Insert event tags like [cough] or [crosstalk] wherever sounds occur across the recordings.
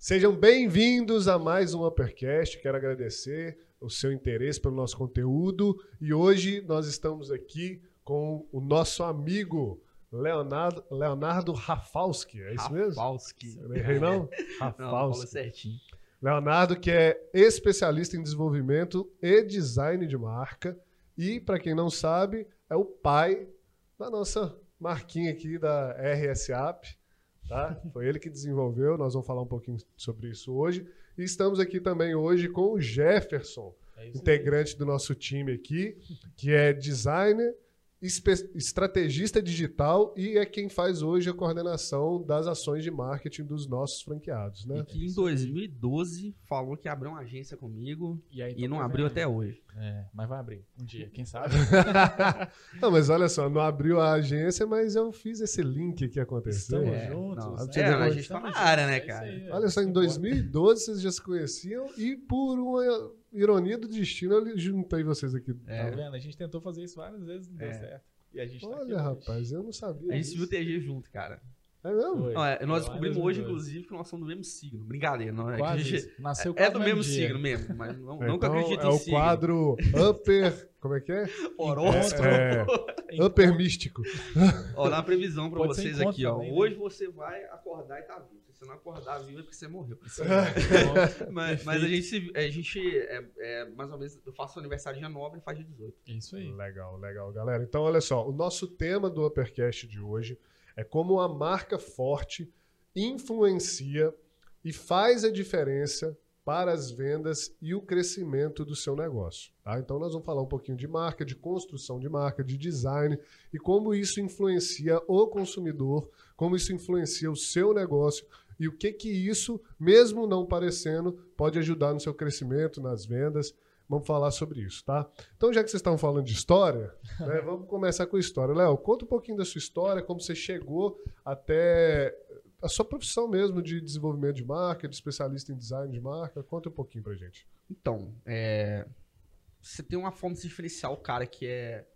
Sejam bem-vindos a mais um Uppercast. Quero agradecer o seu interesse pelo nosso conteúdo e hoje nós estamos aqui com o nosso amigo Leonardo, Leonardo Rafalski. É isso mesmo? Rafalski. Não errei, não? [laughs] Não, falou Rafalski. certinho. Leonardo, que é especialista em desenvolvimento e design de marca. E, para quem não sabe, é o pai da nossa marquinha aqui da RSAP. Tá? Foi ele que desenvolveu, nós vamos falar um pouquinho sobre isso hoje. E estamos aqui também hoje com o Jefferson, É integrante do nosso time aqui, que é designer, estrategista digital e é quem faz hoje a coordenação das ações de marketing dos nossos franqueados, né? E que em 2012 falou que abriu uma agência comigo E, aí, e não abriu até hoje. É, mas vai abrir um dia, quem sabe? [laughs] Não, mas olha só, não abriu a agência, mas eu fiz esse link aqui acontecer. Estamos É, juntos. não, né? é, a gente tá na área, né, é cara? aí, é. Olha só, em Simbora. 2012 vocês já se conheciam e por uma ironia do destino eu juntei vocês aqui. É. Tá vendo? A gente tentou fazer isso várias vezes, não deu É. certo. E a gente tá aqui Olha, hoje. rapaz, eu não sabia. A gente se viu disso. TG junto, cara. É mesmo? Foi. Não, é, nós descobrimos hoje, 2012. inclusive, que nós somos do mesmo signo. Brincadeira, não é? que a Quase gente-. Nasceu é quase do mesmo dia. signo mesmo, mas não, É, nunca então, acredito é em o signo. quadro Upper. Como é que é? [laughs] Horóscopo. É, Encontro- Upper Místico. Ó, dá uma previsão pra Pode vocês aqui, ó. também, né? Hoje você vai acordar e tá vivo. Você não acordar vivo é porque você morreu. [laughs] Aí, encontro. Mas, mas a gente, a gente é, é, mais ou menos, eu faço aniversário dia 9 e faz dia 18. Isso aí. Legal, legal, galera. Então, olha só, o nosso tema do Uppercast de hoje é como a marca forte influencia e faz a diferença para as vendas e o crescimento do seu negócio. tá? Então, nós vamos falar um pouquinho de marca, de construção de marca, de design e como isso influencia o consumidor, como isso influencia o seu negócio e o que que isso, mesmo não parecendo, pode ajudar no seu crescimento, nas vendas. Vamos falar sobre isso, tá? Então, já que vocês estavam falando de história, [laughs] né, vamos começar com a história. Léo, conta um pouquinho da sua história, como você chegou até a sua profissão mesmo de desenvolvimento de marca, de especialista em design de marca. Conta um pouquinho pra gente. Então, é, você tem uma forma de se diferenciar o cara que é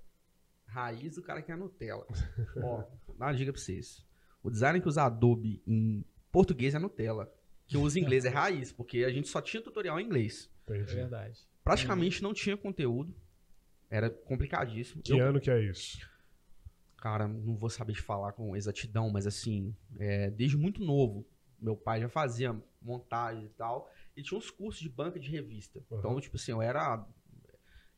raiz do cara que é Nutella. [laughs] Ó, dar uma dica pra vocês. O design que usa Adobe em português é Nutella. Que usa [laughs] em inglês é raiz, porque a gente só tinha tutorial em inglês. É verdade. Praticamente não tinha conteúdo. Era complicadíssimo. Que Eu- ano que é isso? Cara, não vou saber te falar com exatidão, mas assim, é, desde muito novo, meu pai já fazia montagem e tal, e tinha uns cursos de banca de revista. Uhum. Então, tipo assim, eu era.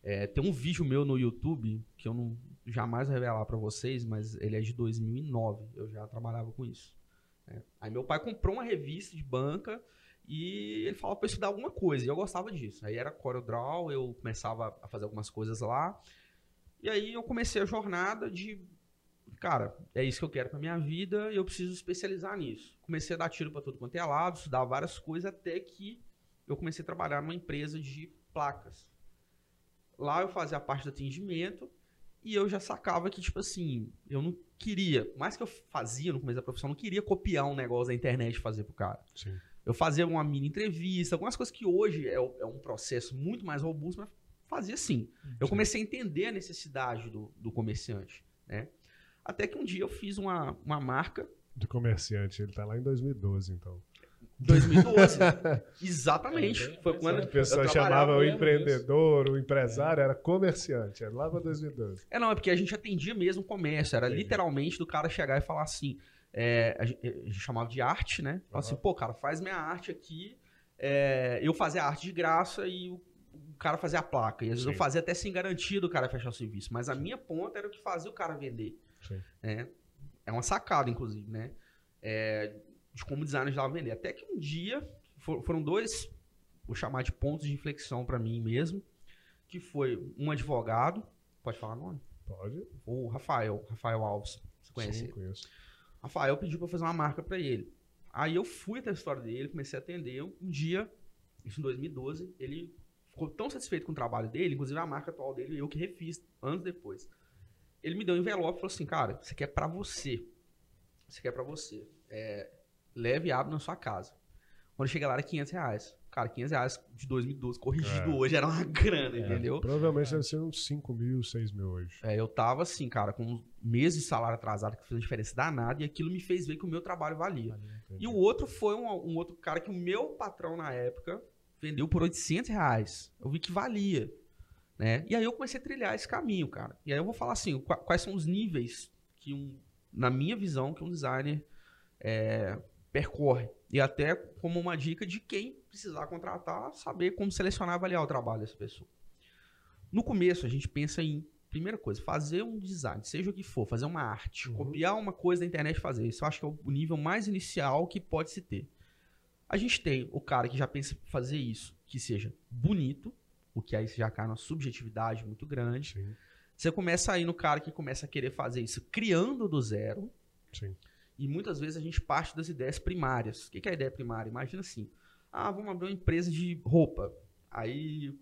é, tem um vídeo meu no YouTube que eu não jamais vou revelar pra vocês, mas ele é de 2009. Eu já trabalhava com isso. Né? Aí meu pai comprou uma revista de banca e ele falava eu estudar alguma coisa, e eu gostava disso. Aí era CorelDRAW, eu começava a fazer algumas coisas lá. E aí eu comecei a jornada de cara, é isso que eu quero pra minha vida e eu preciso especializar nisso. Comecei a dar tiro pra todo quanto é lado, estudar várias coisas até que eu comecei a trabalhar numa empresa de placas. Lá eu fazia a parte do atendimento e eu já sacava que, tipo assim, eu não queria, mais que eu fazia no começo da profissão, eu não queria copiar um negócio da internet e fazer pro cara. Sim. Eu fazia uma mini entrevista, algumas coisas que hoje é, é um processo muito mais robusto, mas fazia assim. Eu comecei a entender a necessidade do, do comerciante, né? Até que um dia eu fiz uma, uma marca, De comerciante. Ele tá lá em 2012, então. 2012. [laughs] Exatamente. É, Foi quando A pessoa chamava o empreendedor, o empresário, era comerciante. Era lá pra 2012. É, não, é porque a gente atendia mesmo o comércio. Era Entendi. literalmente do cara chegar e falar assim. é, a, gente, a gente chamava de arte, né? Falava assim, Aham. pô, cara, faz minha arte aqui. é, eu fazia a arte de graça e o, o cara fazia a placa. E às vezes Sim. eu fazia até sem garantia do cara fechar o serviço. Mas a minha ponta era o que fazia o cara vender. Sim. né? É uma sacada, inclusive, né? É, de como o designer já vender. Até que um dia for- foram dois, vou chamar de pontos de inflexão pra mim mesmo, que foi um advogado, pode falar nome? Pode? O Rafael, Rafael Alves. Você conhece Sim, conheço. Rafael pediu pra eu fazer uma marca pra ele. Aí eu fui até a história dele, comecei a atender. Um dia, isso em 2012, ele ficou tão satisfeito com o trabalho dele, inclusive a marca atual dele, eu que refiz anos depois. Ele me deu um envelope e falou assim, cara, isso aqui é pra você. Isso aqui é pra você. É, leve e abre na sua casa. Quando eu cheguei lá era 500 reais. Cara, 500 reais de 2012 corrigido É. hoje era uma [laughs] grana, É. entendeu? Provavelmente deve ser uns 5 mil, 6 mil hoje. É, eu tava assim, cara, com um mês de salário atrasado que fez uma diferença danada e aquilo me fez ver que o meu trabalho valia. E o outro foi um, um outro cara que o meu patrão na época vendeu por 800 reais. Eu vi que valia, né? E aí eu comecei a trilhar esse caminho, cara. E aí eu vou falar assim, qua- quais são os níveis que um, na minha visão, que um designer é, percorre. E até como uma dica de quem precisar contratar, saber como selecionar e avaliar o trabalho dessa pessoa. No começo, a gente pensa em, primeira coisa, fazer um design, seja o que for, fazer uma arte, Uhum. copiar uma coisa da internet e fazer. Isso eu acho que é o nível mais inicial que pode se ter. A gente tem o cara que já pensa em fazer isso, que seja bonito, o que aí já cai numa subjetividade muito grande. Sim, Você começa aí no cara que começa a querer fazer isso criando do zero. sim. E muitas vezes a gente parte das ideias primárias. O que é a ideia primária? Imagina assim: ah, vamos abrir uma empresa de roupa. Aí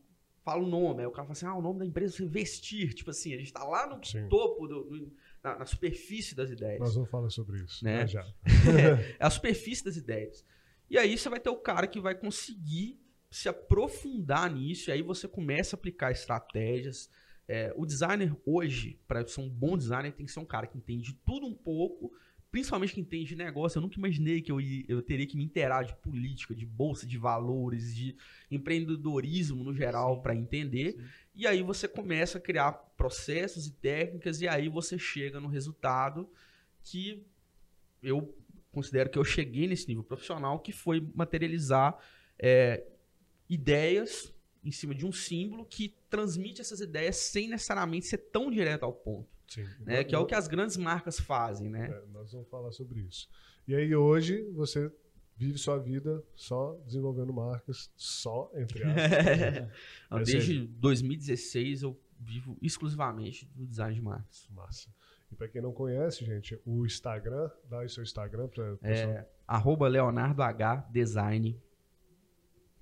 fala o nome, aí o cara fala assim: ah, o nome da empresa é vestir. Tipo assim, a gente tá lá no Sim. topo, do- do- na, na superfície das ideias. Nós vamos falar sobre isso. Né? Né? Já. [laughs] é a superfície das ideias. E aí você vai ter o cara que vai conseguir se aprofundar nisso, e aí você começa a aplicar estratégias. É, o designer hoje, para ser um bom designer, tem que ser um cara que entende de tudo um pouco, principalmente que entende de negócio. Eu nunca imaginei que eu, ia- eu teria que me inteirar de política, de bolsa de valores, de empreendedorismo no geral para entender. Sim. E aí você começa a criar processos e técnicas, e aí você chega no resultado que eu considero que eu cheguei nesse nível profissional, que foi materializar é, ideias em cima de um símbolo que transmite essas ideias sem necessariamente ser tão direto ao ponto. Sim. Né? Que é o que as grandes marcas fazem, né? É, nós vamos falar sobre isso. E aí hoje você vive sua vida só desenvolvendo marcas, só entre aspas. [laughs] Ou Desde seja- 2016 eu vivo exclusivamente do design de marcas. Massa. E para quem não conhece, gente, o Instagram, dá aí seu Instagram para É, arroba Leonardo H Design.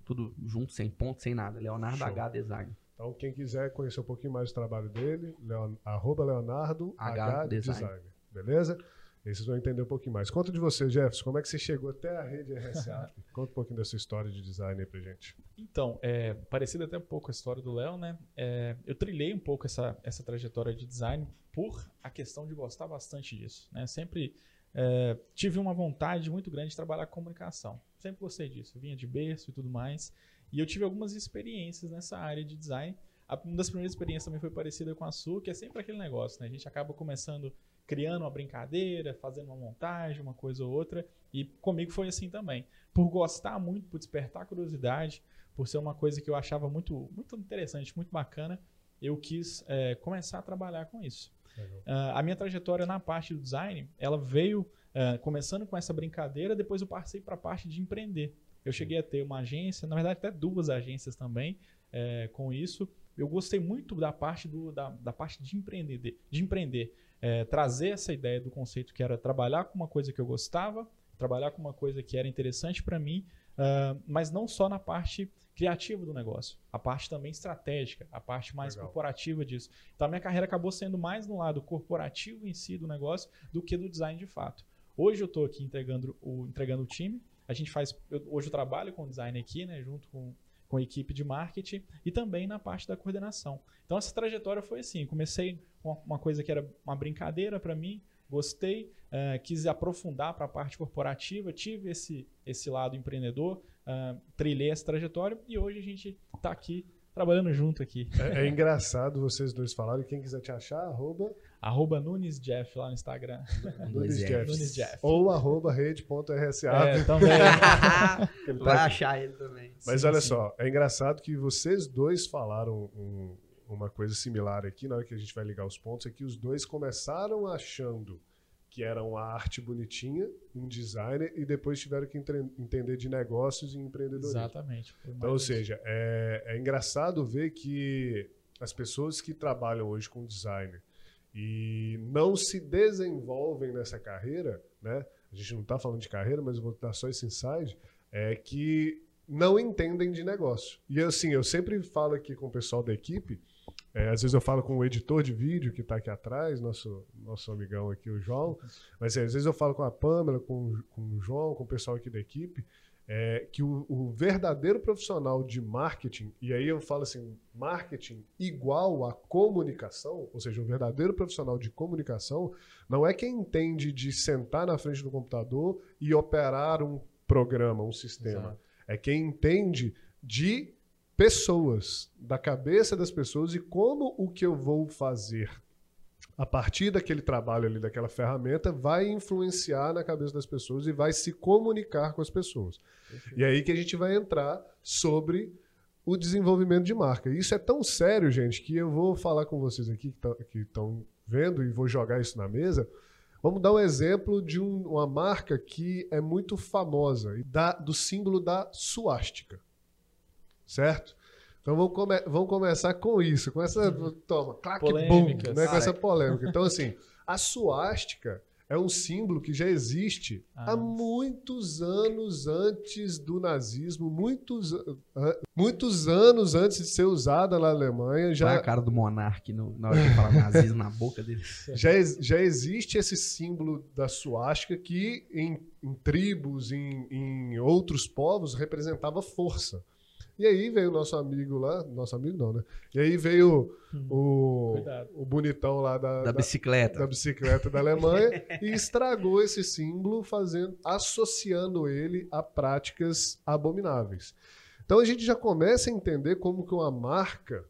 Tudo junto, sem ponto, sem nada. Leonardo Show. H Design. Então, quem quiser conhecer um pouquinho mais do trabalho dele, Leon, arroba Leonardo H H, Design. Design. Beleza? E vocês vão entender um pouquinho mais. Conta de você, Jefferson. Como é que você chegou até a rede RSA? [laughs] Conta um pouquinho da sua história de design aí pra gente. Então, é, parecido até um pouco a história do Léo, né? É, eu trilhei um pouco essa, essa trajetória de design por a questão de gostar bastante disso, né? Sempre é, tive uma vontade muito grande de trabalhar com comunicação. Sempre gostei disso. Eu vinha de berço e tudo mais. E eu tive algumas experiências nessa área de design. Uma das primeiras experiências também foi parecida com a sua, que é sempre aquele negócio, né? A gente acaba começando criando uma brincadeira, fazendo uma montagem, uma coisa ou outra. E comigo foi assim também. Por gostar muito, por despertar curiosidade, por ser uma coisa que eu achava muito, muito interessante, muito bacana, eu quis é, começar a trabalhar com isso. Ah, a minha trajetória na parte do design, ela veio ah, começando com essa brincadeira, depois eu passei para a parte de empreender. Eu cheguei a ter uma agência, na verdade até duas agências também é, com isso. Eu gostei muito da parte, do, da, da parte de empreender, de empreender. É, trazer essa ideia do conceito que era trabalhar com uma coisa que eu gostava, trabalhar com uma coisa que era interessante para mim, ah, mas não só na parte criativa do negócio, a parte também estratégica, a parte mais Legal. corporativa disso. Então a minha carreira acabou sendo mais no lado corporativo em si do negócio do que do design de fato. Hoje eu estou aqui entregando o, entregando o time. A gente faz. eu- hoje eu trabalho com design aqui, né? Junto com, com a equipe de marketing e também na parte da coordenação. Então essa trajetória foi assim. Comecei com uma- coisa que era uma brincadeira para mim, gostei, eh, quis aprofundar para a parte corporativa, tive esse, esse lado empreendedor, ah, trilhei essa trajetória e hoje a gente está aqui trabalhando junto aqui. É, é engraçado vocês dois falarem. Quem quiser te achar, arroba Arroba Nunes Jeff lá no Instagram. Nunes Jeff. Nunes Jeff. ou arroba rede.rsa. É, também. [laughs] ele tá Vai aqui. achar ele também. Mas Sim, olha sim. só, é engraçado que vocês dois falaram um- uma coisa similar aqui, na hora que a gente vai ligar os pontos, é que os dois começaram achando que era uma arte bonitinha, um designer, e depois tiveram que entender de negócios e empreendedorismo. Exatamente. Então, ou seja, é, é engraçado ver que as pessoas que trabalham hoje com design e não se desenvolvem nessa carreira, né? A gente não está falando de carreira, mas eu vou dar só esse insight, é que não entendem de negócio. E assim, eu sempre falo aqui com o pessoal da equipe, é, às vezes eu falo com o editor de vídeo que está aqui atrás, nosso, nosso amigão aqui, o João, mas é, às vezes eu falo com a Pamela, com, com o João, com o pessoal aqui da equipe, é que o, o verdadeiro profissional de marketing, e aí eu falo assim, marketing igual a comunicação, ou seja, o verdadeiro profissional de comunicação, não é quem entende de sentar na frente do computador e operar um programa, um sistema. Exato. É quem entende de pessoas, da cabeça das pessoas e como o que eu vou fazer a partir daquele trabalho ali, daquela ferramenta, vai influenciar na cabeça das pessoas e vai se comunicar com as pessoas. E é aí que a gente vai entrar sobre o desenvolvimento de marca. E isso é tão sério, gente, que eu vou falar com vocês aqui que estão vendo e vou jogar isso na mesa. Vamos dar um exemplo de um- uma marca que é muito famosa, e da- do símbolo da suástica. Certo? Então vamos, come- vamos começar com isso, com essa. Toma, clac, boom, né, com essa polêmica. Então, [laughs] assim, a suástica é um símbolo que já existe Ah. há muitos anos antes do nazismo, muitos, ah, muitos anos antes de ser usada na Alemanha. Já, a cara do Monark no- na hora que fala [laughs] nazismo na boca dele. já, já existe esse símbolo da suástica que em, em tribos, em, em outros povos, representava força. E aí veio o nosso amigo lá, nosso amigo não, né? E aí veio o, Cuidado. o bonitão lá da, Da da- bicicleta. da bicicleta da Alemanha e estragou esse símbolo, fazendo, associando ele a práticas abomináveis. Então a gente já começa a entender como que uma marca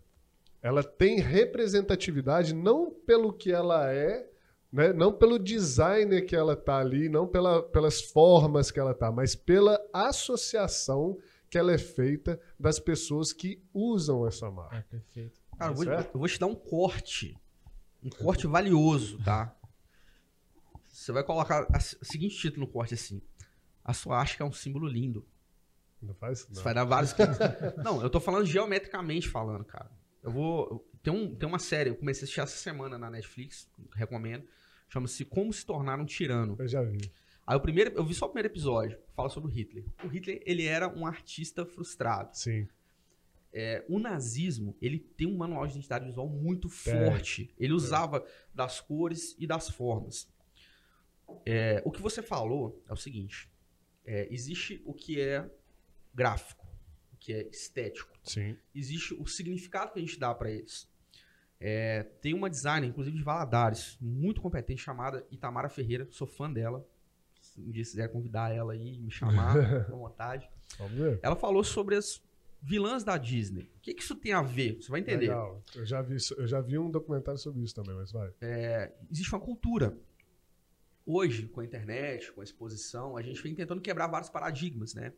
ela tem representatividade não pelo que ela é, né, não pelo designer que ela tá ali, não pela, pelas formas que ela tá, mas pela associação que ela é feita das pessoas que usam essa marca. É, perfeito. Cara, eu vou, eu vou te dar um corte. Um corte valioso, tá? Você vai colocar a- o seguinte título no corte assim. A suástica é um símbolo lindo. Não faz? Você Não. vai dar vários. [laughs] não, eu tô falando geometricamente falando, cara. Eu vou. Tem, um, tem uma série, eu comecei a assistir essa semana na Netflix, recomendo. Chama-se Como se tornar um tirano. Eu já vi. Aí o primeiro, eu vi só o primeiro episódio, fala sobre o Hitler. O Hitler, ele era um artista frustrado. Sim. É, o nazismo, ele tem um manual de identidade visual muito forte. Ele usava das cores e das formas. É, o que você falou é o seguinte: é, existe o que é gráfico, o que é estético. Sim. Existe o significado que a gente dá para eles. É, tem uma designer, inclusive de Valadares, muito competente, chamada Itamara Ferreira. Sou fã dela. Se um dia quiser convidar ela aí, me chamar, [laughs] à vontade. Vamos ver. Ela falou sobre as vilãs da Disney. O que, que isso tem a ver? Você vai entender. Legal. Eu já, vi, eu já vi um documentário sobre isso também, mas vai. É, existe uma cultura. Hoje, com a internet, com a exposição, a gente vem tentando quebrar vários paradigmas, né?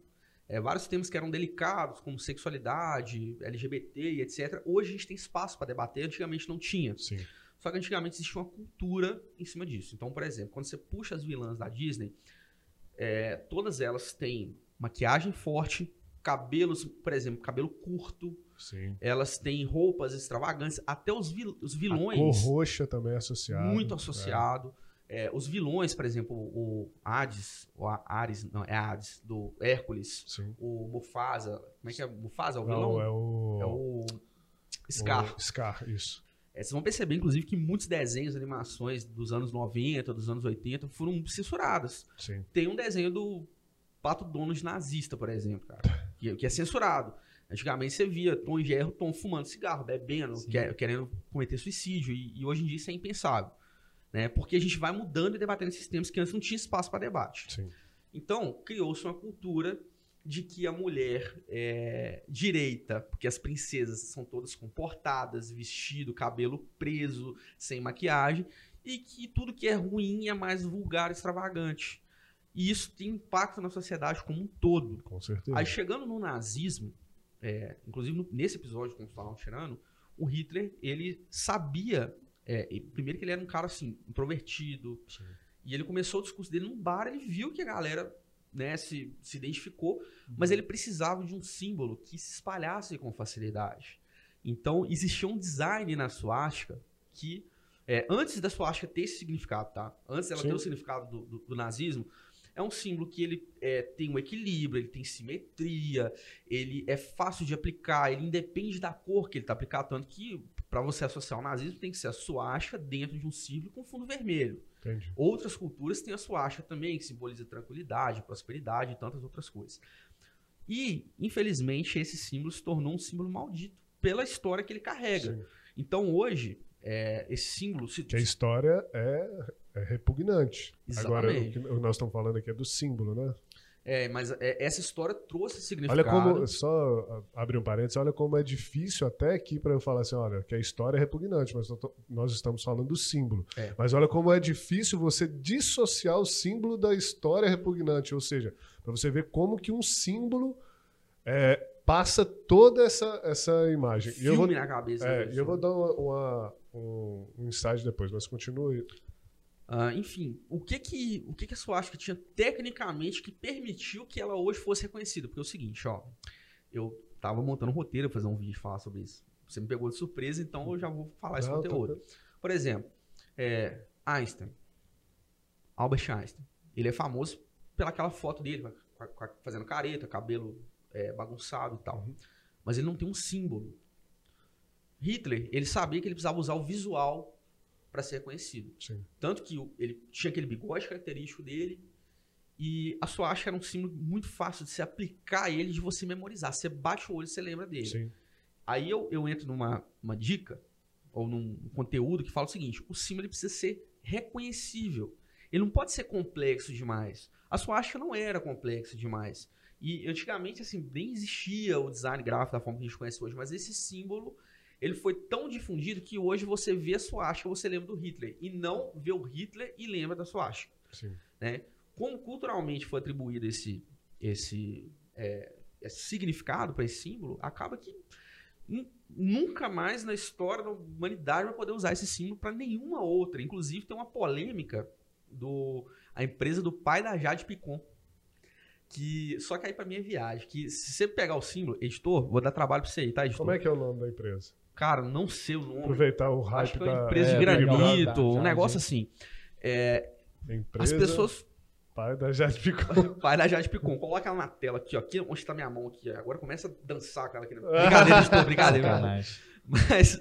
É, vários temas que eram delicados, como sexualidade, LGBT e etc. Hoje a gente tem espaço para debater, antigamente não tinha. Sim. Só que antigamente existia uma cultura em cima disso. Então, por exemplo, quando você puxa as vilãs da Disney, é, todas elas têm maquiagem forte, cabelos, por exemplo, cabelo curto, Sim. elas têm roupas extravagantes, até os, vil- os A vilões cor roxa também é associada. muito associado. É, os vilões, por exemplo, o Hades, o A- Ares, não, é Hades, do Hércules, Sim. o Mufasa, como é que é? Mufasa é o Não, vilão? é o. É o Scar. o Scar, isso. É, vocês vão perceber, inclusive, que muitos desenhos, animações dos anos 90, dos anos 80, foram censuradas. Sim. Tem um desenho do Pato Donald nazista, por exemplo, cara, que, que é censurado. Antigamente você via Tom e Jerry, Tom fumando cigarro, bebendo, Sim. que- querendo cometer suicídio. E, e hoje em dia isso é impensável. Né? Porque a gente vai mudando e debatendo esses temas que antes não tinha espaço para debate. Sim. Então, criou-se uma cultura de que a mulher é direita, porque as princesas são todas comportadas, vestido, cabelo preso, sem maquiagem, e que tudo que é ruim é mais vulgar e extravagante. E isso tem impacto na sociedade como um todo. Com certeza. Aí chegando no nazismo, é, inclusive nesse episódio, como falaram tirando, o Hitler, ele sabia, é, primeiro que ele era um cara assim, introvertido, Sim. e ele começou o discurso dele num bar, ele viu que a galera né, se, se identificou, mas ele precisava de um símbolo que se espalhasse com facilidade. Então, existia um design na suástica que, é, antes da suástica ter esse significado, tá? Antes dela Sim. ter o significado do, do- do nazismo, é um símbolo que ele é, tem um equilíbrio, ele tem simetria, ele é fácil de aplicar, ele independe da cor que ele está aplicado, tanto que para você associar o nazismo tem que ser a suástica dentro de um círculo com fundo vermelho. Entendi. Outras culturas têm a suástica também, que simboliza tranquilidade, prosperidade e tantas outras coisas. E, infelizmente, esse símbolo se tornou um símbolo maldito pela história que ele carrega. Sim. Então, hoje, é, esse símbolo se, Que a história é, é repugnante. Agora, o Exatamente. que nós estamos falando aqui é do símbolo, né? É, mas é, essa história trouxe significado. Olha como, só a- abrir um parênteses, olha como é difícil até aqui para eu falar assim, olha, que a história é repugnante, mas nós estamos falando do símbolo. É. Mas olha como é difícil você dissociar o símbolo da história repugnante, ou seja, para você ver como que um símbolo é, passa toda essa, essa imagem. E filme eu vou, na cabeça. é, e eu vou dar uma, uma- um, um insight depois, mas continue. Ah, enfim, o que que, o que que a suástica tinha tecnicamente que permitiu que ela hoje fosse reconhecida? Porque é o seguinte, ó, eu tava montando um roteiro, fazer um vídeo falar sobre isso. Você me pegou de surpresa, então eu já vou falar esse Não, tá- conteúdo. Por exemplo, é, Einstein, Albert Einstein, ele é famoso pelaquela foto dele, fazendo careta, cabelo é, bagunçado e tal. Mas ele não tem um símbolo. Hitler, ele sabia que ele precisava usar o visual para ser reconhecido. Sim. Tanto que ele tinha aquele bigode característico dele. E a suástica era um símbolo muito fácil de se aplicar a ele, de você memorizar. Você bate o olho e você lembra dele. Sim. Aí eu, eu entro numa uma dica, ou num conteúdo que fala o seguinte: o símbolo precisa ser reconhecível. Ele não pode ser complexo demais. A suástica não era complexa demais. E antigamente, assim, nem existia o design gráfico da forma que a gente conhece hoje, mas esse símbolo ele foi tão difundido que hoje você vê a suástica, você lembra do Hitler. E não vê o Hitler e lembra da suástica Sim. como culturalmente foi atribuído esse, esse, é, esse significado para esse símbolo, acaba que nu- nunca mais na história da humanidade vai poder usar esse símbolo para nenhuma outra. Inclusive, tem uma polêmica do a empresa do pai da Jade Picon. Que, só que aí para mim é viagem. Que se você pegar o símbolo, editor, vou dar trabalho para você aí, tá, editor? Como é que é o nome da empresa? Cara, não sei o nome. Aproveitar o hype Acho que é da uma empresa de é, granito, um da negócio assim. É, empresa. as pessoas Pai da Jade Picon. [laughs] Pai da Jade Picon, coloca ela na tela aqui, ó. Aqui, onde tá minha mão aqui. Agora começa a dançar com ela aqui. [laughs] Brincadeira, estou, brincadeira. Mas,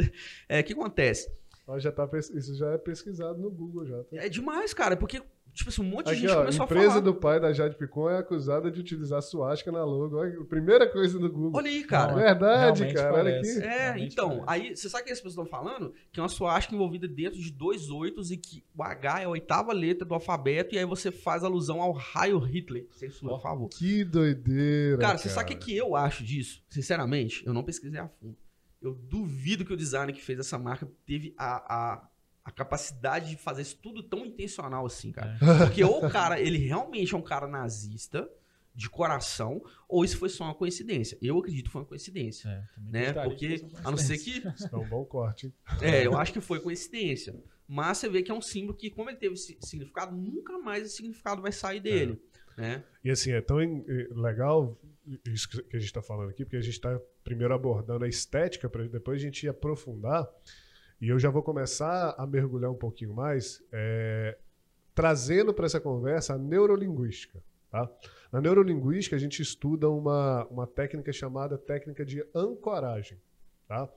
é, o que acontece? Já tá, isso já é pesquisado no Google já. Tá? É demais, cara, porque, tipo assim, um monte de Aqui, gente ó, começou a empresa falar. do pai da Jade Picon é acusada de utilizar suástica na logo. Olha, a primeira coisa no Google. Olha aí, cara. Não, Verdade, realmente cara. Olha aqui. É, Realmente então, parece. aí, você sabe o que as pessoas estão falando? Que é uma suástica envolvida dentro de dois oitos e que o H é a oitava letra do alfabeto e aí você faz alusão ao raio Hitler. Censura, por favor. Que doideira. Cara, você sabe o que, que eu acho disso? Sinceramente, eu não pesquisei a fundo. Eu duvido que o designer que fez essa marca teve a, a, a capacidade de fazer isso tudo tão intencional assim, cara. É. [laughs] Porque ou o cara, ele realmente é um cara nazista, de coração, ou isso foi só uma coincidência. Eu acredito que foi uma coincidência. É, também Né? Porque, a não ser que [laughs] é um bom corte. é, eu acho que foi coincidência. Mas você vê que é um símbolo que, como ele teve esse significado, nunca mais esse significado vai sair dele. Né? E assim, é tão eh, legal isso que que a gente está falando aqui, porque a gente está primeiro abordando a estética, para depois a gente ir aprofundar. E eu já vou começar a mergulhar um pouquinho mais, eh, trazendo para essa conversa a neurolinguística. Tá? Na neurolinguística, a gente estuda uma, uma técnica chamada técnica de ancoragem. Tá?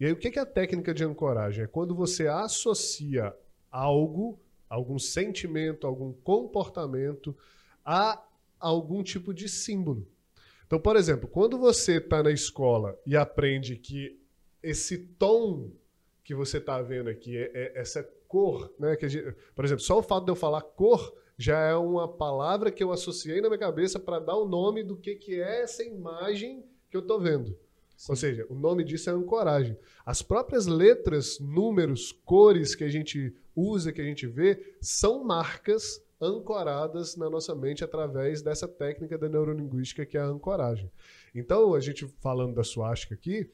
E aí, o que é a técnica de ancoragem? É quando você associa algo, algum sentimento, algum comportamento a algum tipo de símbolo. Então, por exemplo, quando você está na escola e aprende que esse tom que você está vendo aqui, é- é- essa cor, né? Que gente- por exemplo, só o fato de eu falar cor já é uma palavra que eu associei na minha cabeça para dar o nome do que, que é essa imagem que eu estou vendo. Ou seja, o nome disso é ancoragem. As próprias letras, números, cores que a gente usa, que a gente vê, são marcas ancoradas na nossa mente através dessa técnica da neurolinguística que é a ancoragem. Então, a gente falando da suástica aqui,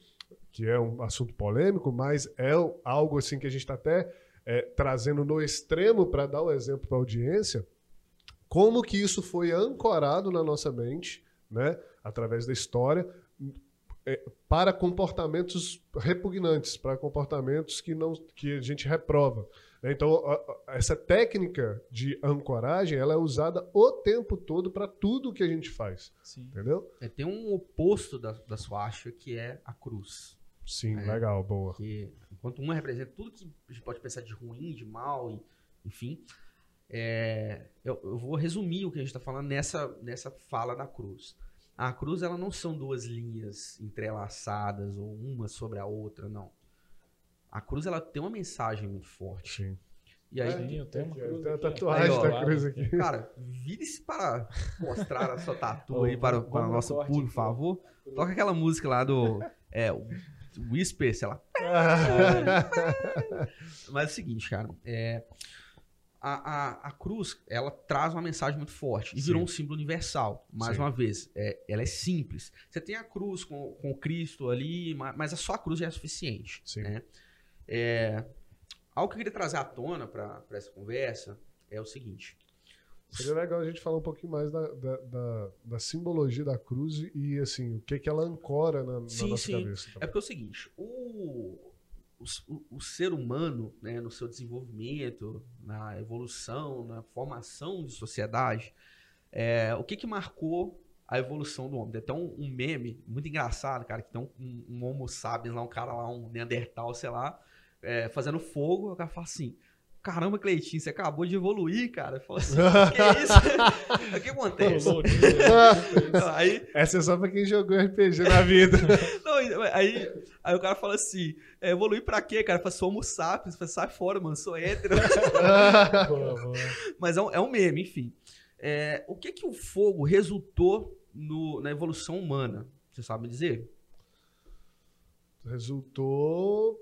que é um assunto polêmico, mas é algo assim que a gente está até é, trazendo no extremo para dar o exemplo para a audiência, como que isso foi ancorado na nossa mente, né, através da história, é, para comportamentos repugnantes, para comportamentos que não que a gente reprova. Né? Então, essa técnica de ancoragem, ela é usada o tempo todo para tudo que a gente faz, Sim. entendeu? É, tem um oposto da, da suástica que é a cruz. Sim, É. legal, boa. Que enquanto uma representa tudo que a gente pode pensar de ruim, de mal, e- enfim, é, eu, eu vou resumir o que a gente está falando nessa, nessa fala da cruz. A cruz, ela não são duas linhas entrelaçadas ou uma sobre a outra, não. A cruz, ela tem uma mensagem muito forte. Sim. E aí, Sim, eu tenho uma cruz tem ó. tatuagem Aí, ó, da cruz aqui. [laughs] cara, vire-se para mostrar a sua tatu [laughs] aí para, para o nosso público, por favor. Toca aquela música lá do é, o Whisper, sei lá. [laughs] Mas é o seguinte, cara, é, a, a, a cruz, ela traz uma mensagem muito forte e Sim. virou um símbolo universal. Mais Sim. uma vez, é, ela é simples. Você tem a cruz com, com Cristo ali, ma- mas a só a cruz já é suficiente. Sim. né? É, algo que eu queria trazer à tona para essa conversa é o seguinte. Seria legal a gente falar um pouquinho mais da, da, da- da simbologia da cruz e, assim, o que, que ela ancora na, na Sim, nossa sim. cabeça. É também. porque é o seguinte, o, o, o- o ser humano, né, no seu desenvolvimento, na evolução, na formação de sociedade, é, o que que marcou a evolução do homem? Tem até um, um meme muito engraçado, cara, que tem um, um, um homo sapiens lá, um cara lá, um neandertal, sei lá, é, fazendo fogo, o cara fala assim... Caramba, Cleitinho, você acabou de evoluir, cara. Fala assim, que [laughs] isso? [laughs] o que acontece? [laughs] Aí, Essa é só pra quem jogou RPG na vida. Não, aí, aí o cara fala assim, é, evoluir pra quê, cara? Fala, sou homo sapiens, fala, sai fora, mano, sou hétero. Boa, boa. Mas é um, é um meme, enfim. É, o que que o fogo resultou no- na evolução humana? Você sabe me dizer? Resultou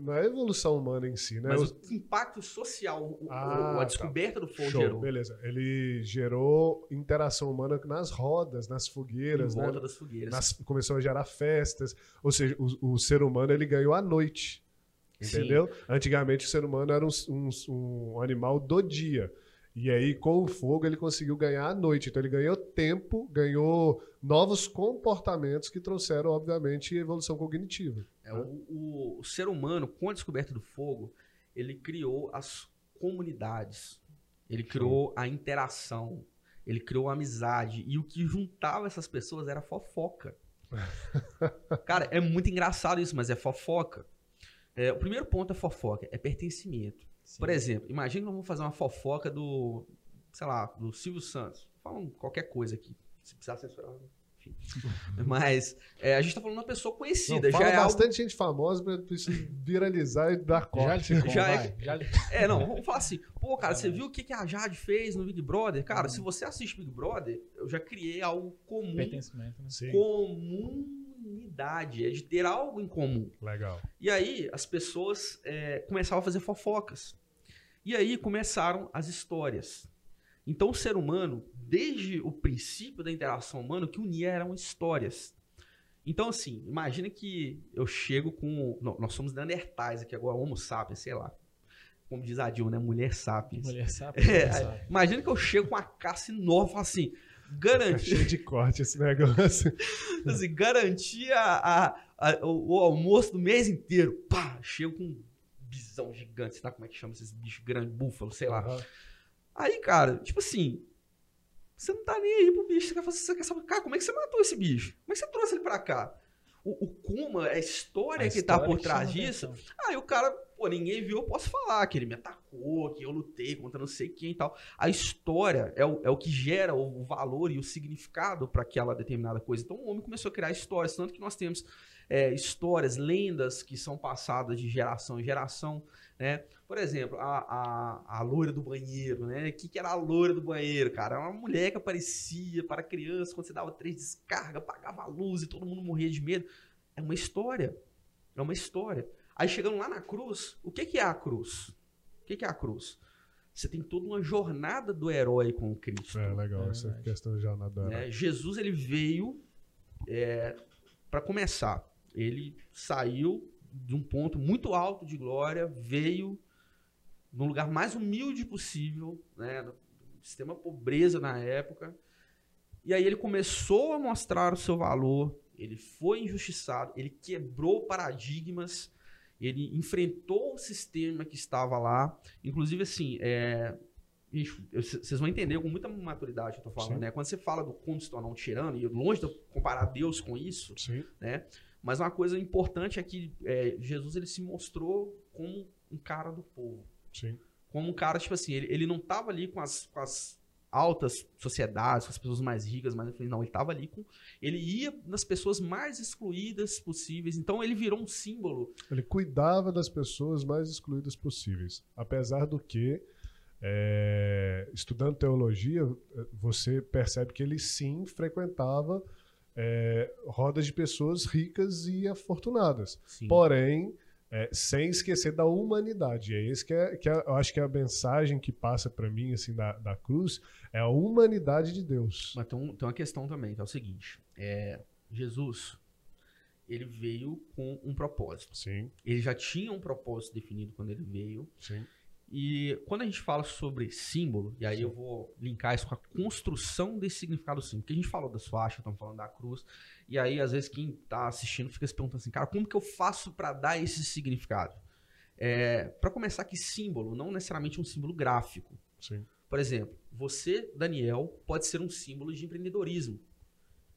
na evolução humana em si, né? Mas O- impacto social, Ah, a tá. descoberta do fogo Show, gerou. beleza. Ele gerou interação humana nas rodas, nas Em fogueiras, né? volta das fogueiras. Nas- começou a gerar festas. Ou seja, o, o ser humano ele ganhou a noite. Sim. Entendeu? Antigamente o ser humano era um, um- um animal do dia. E aí, com o fogo, ele conseguiu ganhar a noite. Então, ele ganhou tempo, ganhou novos comportamentos que trouxeram, obviamente, evolução cognitiva. É, o, o- o ser humano, com a descoberta do fogo, ele criou as comunidades, ele criou a interação, ele criou a amizade. E o que juntava essas pessoas era fofoca. [laughs] Cara, é muito engraçado isso, mas é fofoca. É, o primeiro ponto é fofoca, é pertencimento. Sim. Por exemplo, imagina que nós vamos fazer uma fofoca do, sei lá, do Silvio Santos. Falando qualquer coisa aqui. Se precisar censurar, enfim. [laughs] Mas é, a gente tá falando de uma pessoa Não, conhecida. fala já é algo bastante gente famosa para isso viralizar e dar Já, corte. ficou, Já é-. Já- É, não, vamos falar assim. Pô, cara, você viu o que que a Jade fez no Big Brother? Cara, Uhum. se você assiste Big Brother, eu já criei algo comum. Pertencimento, né? Sim, Comunidade. É de ter algo em comum. legal. E aí, as pessoas é, começavam a fazer fofocas. E aí começaram as histórias. Então, o ser humano, desde o princípio da interação humana, o que unia eram histórias. Então, assim, imagina que eu chego com. não, nós somos Neandertais aqui agora, Homo sapiens, sei lá. Como diz a Dilma, né? Mulher sapiens. Mulher sabe. É, mulher sabe. Imagina que eu chego com uma caça falo assim: Tá garantir, cheio de corte esse negócio. [laughs] assim, garantir a, a- a- o, o almoço do mês inteiro. Pá, chego com bisão gigante. Sei lá como é que chama esses bichos grandes, búfalo, sei lá. Aham. Aí, cara, tipo assim, você não tá nem aí pro bicho. Você quer, fazer, você quer saber, cara, como é que você matou esse bicho? Como é que você trouxe ele pra cá? O, o Kuma, a história A que tá história por que trás disso. atenção. Aí o cara, pô, ninguém viu, eu posso falar que ele me atacou, que eu lutei contra não sei quem e tal. A história é o, é o que gera o, o valor e o significado para aquela determinada coisa. Então o homem começou a criar histórias, tanto que nós temos é, histórias, lendas que são passadas de geração em geração, né? Por exemplo, a, a, a loira do banheiro, né? O que, que era a loira do banheiro, cara? Era uma mulher que aparecia para criança quando você dava três descargas, apagava a luz e todo mundo morria de medo. É uma história. É uma história. Aí chegando lá na cruz, o que, que é a cruz? O que, que é a cruz? Você tem toda uma jornada do herói com Cristo. É legal, É essa questão já na dela. né? Jesus ele veio para começar. Ele saiu de um ponto muito alto de glória, veio no lugar mais humilde possível, né? no sistema pobreza na época. E aí ele começou a mostrar o seu valor, ele foi injustiçado, ele quebrou paradigmas, ele enfrentou o sistema que estava lá. Inclusive, assim, é, vocês vão entender com muita maturidade que eu tô falando, Sim. né? Quando você fala do como se tornar um tirano, e longe de eu comparar Deus com isso, Sim. né? Mas uma coisa importante é que é, Jesus ele se mostrou como um cara do povo. Sim. como um cara, tipo assim, ele, ele não tava ali com as, com as altas sociedades, com as pessoas mais ricas, mais influentes, não, ele tava ali com... Ele ia nas pessoas mais excluídas possíveis, então ele virou um símbolo. Ele cuidava das pessoas mais excluídas possíveis. Apesar do que, é, estudando teologia, você percebe que ele sim frequentava é, rodas de pessoas ricas e afortunadas. Sim. Porém, é, sem esquecer da humanidade. É isso que, é, que é, eu acho que é a mensagem que passa para mim assim da, da cruz é a humanidade de Deus. Mas tem, tem uma questão também, que é o seguinte. É, Jesus, ele veio com um propósito. Sim, Ele já tinha um propósito definido quando ele veio. sim, E quando a gente fala sobre símbolo, e aí eu vou linkar isso com a construção desse significado símbolo, porque a gente falou das faixas, estamos falando da cruz, e aí às vezes quem tá assistindo fica se perguntando assim, cara, como que eu faço para dar esse significado? É, para começar, que símbolo não necessariamente um símbolo gráfico. sim. Por exemplo, você, Daniel, pode ser um símbolo de empreendedorismo.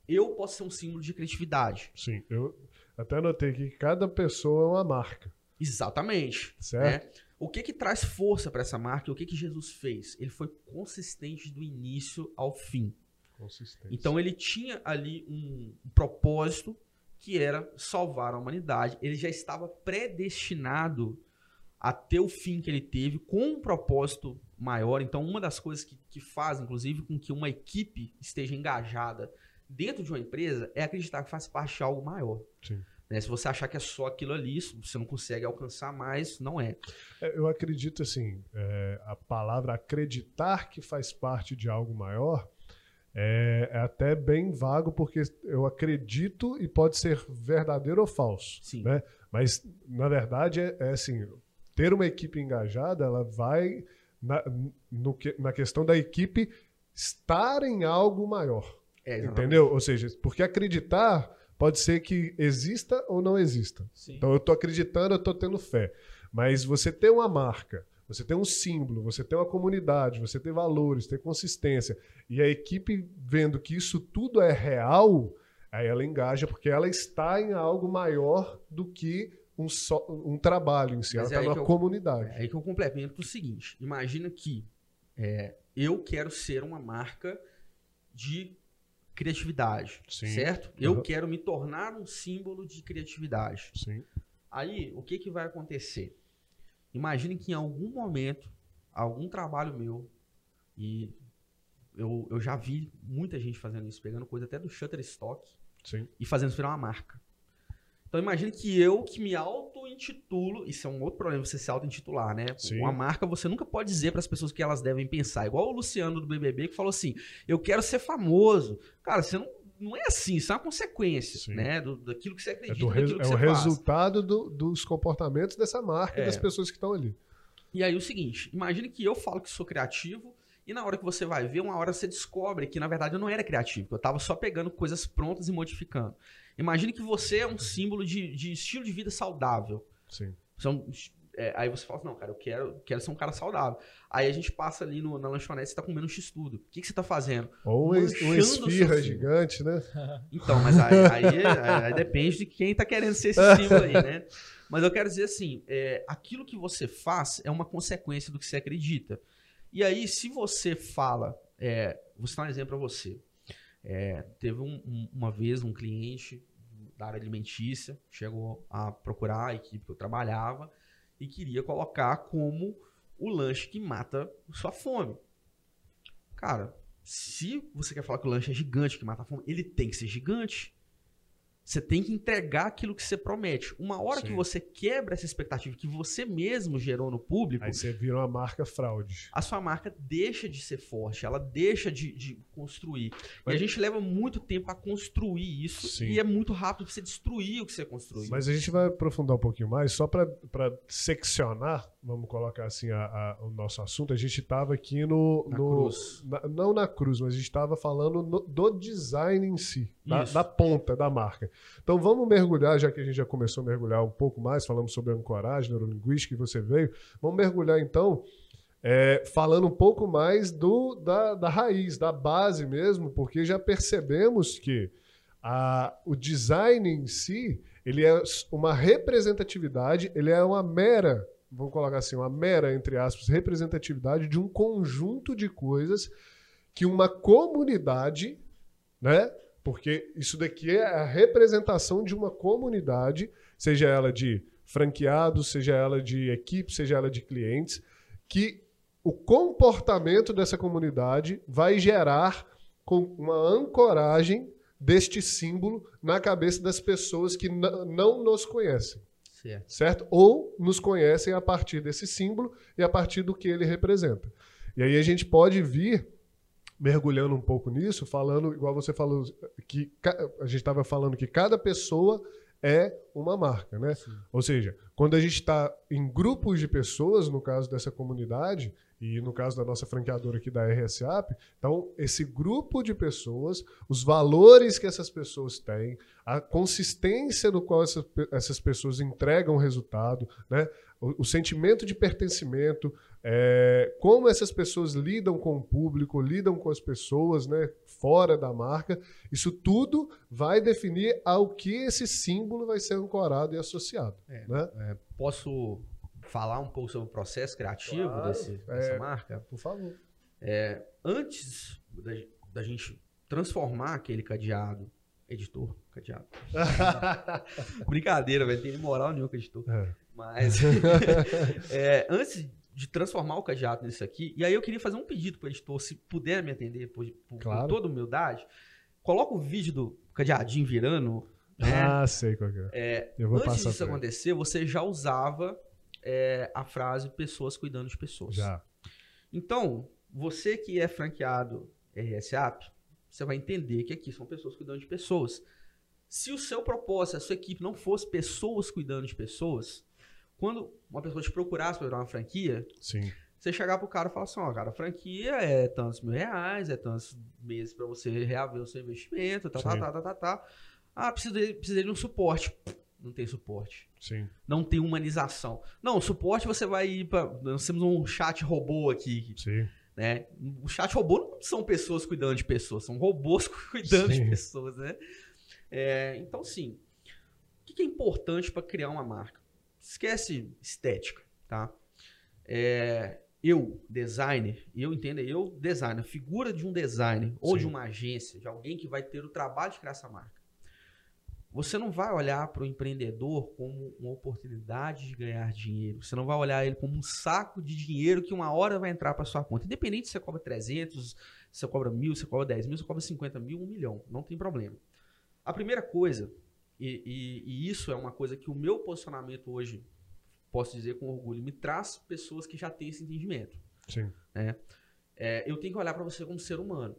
Eu posso ser um símbolo de criatividade. Sim, eu até anotei que cada pessoa é uma marca, Exatamente. certo? né? O que que traz força para essa marca? e O que que Jesus fez? Ele foi consistente do início ao fim. Consistência. Então ele tinha ali um propósito que era salvar a humanidade. Ele já estava predestinado a ter o fim que ele teve com um propósito maior. Então uma das coisas que, que faz, inclusive, com que uma equipe esteja engajada dentro de uma empresa é acreditar que faz parte de algo maior. Sim. Né? Se você achar que é só aquilo ali, você não consegue alcançar mais, não é. É, Eu acredito assim, é, a palavra acreditar que faz parte de algo maior é, é até bem vago, porque eu acredito e pode ser verdadeiro ou falso. Sim. Né? Mas, na verdade, é, é assim, ter uma equipe engajada, ela vai na, no que- na questão da equipe estar em algo maior. É. Entendeu? Ou seja, porque acreditar pode ser que exista ou não exista. Sim. Então eu tô acreditando, eu tô tendo fé. Mas você tem uma marca, você tem um símbolo, você tem uma comunidade, você tem valores, tem consistência. E a equipe vendo que isso tudo é real, aí ela engaja porque ela está em algo maior do que um, só, um trabalho em si. Mas ela é está aí numa que eu- comunidade. É aí que eu complemento o seguinte: imagina que é, eu quero ser uma marca de criatividade, Sim. certo? Eu Uhum. quero me tornar um símbolo de criatividade. Sim. Aí, o que, que vai acontecer? Imagine que em algum momento, algum trabalho meu, e eu, eu já vi muita gente fazendo isso, pegando coisa até do Shutterstock Sim. e fazendo isso virar uma marca. Então imagine que eu que me auto-intitulo, isso é um outro problema, você se auto-intitular, né? Sim. Uma marca você nunca pode dizer para as pessoas o que elas devem pensar. Igual o Luciano do BBB que falou assim: "Eu quero ser famoso". Cara, você não não é assim, isso é uma consequência, Sim. né? Do, daquilo que você É, acredita, do res- daquilo que é você o faz. resultado do- dos comportamentos dessa marca e É. das pessoas que estão ali. E aí o seguinte, imagine que eu falo que sou criativo e na hora que você vai ver, uma hora você descobre que na verdade eu não era criativo, que eu tava só pegando coisas prontas e modificando. Imagine que você é um símbolo de, de estilo de vida saudável. Sim. É um- é, aí você fala assim, não, cara, eu quero, quero ser um cara saudável. Aí a gente passa ali no- na lanchonete, você tá comendo um x-tudo. O que, que você tá fazendo? Ou seu esfirra gigante, né? [laughs] Então, mas aí, aí- aí depende de quem tá querendo ser esse símbolo aí, né? Mas eu quero dizer assim, é, aquilo que você faz é uma consequência do que você acredita. E aí, se você fala, é, vou citar um exemplo para você. É, teve um- um- uma vez um cliente da área alimentícia chegou a procurar a equipe que eu trabalhava e queria colocar como o lanche que mata sua fome. Cara, se você quer falar que o lanche é gigante que mata a fome, ele tem que ser gigante. Você tem que entregar aquilo que você promete. Uma hora que Sim. você quebra essa expectativa que você mesmo gerou no público, Aí você vira uma marca fraude. a sua marca deixa de ser forte, ela deixa de, de construir. Mas- E a gente leva muito tempo a construir isso Sim. e é muito rápido pra você destruir o que você construiu. Mas a gente vai aprofundar um pouquinho mais, só para seccionar, vamos colocar assim, a- a- o nosso assunto. A gente estava aqui no. Na no- cruz. na- não na cruz, mas a gente estava falando no- do design em si, da, da ponta da marca. Então vamos mergulhar, já que a gente já começou a mergulhar um pouco mais, falamos sobre ancoragem, neurolinguística, que você veio. Vamos mergulhar então. é, falando um pouco mais do, da, da raiz, da base mesmo, porque já percebemos que a, o design em si ele é uma representatividade, ele é uma mera vamos colocar assim, uma mera, entre aspas, representatividade de um conjunto de coisas que uma comunidade, né? Porque isso daqui é a representação de uma comunidade, seja ela de franqueados, seja ela de equipe, seja ela de clientes, que o comportamento dessa comunidade vai gerar com uma ancoragem deste símbolo na cabeça das pessoas que não nos conhecem. Certo. certo. Ou nos conhecem a partir desse símbolo e a partir do que ele representa. E aí a gente pode vir mergulhando um pouco nisso, falando, igual você falou, que a gente estava falando que cada pessoa é uma marca, né? Sim. Ou seja, quando a gente está em grupos de pessoas, no caso dessa comunidade, e no caso da nossa franqueadora aqui da RSAP, então esse grupo de pessoas, os valores que essas pessoas têm, a consistência no qual essa, essas pessoas entregam o resultado, né? o, o sentimento de pertencimento, é, como essas pessoas lidam com o público, lidam com as pessoas né, fora da marca, isso tudo vai definir ao que esse símbolo vai ser ancorado e associado. É, né? é, posso falar um pouco sobre o processo criativo claro, desse, dessa é, marca? Por favor. É, antes da, da, gente transformar aquele cadeado, editor, cadeado. [laughs] Brincadeira, velho, tem moral nenhuma com editor. É. Mas [laughs] é, antes de transformar o cadeado nisso aqui, e aí eu queria fazer um pedido para o editor, se puder me atender por, por, claro. por toda humildade, coloca o vídeo do cadeadinho virando. Né? Ah, sei qual é. é eu vou antes disso acontecer, você já usava é, a frase pessoas cuidando de pessoas. Já. Então, você que é franqueado RSAP, você vai entender que aqui são pessoas cuidando de pessoas. Se o seu propósito, a sua equipe não fosse pessoas cuidando de pessoas, quando uma pessoa te procurasse para virar uma franquia, Sim. você chegar pro cara e falar assim, ó, cara, a franquia é tantos mil reais, é tantos meses para você reaver o seu investimento, tá, tá, tá, tá, tá, tá. Ah, precisa de, precisa de um suporte não tem suporte. Sim. Não tem humanização. Não, suporte você vai ir para. Nós temos um chat robô aqui. Sim. Né? O chat robô não são pessoas cuidando de pessoas, são robôs [laughs] cuidando sim. de pessoas, né? É, então, sim. O que é importante para criar uma marca? Esquece estética, tá? É, eu, designer, eu entendo, eu, designer, figura de um designer ou de uma agência, de alguém que vai ter o trabalho de criar essa marca você não vai olhar para o empreendedor como uma oportunidade de ganhar dinheiro. Você não vai olhar ele como um saco de dinheiro que uma hora vai entrar para sua conta. Independente se você cobra 300, se você cobra mil, se você cobra 10 mil, se você cobra 50 mil, um milhão. Não tem problema. A primeira coisa, e, e, e isso é uma coisa que o meu posicionamento hoje, posso dizer com orgulho, me traz pessoas que já têm esse entendimento. Sim. Né? É, eu tenho que olhar para você como ser humano.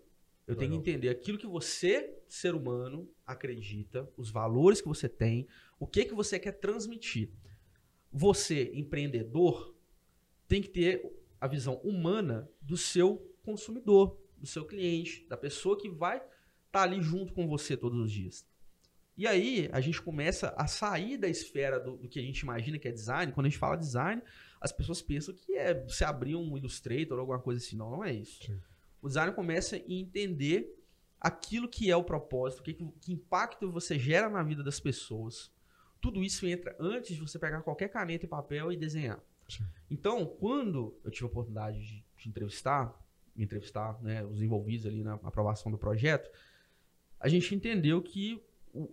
Eu tenho que entender aquilo que você, ser humano, acredita, os valores que você tem, o que que você quer transmitir. Você, empreendedor, tem que ter a visão humana do seu consumidor, do seu cliente, da pessoa que vai estar tá ali junto com você todos os dias. E aí a gente começa a sair da esfera do, do, que a gente imagina que é design. Quando a gente fala design, as pessoas pensam que é você abrir um Illustrator ou alguma coisa assim. Não, não é isso. Sim. O designer começa a entender aquilo que é o propósito, que, que impacto você gera na vida das pessoas. Tudo isso entra antes de você pegar qualquer caneta e papel e desenhar. Sim. Então, quando eu tive a oportunidade de, de entrevistar, entrevistar né, os envolvidos ali na aprovação do projeto, a gente entendeu que,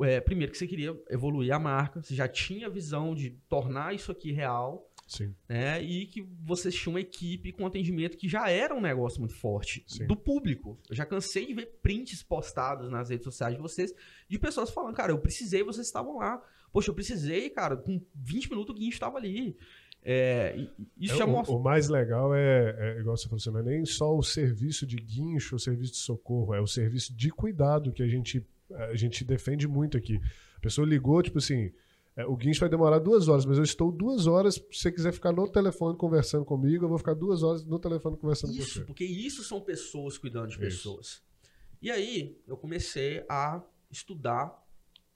é, primeiro, que você queria evoluir a marca, você já tinha a visão de tornar isso aqui real, Sim. Né? E que vocês tinham uma equipe com atendimento que já era um negócio muito forte Sim. do público. Eu já cansei de ver prints postados nas redes sociais de vocês de pessoas falando, cara, eu precisei, vocês estavam lá. Poxa, eu precisei, cara, com 20 minutos o guincho estava ali. É, isso é, já mostra... o, mais legal é, é, igual você falou, não é nem só o serviço de guincho, o serviço de socorro, é o serviço de cuidado que a gente, a gente defende muito aqui. A pessoa ligou, tipo assim, é, o guincho vai demorar duas horas, mas eu estou duas horas. Se você quiser ficar no telefone conversando comigo, eu vou ficar duas horas no telefone conversando isso, com você. Porque isso são pessoas cuidando de isso. pessoas. E aí eu comecei a estudar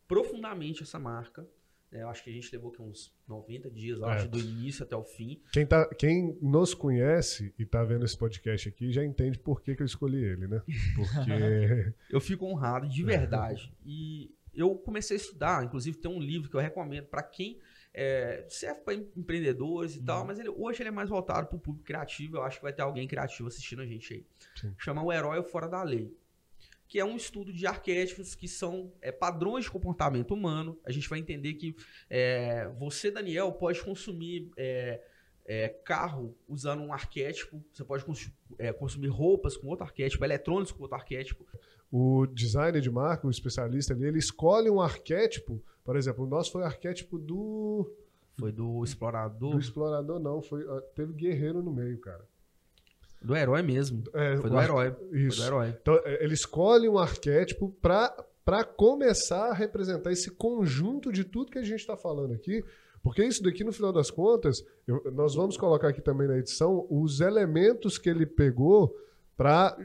profundamente essa marca. É, eu acho que a gente levou aqui uns 90 dias, é. acho, do início até o fim. Quem, tá, quem nos conhece e está vendo esse podcast aqui já entende por que, que eu escolhi ele, né? Porque. [laughs] eu fico honrado, de verdade. E eu comecei a estudar, inclusive tem um livro que eu recomendo para quem é, serve para empreendedores e Uhum. tal, mas ele, hoje ele é mais voltado para o público criativo. Eu acho que vai ter alguém criativo assistindo a gente aí. Sim. Chama O Herói Fora da Lei. Que é um estudo de arquétipos que são é, padrões de comportamento humano. A gente vai entender que é, você, Daniel, pode consumir é, é, carro usando um arquétipo. Você pode cons- é, consumir roupas com outro arquétipo, eletrônicos com outro arquétipo. O designer de marca, o especialista ali, ele escolhe um arquétipo. Por exemplo, o nosso foi o arquétipo do, Foi do explorador, do explorador, não. Foi, ah, teve guerreiro no meio, cara. do herói mesmo. É, Foi do ar- herói. Foi Isso. do herói. Então, é, ele escolhe um arquétipo para começar a representar esse conjunto de tudo que a gente está falando aqui. Porque isso daqui, no final das contas, eu- nós vamos colocar aqui também na edição os elementos que ele pegou para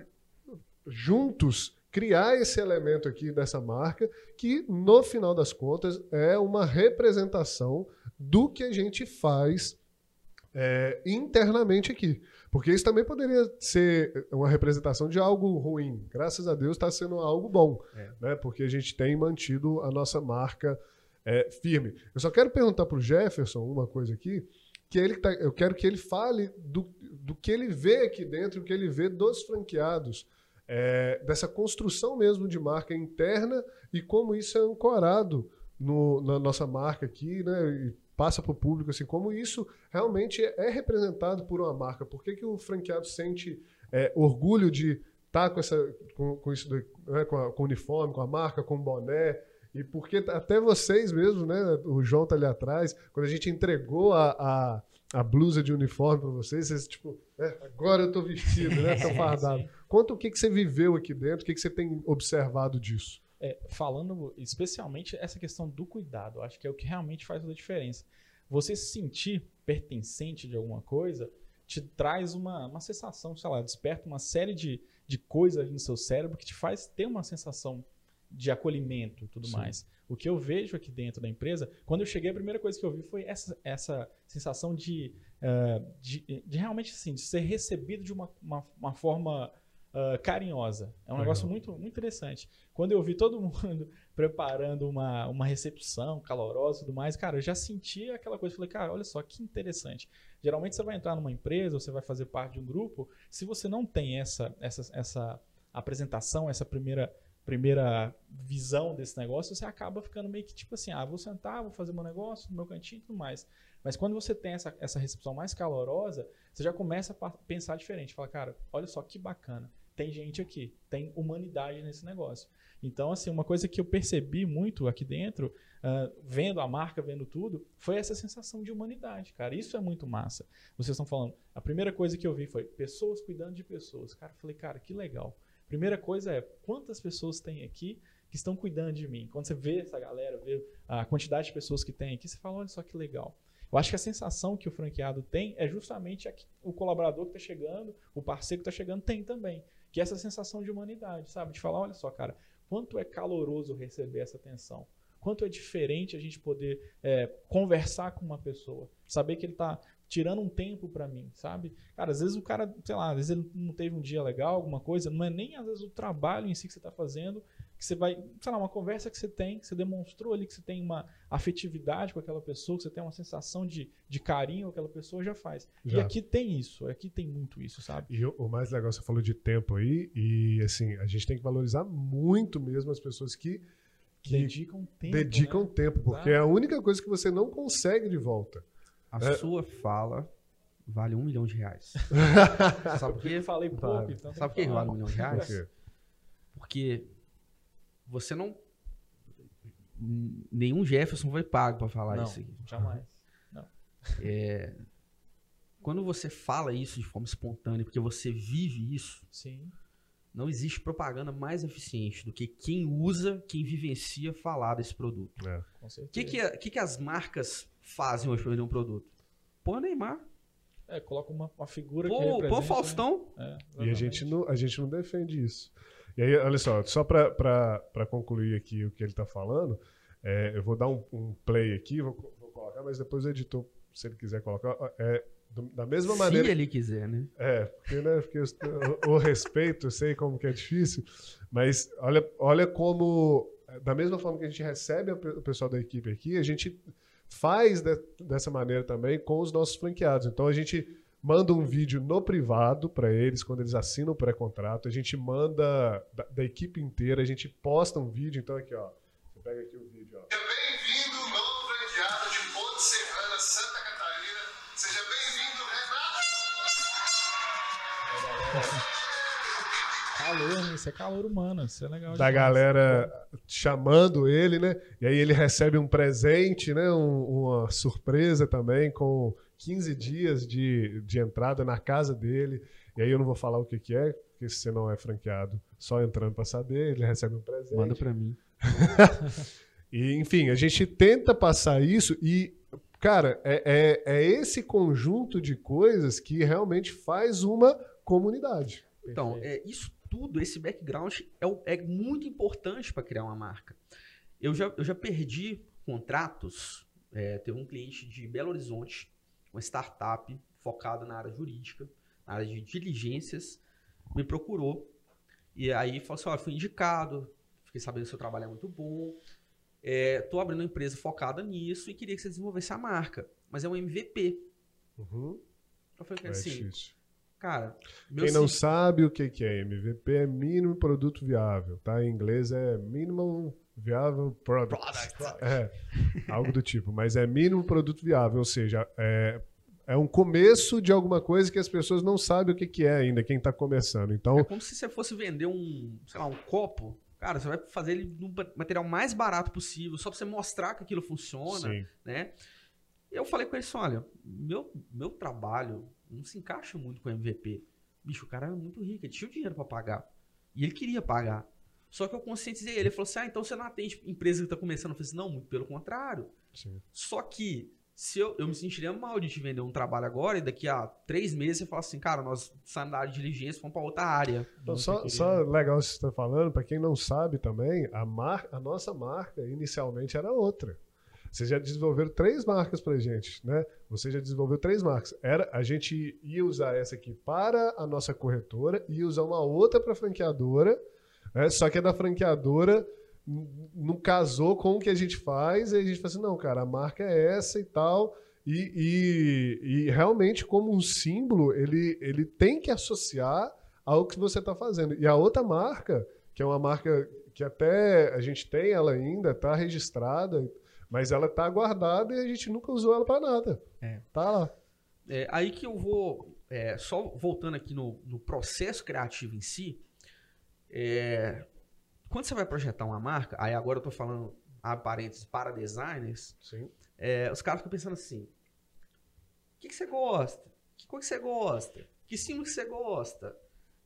juntos criar esse elemento aqui dessa marca, que no final das contas é uma representação do que a gente faz é, internamente aqui. Porque isso também poderia ser uma representação de algo ruim. Graças a Deus está sendo algo bom, É. né? porque a gente tem mantido a nossa marca é, firme. Eu só quero perguntar para o Jefferson uma coisa aqui, que ele tá, eu quero que ele fale do, do que ele vê aqui dentro, o que ele vê dos franqueados, é, dessa construção mesmo de marca interna e como isso é ancorado no- na nossa marca aqui, né? E passa para o público, assim, como isso realmente é representado por uma marca. Por que, que o franqueado sente é, orgulho de estar com, essa, com, com isso, daqui, né? com, a- com o uniforme, com a marca, com o boné? E porque até vocês mesmos, né? O João tá ali atrás, quando a gente entregou a, a, a blusa de uniforme para vocês, vocês, tipo, é, agora eu tô vestido, né? [laughs] Tô fardado. Conta o que, que você viveu aqui dentro, o que, que você tem observado disso. É, falando especialmente essa questão do cuidado, acho que é o que realmente faz toda a diferença. Você se sentir pertencente de alguma coisa te traz uma, uma sensação, sei lá, desperta uma série de, de coisas no seu cérebro que te faz ter uma sensação de acolhimento e tudo Sim. mais. O que eu vejo aqui dentro da empresa, quando eu cheguei, a primeira coisa que eu vi foi essa, essa sensação de, eh, de, de realmente assim, de ser recebido de uma, uma, uma forma ah, carinhosa. É um Legal. negócio muito, muito interessante. Quando eu vi todo [laughs] mundo preparando uma, uma recepção calorosa e tudo mais, cara, eu já senti aquela coisa. Falei, cara, olha só que interessante. Geralmente você vai entrar numa empresa, você vai fazer parte de um grupo. Se você não tem essa, essa, essa apresentação, essa primeira, primeira visão desse negócio, você acaba ficando meio que tipo assim: ah, vou sentar, vou fazer meu negócio no meu cantinho e tudo mais. Mas quando você tem essa, essa recepção mais calorosa, você já começa a pensar diferente. Fala, cara, olha só que bacana. Tem gente aqui, tem humanidade nesse negócio. Então, assim, uma coisa que eu percebi muito aqui dentro, ah, vendo a marca, vendo tudo, foi essa sensação de humanidade, cara. Isso é muito massa. Vocês estão falando, a primeira coisa que eu vi foi pessoas cuidando de pessoas. Cara, eu falei, cara, que legal. Primeira coisa é, quantas pessoas tem aqui que estão cuidando de mim? Quando você vê essa galera, vê a quantidade de pessoas que tem aqui, você fala, olha só que legal. Eu acho que a sensação que o franqueado tem é justamente a que o colaborador que está chegando, o parceiro que está chegando tem também. Que é essa sensação de humanidade, sabe? De falar, olha só, cara, quanto é caloroso receber essa atenção. Quanto é diferente a gente poder é, conversar com uma pessoa. Saber que ele está tirando um tempo para mim, sabe? Cara, às vezes o cara, sei lá, às vezes ele não teve um dia legal, alguma coisa, não é nem às vezes o trabalho em si que você está fazendo, que você vai, sei lá, uma conversa que você tem, que você demonstrou ali que você tem uma afetividade com aquela pessoa, que você tem uma sensação de, de carinho com aquela pessoa, já faz. E Já. aqui tem isso, aqui tem muito isso, sabe? E o, mais legal, você falou de tempo aí, e assim, a gente tem que valorizar muito mesmo as pessoas que, que Dedicam tempo. dedicam né? tempo, porque é a única coisa que você não consegue de volta. A É. sua fala vale um milhão de reais. [laughs] Sabe por quê? Eu falei pouco, Vale. então Sabe por que vale um milhão de reais? quê? Porque você não. Nenhum Jefferson foi pago pra falar Não, isso aqui. jamais. Quando você fala isso de forma espontânea, porque você vive isso, Sim. não existe propaganda mais eficiente do que quem usa, quem vivencia falar desse produto. É. O que, que, a- que, que as marcas fazem hoje para vender um produto? Põe o Neymar, É, coloca uma, uma figura que põe representa, põe o Faustão. né? É, E a gente, não, a gente não defende isso. E aí, olha só, só para concluir aqui o que ele está falando, é, eu vou dar um, um play aqui, vou, vou colocar, mas depois o editor, se ele quiser colocar, é, do- da mesma maneira. Se ele quiser, né? É, porque, né, porque o, o respeito, eu sei como que é difícil, mas olha, olha como, da mesma forma que a gente recebe o pessoal da equipe aqui, a gente faz de, dessa maneira também com os nossos franqueados. Então a gente manda um vídeo no privado para eles quando eles assinam o pré-contrato. A gente manda da, da, equipe inteira, a gente posta um vídeo. Então aqui, ó, você pega aqui o vídeo, ó. Bem-vindo, novo franqueado de Ponte Serrana, Santa Catarina. Seja bem-vindo, Renato. [laughs] Calor, isso é calor humano, isso é legal. Da demais. galera chamando ele, né? E aí ele recebe um presente, né? Um- uma surpresa também com 15 dias de, de entrada na casa dele. E aí eu não vou falar o que, que é, porque se você não é franqueado, só entrando para saber, ele recebe um presente. Manda pra mim. [laughs] [laughs] E, enfim, a gente tenta passar isso e, cara, é, é, é esse conjunto de coisas que realmente faz uma comunidade. Então, é, isso tudo, esse background é, o- é muito importante para criar uma marca. Eu já, eu já perdi contratos. É, teve um cliente de Belo Horizonte, uma startup focada na área jurídica, na área de diligências, me procurou. E aí falou assim: olha, fui indicado, fiquei sabendo que seu trabalho é muito bom. Estou abrindo uma empresa focada nisso e queria que você desenvolvesse a marca. Mas é um MVP. Uhum. Eu falei É assim, difícil. Cara, meu Quem não sabe o que que é MVP é mínimo produto viável, tá? Em inglês é minimum viable product. Product. [laughs] É, algo do tipo. Mas é mínimo produto viável, ou seja, é, é um começo de alguma coisa que as pessoas não sabem o que que é ainda, quem está começando. Então, É como se você fosse vender um, sei lá, um copo. Cara, você vai fazer ele no material mais barato possível, só pra você mostrar que aquilo funciona, sim. né? Eu falei com ele assim, olha, meu, meu trabalho não se encaixa muito com o MVP. Bicho, o cara era muito rico, ele tinha o dinheiro pra pagar. E ele queria pagar. Só que eu conscientizei ele, ele falou assim, ah, então você não atende empresa que tá começando. Eu falei assim, não, muito pelo contrário. sim. Só que se eu, eu me sentiria mal de te vender um trabalho agora e daqui a três meses você fala assim, cara, nós saímos da área de diligência, vamos pra outra área. Então, só, só legal isso que você está falando, para quem não sabe também, a, mar, a nossa marca inicialmente era outra. Vocês já desenvolveram três marcas pra gente, né? Você já desenvolveu três marcas. Era, a gente ia usar essa aqui para a nossa corretora e usar uma outra para franqueadora, né? só que a da franqueadora não casou com o que a gente faz, e a gente falou assim, não, cara, a marca é essa e tal. E, e- e realmente, como um símbolo, ele, ele tem que associar ao que você está fazendo. E a outra marca, que é uma marca que até a gente tem ela ainda, está registrada, mas ela está guardada e a gente nunca usou ela para nada. É. Tá lá. É, aí que eu vou, é, só voltando aqui no, no processo criativo em si, é, quando você vai projetar uma marca, aí agora eu tô falando, abre parênteses, para designers, Sim. é, os caras ficam pensando assim, o que, que você gosta? Que cor que você gosta? Que símbolo que você gosta?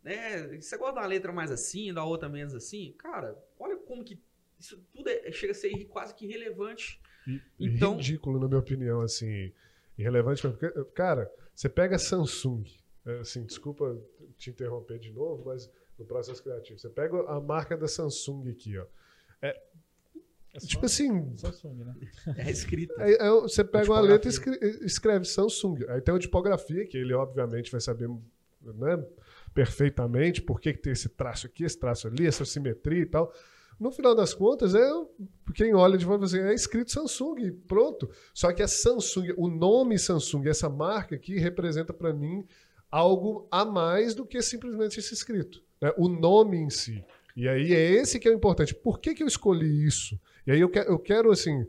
Né? Você gosta uma letra mais assim, da outra menos assim? Cara, olha como que isso tudo é- chega a ser quase que irrelevante. E, Então- Ridículo, na minha opinião, assim. Irrelevante, porque, cara, você pega Samsung, é, assim, desculpa te interromper de novo, mas no processo criativo, você pega a marca da Samsung aqui, ó. É só Tipo assim, Samsung, né? É escrito. Aí, aí você pega uma letra e escreve Samsung. Aí tem o tipografia, que ele obviamente vai saber né, perfeitamente por que, que tem esse traço aqui, esse traço ali, essa simetria e tal. No final das contas, é quem olha de fora assim, é escrito Samsung, pronto. Só que a Samsung, o nome Samsung, essa marca aqui, representa para mim algo a mais do que simplesmente esse escrito. né? O nome em si. E aí é esse que é o importante. Por que, que eu escolhi isso? E aí eu quero, eu quero assim,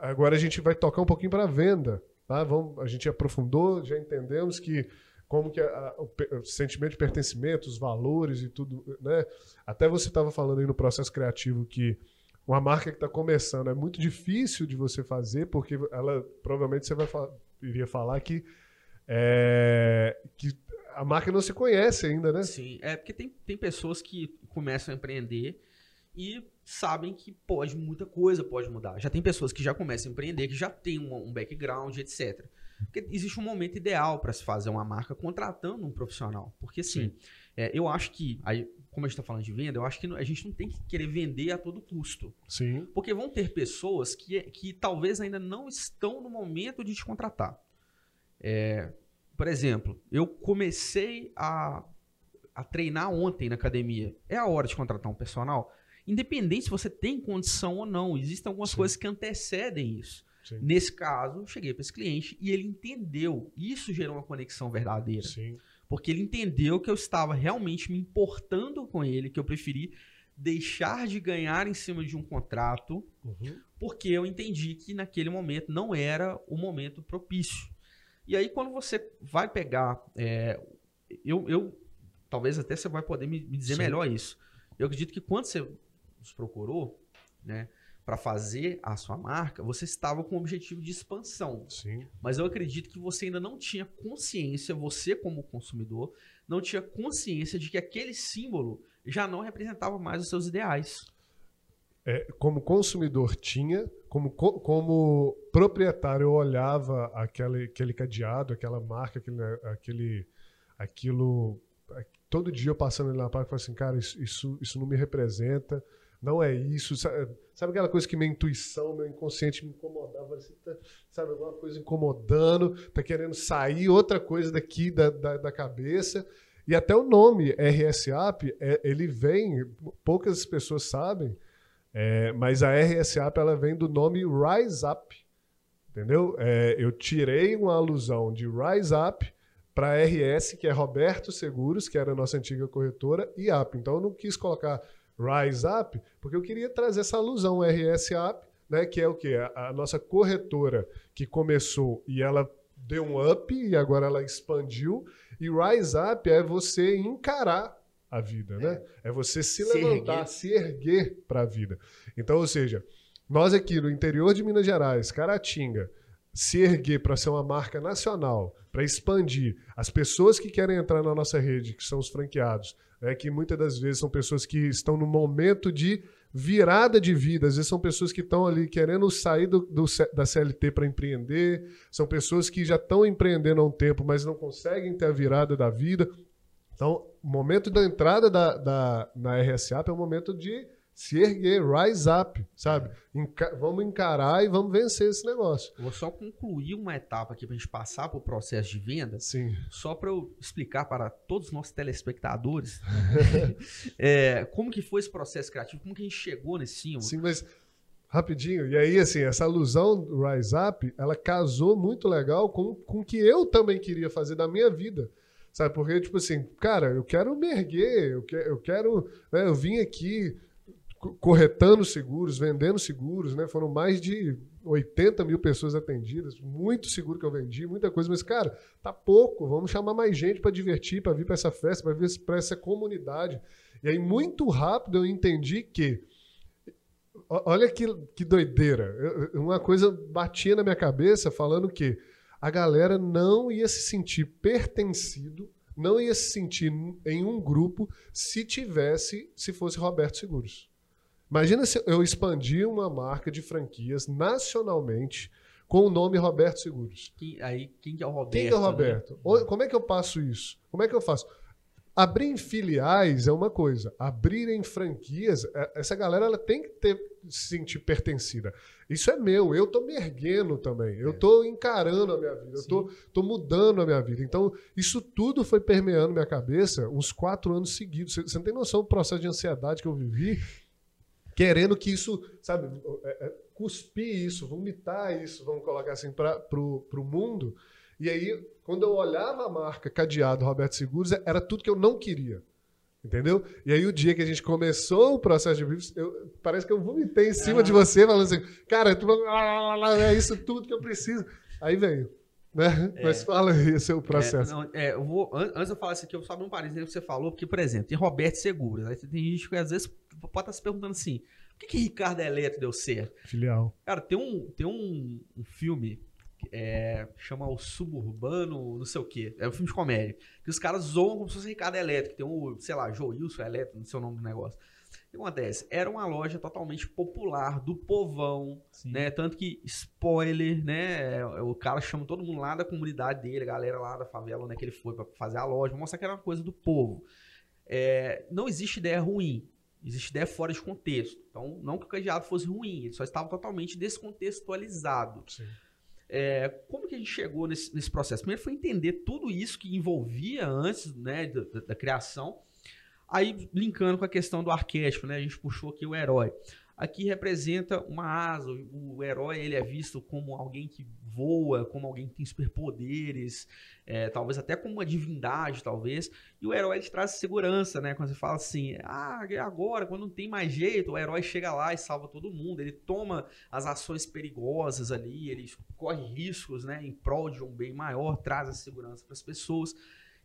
Agora a gente vai tocar um pouquinho para a venda. Tá? Vamos, a gente aprofundou, já entendemos que como que a- a- o, sentimento de pertencimento, os valores e tudo, né? Até você estava falando aí no processo criativo que uma marca que está começando é muito difícil de você fazer, porque ela provavelmente você vai iria falar que, é, que a marca não se conhece ainda, né? Sim, é porque tem, tem pessoas que começam a empreender e sabem que pode muita coisa pode mudar. Já tem pessoas que já começam a empreender, que já tem um, um background, etc. Porque existe um momento ideal para se fazer uma marca contratando um profissional. Porque assim, é, eu acho que, aí, como a gente está falando de venda, eu acho que a gente não tem que querer vender a todo custo. Sim. Porque vão ter pessoas que, que talvez ainda não estão no momento de te contratar. É, por exemplo, eu comecei a, a treinar ontem na academia. É a hora de contratar um personal? Independente se você tem condição ou não, existem algumas Sim. coisas que antecedem isso. Sim. Nesse caso, cheguei para esse cliente e ele entendeu. Isso gerou uma conexão verdadeira. Sim. Porque ele entendeu que eu estava realmente me importando com ele, que eu preferi deixar de ganhar em cima de um contrato, Uhum. porque eu entendi que naquele momento não era o momento propício. E aí, quando você vai pegar. é, eu, eu- Talvez até você vai poder me, me dizer Sim. melhor isso. Eu acredito que quando você nos procurou, né, para fazer a sua marca, você estava com o objetivo de expansão. Sim. Mas eu acredito que você ainda não tinha consciência, você como consumidor, não tinha consciência de que aquele símbolo já não representava mais os seus ideais. É, como consumidor tinha, como, co- como proprietário eu olhava aquele, aquele cadeado, aquela marca, aquele, aquele aquilo. Todo dia eu passando ali na praia e falava assim, cara, isso, isso, isso não me representa, não é isso. Sabe, sabe aquela coisa que minha intuição, meu inconsciente me incomodava? Assim, tá- sabe, alguma coisa incomodando, tá querendo sair outra coisa daqui da, da, da cabeça. E até o nome RSAP, é, ele vem, poucas pessoas sabem, é, mas a RSAP ela vem do nome Rise Up. Entendeu? É, eu tirei uma alusão de Rise Up para RS, que é Roberto Seguros, que era a nossa antiga corretora, e Up. Então eu não quis colocar Rise Up, porque eu queria trazer essa alusão RS Up, né, que é o quê? A, a nossa corretora que começou e ela deu um up e agora ela expandiu. E Rise Up é você encarar a vida, né? É você se, Se levantar, erguer. se erguer para a vida. Então, ou seja, nós aqui no interior de Minas Gerais, Caratinga, se erguer para ser uma marca nacional, para expandir. As pessoas que querem entrar na nossa rede, que são os franqueados, né, que muitas das vezes são pessoas que estão no momento de virada de vida, às vezes são pessoas que estão ali querendo sair do, do da CLT para empreender, são pessoas que já estão empreendendo há um tempo, mas não conseguem ter a virada da vida. Então, o momento da entrada da, da, na RSAP é o momento de se erguer, rise up, sabe? Enca- vamos encarar e vamos vencer esse negócio. Vou só concluir uma etapa aqui para a gente passar para o processo de venda, Sim. só para eu explicar para todos os nossos telespectadores [laughs] é, como que foi esse processo criativo, como que a gente chegou nesse símbolo. Sim, mas rapidinho. E aí, assim, essa alusão do Rise Up, ela casou muito legal com, com o que eu também queria fazer da minha vida. Sabe? Porque, tipo assim, cara, eu quero me erguer, eu, que, eu quero. né, eu vim aqui corretando seguros, vendendo seguros, né? Foram mais de 80 mil pessoas atendidas, muito seguro que eu vendi, muita coisa, mas, cara, tá pouco, vamos chamar mais gente para divertir, para vir para essa festa, para vir para essa comunidade. E aí, muito rápido, eu entendi que Olha que, que doideira. Eu- uma coisa batia na minha cabeça falando que a galera não ia se sentir pertencido, não ia se sentir em um grupo se tivesse, se fosse Roberto Seguros. Imagina se eu expandir uma marca de franquias nacionalmente com o nome Roberto Seguros. Quem- aí, quem que é o Roberto? Quem que é o né? Roberto? O- Como é que eu passo isso? Como é que eu faço? Abrir em filiais é uma coisa. Abrir em franquias, é- essa galera ela tem que ter, se sentir pertencida. Isso é meu, eu tô me erguendo também. Eu tô encarando a minha vida, eu tô, tô mudando a minha vida. Então, isso tudo foi permeando minha cabeça uns quatro anos seguidos. Você não tem noção do processo de ansiedade que eu vivi, querendo que isso, sabe, é- é, cuspir isso, vomitar isso, vamos colocar assim, para pro, pro mundo. E aí, quando eu olhava a marca cadeado Roberto Seguros, era tudo que eu não queria. Entendeu? E aí, o dia que a gente começou o processo de Vivos, eu, parece que eu vomitei em cima de você, falando assim, cara, tu, é isso tudo que eu preciso. Aí veio. Né? [laughs] Mas fala aí o seu processo. É, não, é, eu vou, an- antes eu falar isso aqui, eu só abrir um parênteses que você falou, porque, por exemplo, tem Roberto Seguros. Aí tem gente que às vezes pode estar se perguntando assim: por que, que Ricardo Eletro deu certo? Filial. Cara, tem um, tem um, um filme é, chama O Suburbano, não sei o quê. É um filme de comédia. Que os caras zoam como se fosse Ricardo que tem um, sei lá, Joilson Eletro, não sei o nome do negócio. O que acontece? Era uma loja totalmente popular, do povão, Sim. né? Tanto que, spoiler, né? é, O cara chama todo mundo lá da comunidade dele, a galera lá da favela onde é que ele foi pra fazer a loja, mostrar que era uma coisa do povo. É, não existe ideia ruim, existe ideia fora de contexto. Então, não que o cadeado fosse ruim, ele só estava totalmente descontextualizado. Sim. É, como que a gente chegou nesse, nesse processo? Primeiro foi entender tudo isso que envolvia antes né, da, da- da criação. Aí, linkando com a questão do arquétipo, né? A gente puxou aqui o herói. aqui representa uma asa. O herói ele é visto como alguém que voa, como alguém que tem superpoderes, é, talvez até como uma divindade, talvez. E o herói ele traz segurança, né? Quando você fala assim, ah, agora, quando não tem mais jeito, o herói chega lá e salva todo mundo. Ele toma as ações perigosas ali, ele corre riscos, né? Em prol de um bem maior, traz a segurança para as pessoas.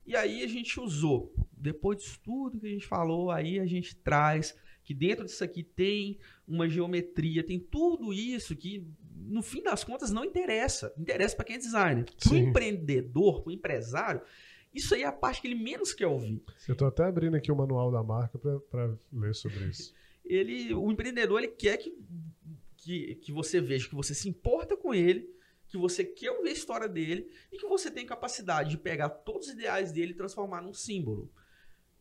E aí a gente usou, depois disso tudo que a gente falou, aí a gente traz que dentro disso aqui tem uma geometria, tem tudo isso que no fim das contas não interessa. Interessa para quem é designer. Para o empreendedor, para o empresário, isso aí é a parte que ele menos quer ouvir. Eu estou até abrindo aqui o manual da marca para ler sobre isso. ele, o empreendedor ele quer que, que, que você veja que você se importa com ele, que você quer ouvir a história dele e que você tem capacidade de pegar todos os ideais dele e transformar num símbolo.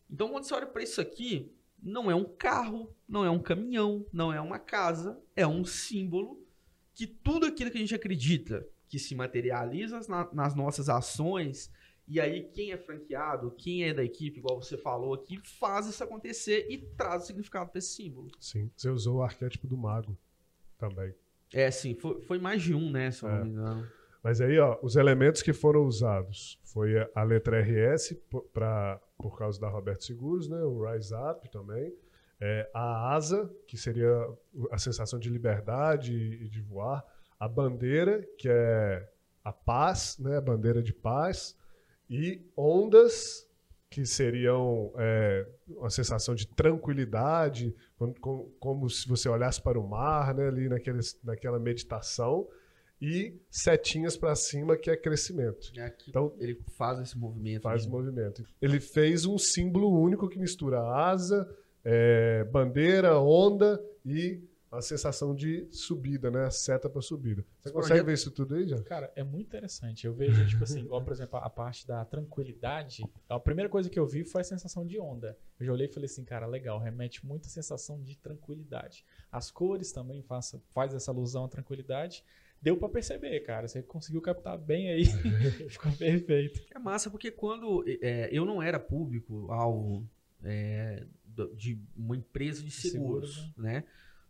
Então, quando você olha para isso aqui, não é um carro, não é um caminhão, não é uma casa, é um símbolo que tudo aquilo que a gente acredita que se materializa na, nas nossas ações, e aí quem é franqueado, quem é da equipe, igual você falou aqui, faz isso acontecer e traz o significado para esse símbolo. Sim, você usou o arquétipo do mago também. É, sim, foi, foi mais de um, né, se eu é. não me engano. Mas aí, ó, os elementos que foram usados foi a letra RS pra, por causa da Roberto Seguros, né? O Rise Up também. É, a asa, que seria a sensação de liberdade e de voar. A bandeira, que é a paz, né? A bandeira de paz. E ondas, que seriam é, uma sensação de tranquilidade, como, como, se você olhasse para o mar, né? Ali naquele, naquela meditação e setinhas para cima, que é crescimento. É então ele faz esse movimento. Faz o movimento. Ele fez um símbolo único que mistura asa, é, bandeira, onda e a sensação de subida, né? A seta para subida. Você consegue projeto... ver isso tudo aí, já? Cara, é muito interessante. Eu vejo, tipo assim, igual, por exemplo, a parte da tranquilidade. A primeira coisa que eu vi foi a sensação de onda. Eu já olhei e falei assim, cara, legal, remete muito a sensação de tranquilidade. As cores também faz, faz essa alusão à tranquilidade deu para perceber, cara. Você conseguiu captar bem aí. [laughs] Ficou perfeito. É massa porque quando é, eu não era público alvo é, de uma empresa de seguros, Seguro, né? né?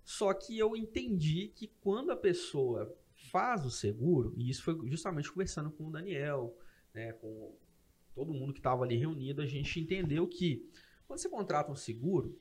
Só que eu entendi que quando a pessoa faz o seguro, e isso foi justamente conversando com o Daniel, né, com todo mundo que estava ali reunido, a gente entendeu que quando você contrata um seguro,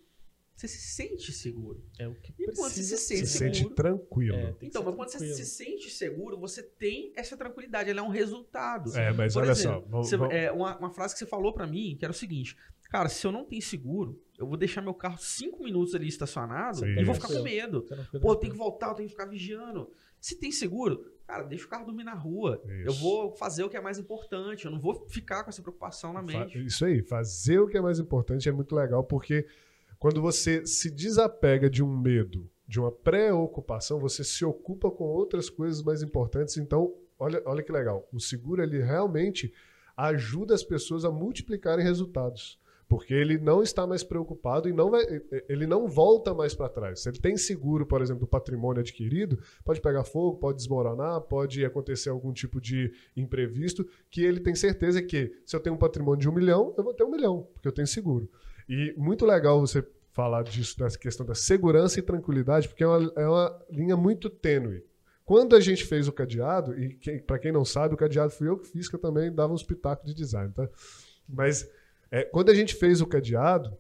você se sente seguro. É o que e quando você se sente se seguro. Sente tranquilo. É, então, mas quando tranquilo. você se sente seguro, você tem essa tranquilidade. Ela é um resultado. É, mas Por olha exemplo, só. Vamos, você, vamos... É, uma, uma frase que você falou para mim, que era o seguinte: Cara, se eu não tenho seguro, eu vou deixar meu carro cinco minutos ali estacionado Sim. e vou ficar com medo. Pô, eu tenho que voltar, eu tenho que ficar vigiando. Se tem seguro, cara, deixa o carro dormir na rua. Isso. Eu vou fazer o que é mais importante. Eu não vou ficar com essa preocupação na mente. Isso aí, fazer o que é mais importante é muito legal, porque quando você se desapega de um medo, de uma preocupação, você se ocupa com outras coisas mais importantes. Então, olha, olha que legal. O seguro, ele realmente ajuda as pessoas a multiplicarem resultados. Porque ele não está mais preocupado e não vai, ele não volta mais para trás. Se ele tem seguro, por exemplo, do patrimônio adquirido, pode pegar fogo, pode desmoronar, pode acontecer algum tipo de imprevisto, que ele tem certeza que se eu tenho um patrimônio de um milhão, eu vou ter um milhão, porque eu tenho seguro. E muito legal você falar disso, dessa questão da segurança e tranquilidade, porque é uma, é uma linha muito tênue. Quando a gente fez o cadeado, e para quem não sabe, o cadeado fui eu que fiz, que eu também dava uns pitacos de design, tá? Mas é, quando a gente fez o cadeado,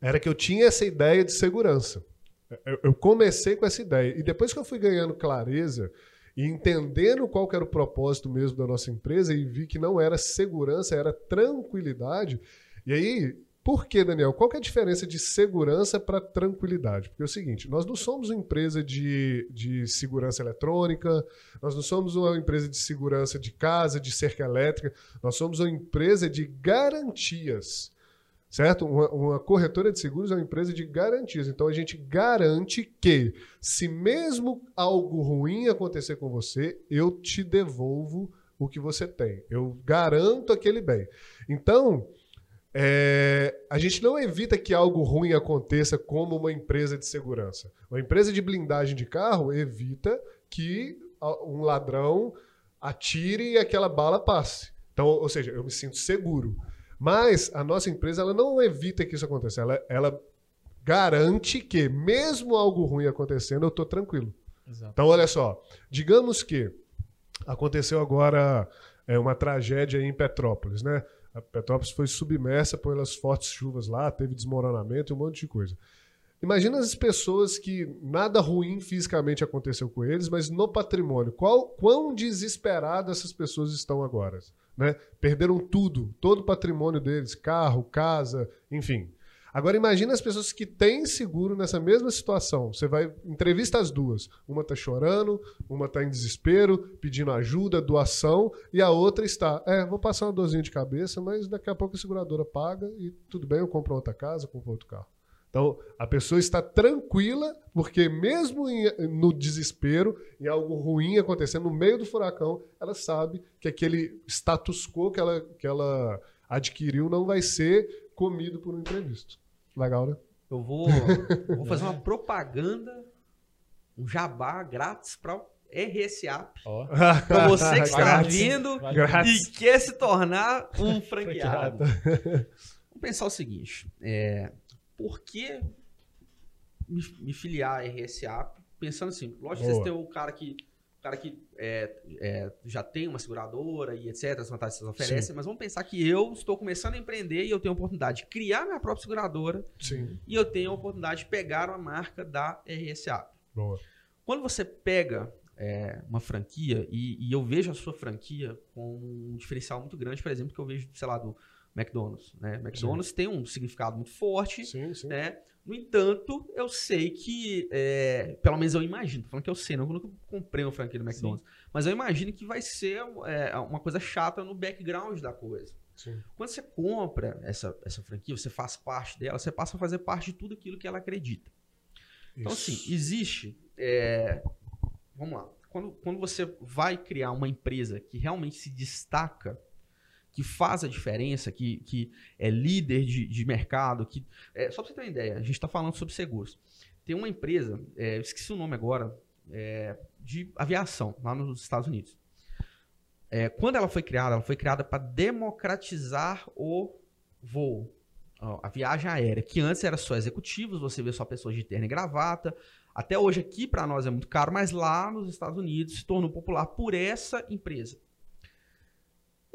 era que eu tinha essa ideia de segurança. Eu, eu comecei com essa ideia. E depois que eu fui ganhando clareza e entendendo qual era o propósito mesmo da nossa empresa, e vi que não era segurança, era tranquilidade, e aí por que, Daniel? Qual que é a diferença de segurança para tranquilidade? Porque é o seguinte, nós não somos uma empresa de, de segurança eletrônica, nós não somos uma empresa de segurança de casa, de cerca elétrica, nós somos uma empresa de garantias. Certo? Uma, uma corretora de seguros é uma empresa de garantias. Então a gente garante que, se mesmo algo ruim acontecer com você, eu te devolvo o que você tem. Eu garanto aquele bem. Então, é, a gente não evita que algo ruim aconteça como uma empresa de segurança. Uma empresa de blindagem de carro evita que um ladrão atire e aquela bala passe. Então, ou seja, eu me sinto seguro. Mas a nossa empresa ela não evita que isso aconteça. Ela, ela garante que, mesmo algo ruim acontecendo, eu tô tranquilo. Exato. Então, olha só. Digamos que aconteceu agora é, uma tragédia em Petrópolis, né? A Petrópolis foi submersa pelas fortes chuvas lá, teve desmoronamento e um monte de coisa. Imagina as pessoas que nada ruim fisicamente aconteceu com eles, mas no patrimônio. Qual, quão desesperadas essas pessoas estão agora? Né? Perderam tudo, todo o patrimônio deles, carro, casa, enfim. Agora imagina as pessoas que têm seguro nessa mesma situação. Você vai entrevista as duas. Uma está chorando, uma está em desespero, pedindo ajuda, doação, e a outra está, é, vou passar uma dorzinha de cabeça, mas daqui a pouco a seguradora paga e tudo bem, eu compro outra casa, compro outro carro. Então, a pessoa está tranquila, porque mesmo em- no desespero, em algo ruim acontecendo, no meio do furacão, ela sabe que aquele status quo que ela, que ela adquiriu não vai ser comido por um imprevisto. Legal, né? Eu vou, [laughs] vou fazer uma propaganda, um jabá grátis para RSA. Ó, [laughs] Para você que está Grátis. vindo. Grátis. e quer se tornar um [laughs] franqueado. Vamos pensar o seguinte: é, por que me, me filiar a RSA? Pensando assim, lógico que vocês Boa. têm o cara que, o cara que é, é, já tem uma seguradora e etc., as vantagens que vocês oferecem, mas vamos pensar que eu estou começando a empreender e eu tenho a oportunidade de criar minha própria seguradora Sim, e eu tenho a oportunidade de pegar uma marca da RSA. boa. Quando você pega é, uma franquia, e, e eu vejo a sua franquia com um diferencial muito grande, por exemplo, que eu vejo, sei lá, do McDonald's. Né? McDonald's tem um significado muito forte, Sim, sim. né? No entanto, eu sei que, é, pelo menos eu imagino, tô falando que eu sei, não eu nunca comprei uma franquia do McDonald's, mas eu imagino que vai ser é, uma coisa chata no background da coisa. sim. Quando você compra essa, essa franquia, você faz parte dela, você passa a fazer parte de tudo aquilo que ela acredita. Então, Isso. assim, existe. é, vamos lá. Quando, quando você vai criar uma empresa que realmente se destaca, que faz a diferença, que, que é líder de, de mercado, que. é, só para você ter uma ideia, a gente está falando sobre seguros. Tem uma empresa, é, esqueci o nome agora, é, de aviação, lá nos Estados Unidos. É, quando ela foi criada, ela foi criada para democratizar o voo. A viagem aérea, que antes era só executivos, você vê só pessoas de terno e gravata. Até hoje aqui para nós é muito caro, mas lá nos Estados Unidos se tornou popular por essa empresa.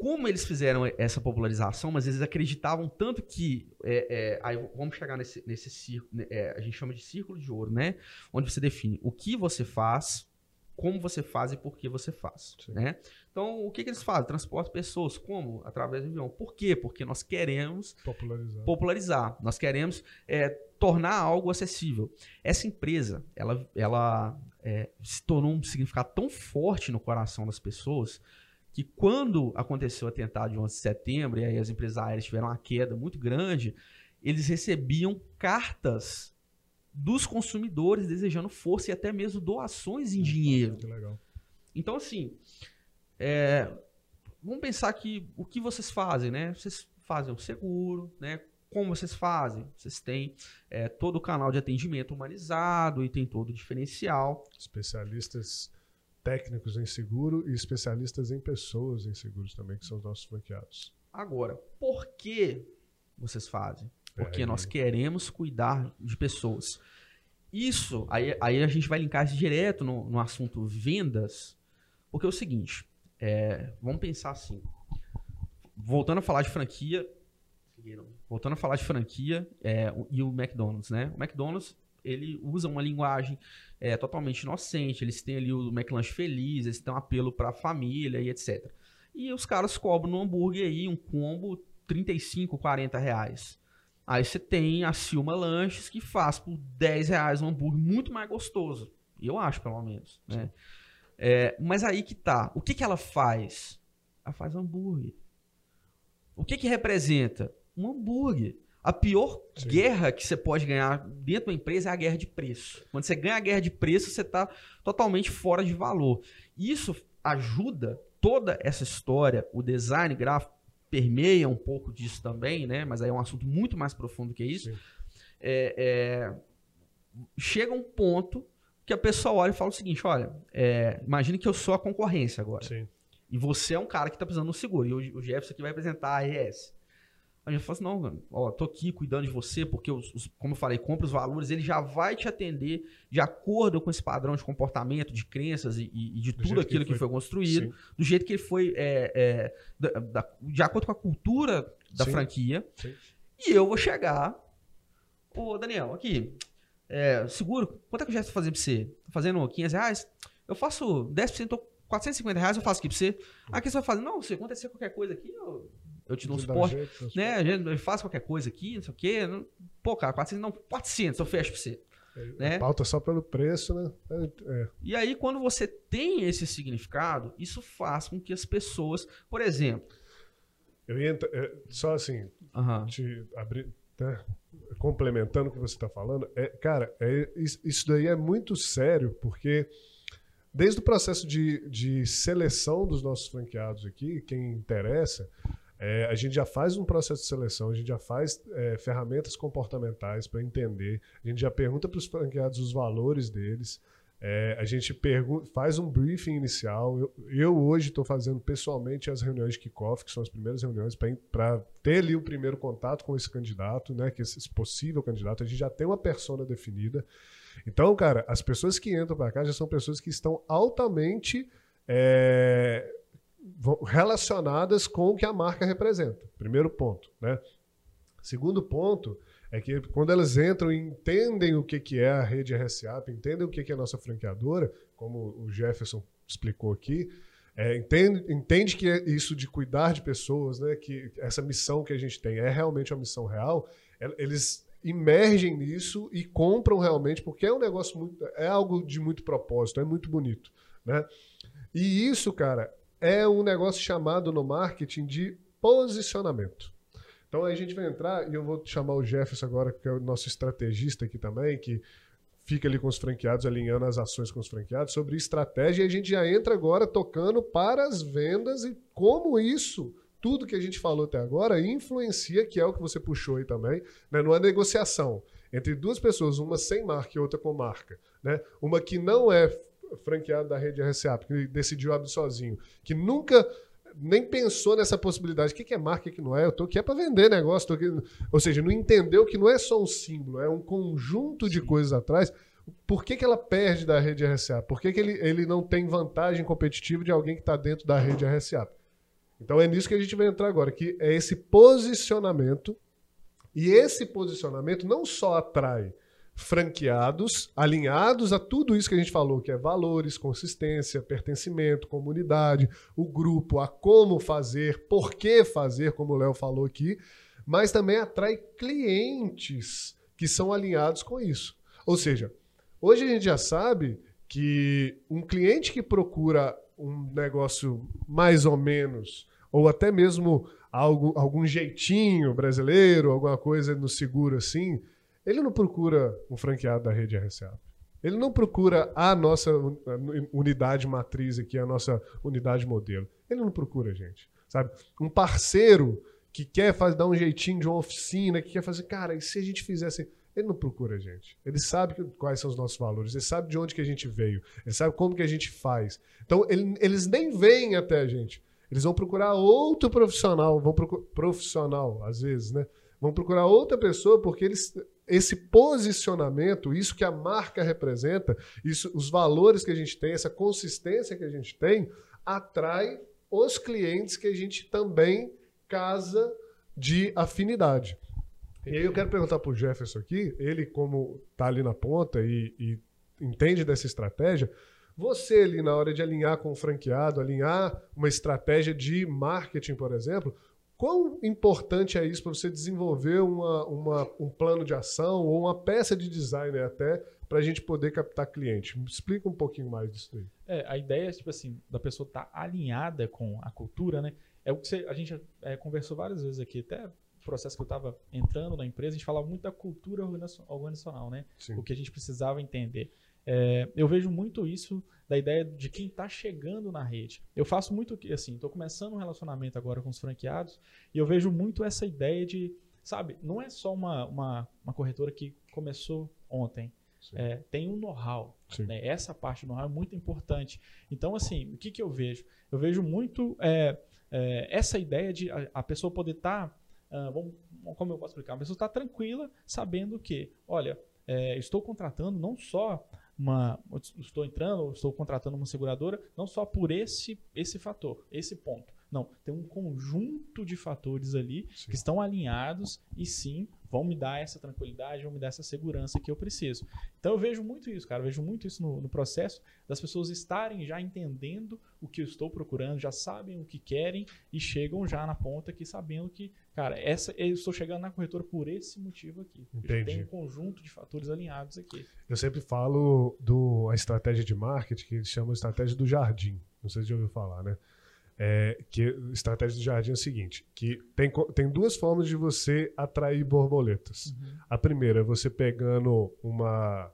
Como eles fizeram essa popularização, mas eles acreditavam tanto que. é, é, aí vamos chegar nesse, nesse círculo. a gente chama de círculo de ouro, né? Onde você define o que você faz, como você faz e por que você faz. Sim. Né? Então, o que, que eles fazem? Transportam pessoas. Como? Através do avião. Por quê? Porque nós queremos Popularizar. popularizar. Nós queremos é, tornar algo acessível. Essa empresa, ela, ela é, se tornou um significado tão forte no coração das pessoas que quando aconteceu o atentado de 11 de setembro e aí as empresas aéreas tiveram uma queda muito grande, eles recebiam cartas dos consumidores desejando força e até mesmo doações em dinheiro. Que legal. Então, assim, é, vamos pensar que o que vocês fazem, né? Vocês fazem o seguro, né? Como vocês fazem? Vocês têm é, todo o canal de atendimento humanizado e tem todo o diferencial. Especialistas técnicos em seguro e especialistas em pessoas em seguros também, que são os nossos franqueados. Agora, por que vocês fazem? Porque É, nós queremos cuidar de pessoas. Isso, aí, aí a gente vai linkar isso direto no, no assunto vendas, porque é o seguinte, é, vamos pensar assim, voltando a falar de franquia, voltando a falar de franquia é, e o McDonald's, né? O McDonald's, ele usa uma linguagem é, totalmente inocente, eles têm ali o McLanche Feliz, eles têm um apelo para a família e etc. E os caras cobram no hambúrguer aí um combo 35, 40 reais. Aí você tem a Silma Lanches que faz por 10 reais um hambúrguer muito mais gostoso. Eu acho, pelo menos. Né? É, mas aí que tá. O que, que ela faz? Ela faz hambúrguer. O que, que representa? Um hambúrguer. A pior Sim. guerra que você pode ganhar dentro da empresa é a guerra de preço. Quando você ganha a guerra de preço, você está totalmente fora de valor. Isso ajuda toda essa história, o design gráfico permeia um pouco disso também, né? Mas aí é um assunto muito mais profundo que isso. É, é, chega um ponto que a pessoa olha e fala o seguinte: olha, é, imagine que eu sou a concorrência agora. Sim. E você é um cara que está precisando de um seguro. E o, o Jefferson aqui vai apresentar a RS. A gente fala assim, não, mano, ó, tô aqui cuidando de você, porque, os, os- como eu falei, compra os valores, ele já vai te atender de acordo com esse padrão de comportamento, de crenças e, e- de Do tudo jeito que aquilo que foi- foi, construído, Sim. do jeito que ele foi, é, é, da- da- de acordo com a cultura da Sim. franquia. Sim. E eu vou chegar, ô Daniel, aqui, é, seguro, quanto é que eu já estou fazendo pra você? Tô fazendo 500 reais? Eu faço 10%, tô 450 reais, eu faço aqui pra você. Aqui você vai fazer, não, se acontecer qualquer coisa aqui, eu, eu te dou um suporte jeito, né? A gente faz qualquer coisa aqui, não sei o quê. não- Pô, cara, 400, não, 400 eu fecho pra você. né? Pauta só pelo preço, né? É, é. E aí, quando você tem esse significado, isso faz com que as pessoas, por exemplo, Eu ia é, só assim, te abrir, né, complementando o que você está falando, é, cara, é, is- isso daí é muito sério, porque desde o processo de, de seleção dos nossos franqueados aqui, quem interessa, é, a gente já faz um processo de seleção, a gente já faz é, ferramentas comportamentais para entender, a gente já pergunta para os franqueados os valores deles, é, a gente faz um briefing inicial. Eu, eu hoje estou fazendo pessoalmente as reuniões de kickoff, que são as primeiras reuniões, para ter ali o primeiro contato com esse candidato, né, que esse, possível candidato. A gente já tem uma persona definida. Então, cara, as pessoas que entram para cá já são pessoas que estão altamente é, relacionadas com o que a marca representa. Primeiro ponto, né? Segundo ponto é que quando elas entram e entendem o que, que é a rede RSAP, entendem o que, que é a nossa franqueadora, como o Jefferson explicou aqui, é, entende, entende que é isso de cuidar de pessoas, né, que essa missão que a gente tem é realmente uma missão real, el- eles imergem nisso e compram realmente, porque é um negócio muito. é algo de muito propósito, é muito bonito. Né? E isso, cara, é um negócio chamado no marketing de posicionamento. Então a gente vai entrar, e eu vou chamar o Jefferson agora, que é o nosso estrategista aqui também, que fica ali com os franqueados, alinhando as ações com os franqueados, sobre estratégia, e a gente já entra agora tocando para as vendas e como isso, tudo que a gente falou até agora, influencia, que é o que você puxou aí também, né, numa negociação entre duas pessoas, uma sem marca e outra com marca, né? uma que não é franqueada da rede RSA, que decidiu abrir sozinho, que nunca nem pensou nessa possibilidade. O que é marca e o que não é? Eu tô aqui é para vender negócio. Tô aqui... Ou seja, não entendeu que não é só um símbolo, é um conjunto de coisas atrás. Por que, que ela perde da rede RSA? Por que, que ele, ele não tem vantagem competitiva de alguém que está dentro da rede RSA? Então é nisso que a gente vai entrar agora, que é esse posicionamento. E esse posicionamento não só atrai franqueados alinhados a tudo isso que a gente falou, que é valores, consistência, pertencimento, comunidade, o grupo, a como fazer, por que fazer, como o Léo falou aqui, mas também atrai clientes que são alinhados com isso. Ou seja, hoje a gente já sabe que um cliente que procura um negócio mais ou menos, ou até mesmo algo, algum jeitinho brasileiro, alguma coisa no seguro assim, ele não procura um franqueado da rede RSA. Ele não procura a nossa unidade matriz aqui, a nossa unidade modelo. Ele não procura a gente, sabe? Um parceiro que quer fazer, dar um jeitinho de uma oficina, que quer fazer, cara, e se a gente fizesse... Ele não procura a gente. Ele sabe quais são os nossos valores, ele sabe de onde que a gente veio, ele sabe como que a gente faz. Então, ele- eles nem vêm até a gente. Eles vão procurar outro profissional, vão procurar profissional, às vezes, né? Vão procurar outra pessoa porque eles esse posicionamento, isso que a marca representa, isso, os valores que a gente tem, essa consistência que a gente tem, atrai os clientes que a gente também casa de afinidade. E aí eu quero perguntar para o Jefferson aqui, ele como está ali na ponta e, e entende dessa estratégia, você ali na hora de alinhar com o franqueado, alinhar uma estratégia de marketing, por exemplo, quão importante é isso para você desenvolver uma, uma- um plano de ação ou uma peça de design até para a gente poder captar cliente? Me explica um pouquinho mais disso daí. É, a ideia, tipo assim, da pessoa estar alinhada com a cultura, né? É o que você- a gente é, conversou várias vezes aqui, até o processo que eu estava entrando na empresa, a gente falava muito da cultura organizacio- organizacional, né? Sim. O que a gente precisava entender. É, eu vejo muito isso da ideia de quem está chegando na rede. Eu faço muito que, assim, estou começando um relacionamento agora com os franqueados e eu vejo muito essa ideia de, sabe, não é só uma, uma, uma corretora que começou ontem. É, tem um know-how. Né? Essa parte do know-how é muito importante. Então, assim, o que, que eu vejo? Eu vejo muito é, é, essa ideia de a, a pessoa poder estar ah, vamos, como eu posso explicar? A pessoa está tranquila, sabendo que, olha, é, estou contratando não só uma, estou entrando, estou contratando uma seguradora, não só por esse esse fator, esse ponto. Não, tem um conjunto de fatores ali Sim. que estão alinhados e sim vão me dar essa tranquilidade, vão me dar essa segurança que eu preciso. Então eu vejo muito isso, cara. Eu vejo muito isso no, no processo das pessoas estarem já entendendo o que eu estou procurando, já sabem o que querem e chegam já na ponta aqui sabendo que, cara, essa eu estou chegando na corretora por esse motivo aqui. Tenho um conjunto de fatores alinhados aqui. Eu sempre falo do a estratégia de marketing que eles chamam de estratégia do jardim. Não sei se já ouviu falar, né? É, que a estratégia do jardim é o seguinte: que tem, tem duas formas de você atrair borboletas. A primeira é você pegando uma.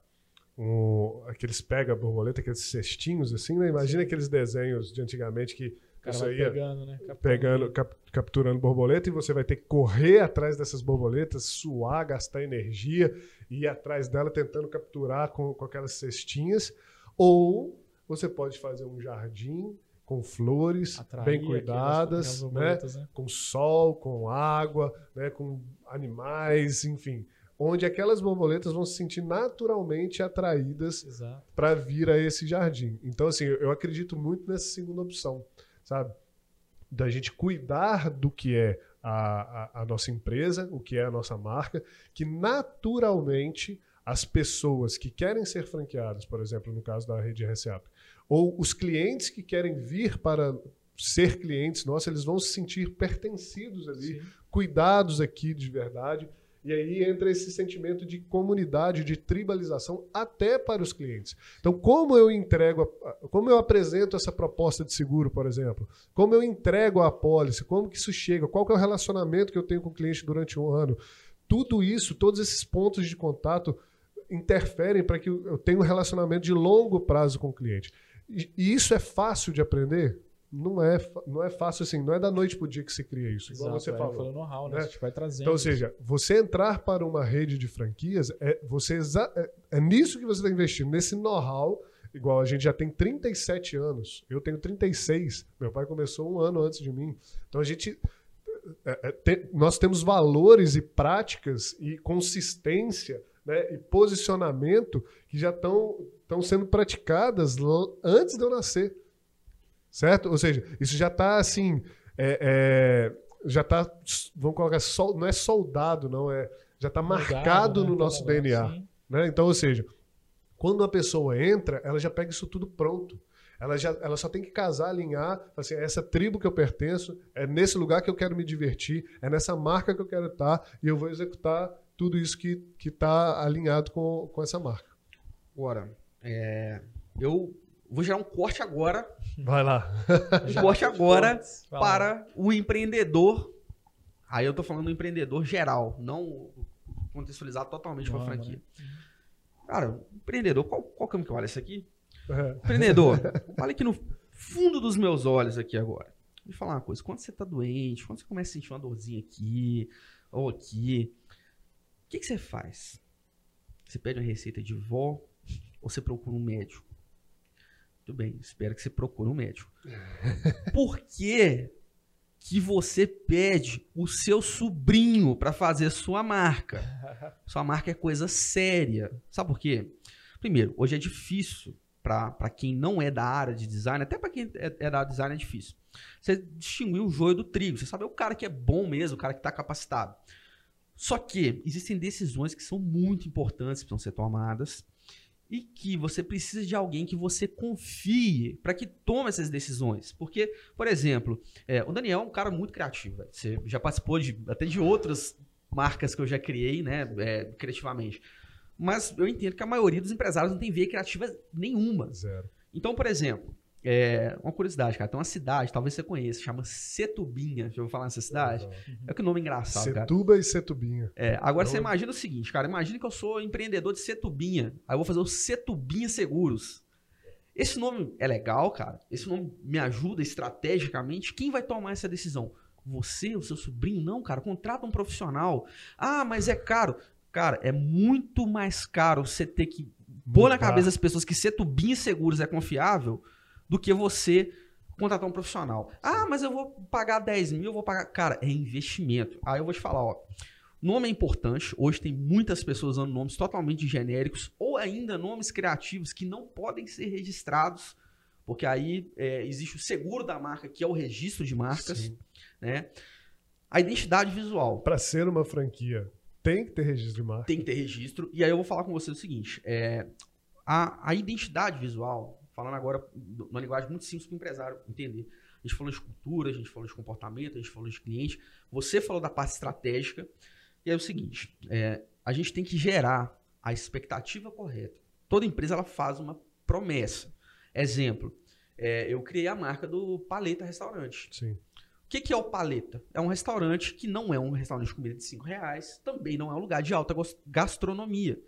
Um, aqueles pega borboleta, aqueles cestinhos assim, né? Imagina aqueles desenhos de antigamente que você ia pegando, né? captando pegando, cap- capturando borboleta e você vai ter que correr atrás dessas borboletas, suar, gastar energia e ir atrás dela tentando capturar com, com aquelas cestinhas. Ou você pode fazer um jardim com flores Atrair bem cuidadas, né? borboletas, né? com sol, com água, né? com animais, enfim. Onde aquelas borboletas vão se sentir naturalmente atraídas para vir a esse jardim. Então, assim, eu acredito muito nessa segunda opção, sabe? Da gente cuidar do que é a, a, a nossa empresa, o que é a nossa marca, que naturalmente as pessoas que querem ser franqueadas, por exemplo, no caso da rede RSA, ou os clientes que querem vir para ser clientes nossos, eles vão se sentir pertencidos ali, Sim. cuidados aqui de verdade. E aí entra esse sentimento de comunidade, de tribalização até para os clientes. Então, como eu entrego, como eu apresento essa proposta de seguro, por exemplo? Como eu entrego a apólice? Como que isso chega? Qual que é o relacionamento que eu tenho com o cliente durante um ano? Tudo isso, todos esses pontos de contato interferem para que eu tenha um relacionamento de longo prazo com o cliente. E e isso é fácil de aprender? Não é, não é fácil assim, não é da noite para o dia que se cria isso, igual Exato, você é, falou. Know-how, né? né? A gente vai trazendo. Então, ou seja, você entrar para uma rede de franquias, é, você é, é nisso que você está investindo, nesse know-how. Igual a gente já tem 37 anos, eu tenho 36, meu pai começou um ano antes de mim. Então a gente. é, é, tem- nós temos valores e práticas e consistência né, e posicionamento que já estão estão sendo praticadas antes de eu nascer. Certo? Ou seja, isso já está assim. é, é, já está. Vamos colocar. sol- não é soldado, não. é Já está marcado né? no nosso Mudado, DNA. sim. né? Então, ou seja, quando uma pessoa entra, ela já pega isso tudo pronto. Ela, já, ela só tem que casar, alinhar, falar assim, é essa tribo que eu pertenço, é nesse lugar que eu quero me divertir, é nessa marca que eu quero estar, e eu vou executar tudo isso que está alinhado com, com essa marca. Agora, é, eu vou gerar um corte agora, Vai lá. um corte agora para o empreendedor. Aí eu tô falando do empreendedor geral, não contextualizado totalmente para a franquia. Cara, empreendedor, qual, qual câmera que olha isso aqui? É. Empreendedor, [laughs] olha aqui no fundo dos meus olhos aqui agora. Me falar uma coisa, quando você tá doente, quando você começa a sentir uma dorzinha aqui ou aqui, o que, que você faz? Você pede uma receita de vó você procura um médico? Tudo bem, espero que você procure um médico. Por que que você pede o seu sobrinho para fazer sua marca? Sua marca é coisa séria. Sabe por quê? Primeiro, hoje é difícil para quem não é da área de design, até para quem é, é da área de design é difícil. Você distinguir o joio do trigo, você sabe o cara que é bom mesmo, o cara que está capacitado. Só que existem decisões que são muito importantes, que precisam ser tomadas, e que você precisa de alguém que você confie para que tome essas decisões. Porque, por exemplo, é, o Daniel é um cara muito criativo. velho. Você já participou de, até de outras marcas que eu já criei, né, é, criativamente. Mas eu entendo que a maioria dos empresários não tem veia criativa nenhuma. Zero. Então, por exemplo, é, uma curiosidade, cara, tem uma cidade, talvez você conheça, chama Setubinha. Já ouviu falar nessa cidade? É que nome engraçado, cara. Setuba e Setubinha. É, agora Não. você imagina o seguinte, cara. Imagina que eu sou empreendedor de Setubinha. Aí eu vou fazer o Setubinha Seguros. Esse nome é legal, cara. Esse nome me ajuda estrategicamente. Quem vai tomar essa decisão? Você, o seu sobrinho? Não, cara. Contrata um profissional. Ah, mas é caro. Cara, é muito mais caro você ter que pôr na cabeça das pessoas que Setubinha Seguros é confiável do que você contratar um profissional. Ah, mas eu vou pagar 10 mil, eu vou pagar. Cara, é investimento. Aí eu vou te falar, ó. Nome é importante. Hoje tem muitas pessoas usando nomes totalmente genéricos ou ainda nomes criativos que não podem ser registrados, porque aí é, existe o seguro da marca, que é o registro de marcas, Sim. né? A identidade visual Para ser uma franquia, tem que ter registro de marca. tem que ter registro. E aí eu vou falar com você o seguinte: é, a, a identidade visual, falando agora numa linguagem muito simples para o empresário entender. A gente falou de cultura, a gente falou de comportamento, a gente falou de cliente. Você falou da parte estratégica. E é o seguinte: é, a gente tem que gerar a expectativa correta. Toda empresa ela faz uma promessa. Exemplo, é, eu criei a marca do Paleta Restaurante. Sim. O que, que é o Paleta? É um restaurante que não é um restaurante de comida de 5 reais, também não é um lugar de alta gastronomia.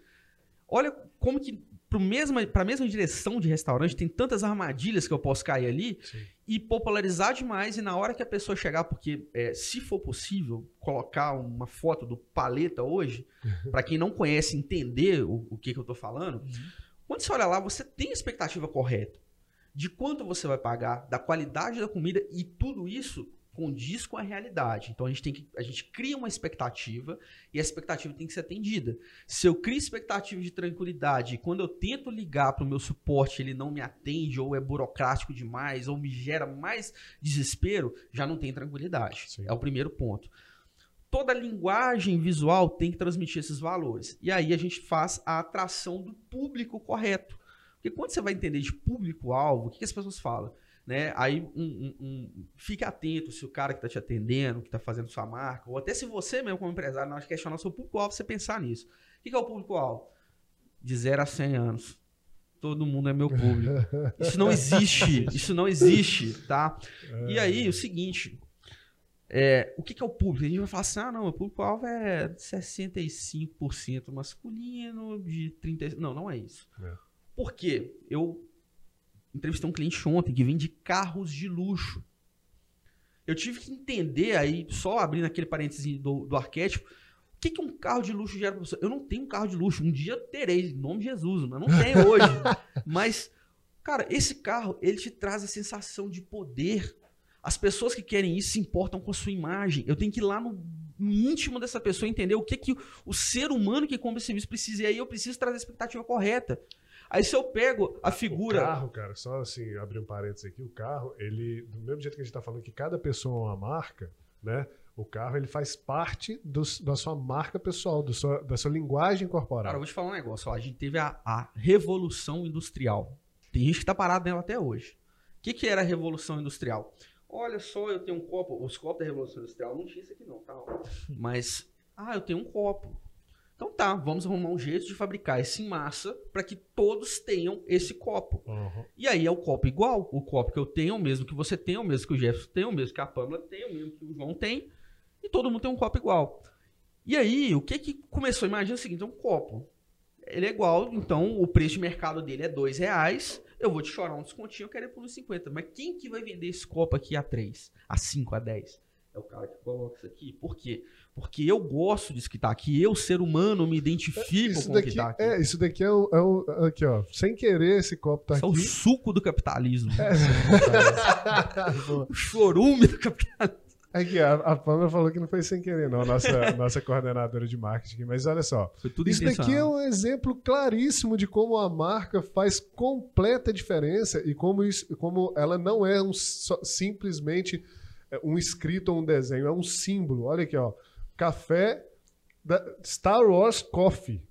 Olha como que para a mesma direção de restaurante tem tantas armadilhas que eu posso cair ali Sim. e popularizar demais e na hora que a pessoa chegar, porque é, se for possível colocar uma foto do Paleta hoje, [laughs] para quem não conhece entender o, o que, que eu tô falando, quando você olha lá, você tem a expectativa correta de quanto você vai pagar, da qualidade da comida e tudo isso condiz com a realidade. Então a gente tem que a gente cria uma expectativa e a expectativa tem que ser atendida. Se eu crio expectativa de tranquilidade e quando eu tento ligar para o meu suporte ele não me atende ou é burocrático demais ou me gera mais desespero, já não tem tranquilidade. Sim. É o primeiro ponto. Toda linguagem visual tem que transmitir esses valores. E aí a gente faz a atração do público correto. Porque quando você vai entender de público-alvo, o que, que as pessoas falam? Né? Aí um, um- um- fique atento se o cara que está te atendendo, que está fazendo sua marca, ou até se você mesmo, como empresário, na hora de questionar seu público-alvo, você pensar nisso. O que, que é o público-alvo? De 0 a 100 anos. Todo mundo é meu público. [laughs] Isso não existe. Isso não existe, tá? E aí, o seguinte. é, o que, que é o público? A gente vai falar assim: ah, não, o público-alvo é 65% masculino, de 30%. Não, não é isso. É. Por quê? Eu entrevistei um cliente ontem que vende carros de luxo. Eu tive que entender aí, só abrindo aquele parênteses do, do arquétipo, o que, que um carro de luxo gera pra você? Eu não tenho um carro de luxo. Um dia eu terei, em nome de Jesus, mas não tenho [laughs] hoje. mas, cara, esse carro, ele te traz a sensação de poder. As pessoas que querem isso se importam com a sua imagem. Eu tenho que ir lá no, íntimo dessa pessoa e entender o que, que o ser humano que compra esse serviço precisa. E aí eu preciso trazer a expectativa correta. Aí se eu pego a O figura. carro, cara, só assim, abrir um parênteses aqui, o carro, ele, do mesmo jeito que a gente tá falando que cada pessoa é uma marca, né? O carro, ele faz parte do- da sua marca pessoal, do sua- da sua linguagem Cara, eu corporal. vou te falar um negócio. Ó, a gente teve a, a Revolução Industrial. Tem gente que tá parado nela até hoje. O que, que era a Revolução Industrial? Olha só, eu tenho um copo. Os copos da Revolução Industrial não tinha isso aqui, não, tá? Mas, ah, eu tenho um copo. Então tá, vamos arrumar um jeito de fabricar esse em massa para que todos tenham esse copo. Uhum. E aí é o copo igual. O copo que eu tenho é o mesmo que você tem, é o mesmo que o Jefferson tem, o mesmo que a Pamela tem, o mesmo que o João tem. E todo mundo tem um copo igual. E aí, o que que começou? Imagina o seguinte, é um copo. Ele é igual, então o preço de mercado dele é dois reais. Eu vou te chorar um descontinho, eu quero ir por uns 50. Mas quem que vai vender esse copo aqui a 3, a 5, a 10? É o cara que coloca isso aqui. Por quê? Porque eu gosto disso que tá aqui. Eu, ser humano, me identifico Isso com o que daqui, tá aqui. é, isso daqui é um, é um- Aqui, ó. Sem querer, esse copo tá Isso é o aqui. suco do capitalismo. É. [laughs] O chorume do capitalismo. Aqui, a, a Pamela falou que não foi sem querer, não, nossa, [laughs] nossa coordenadora de marketing. Mas olha só, isso daqui é um exemplo claríssimo de como a marca faz completa diferença e como, isso, como ela não é um só- simplesmente é, um escrito ou um desenho, é um símbolo. Olha aqui, ó. Café da Star Wars Coffee.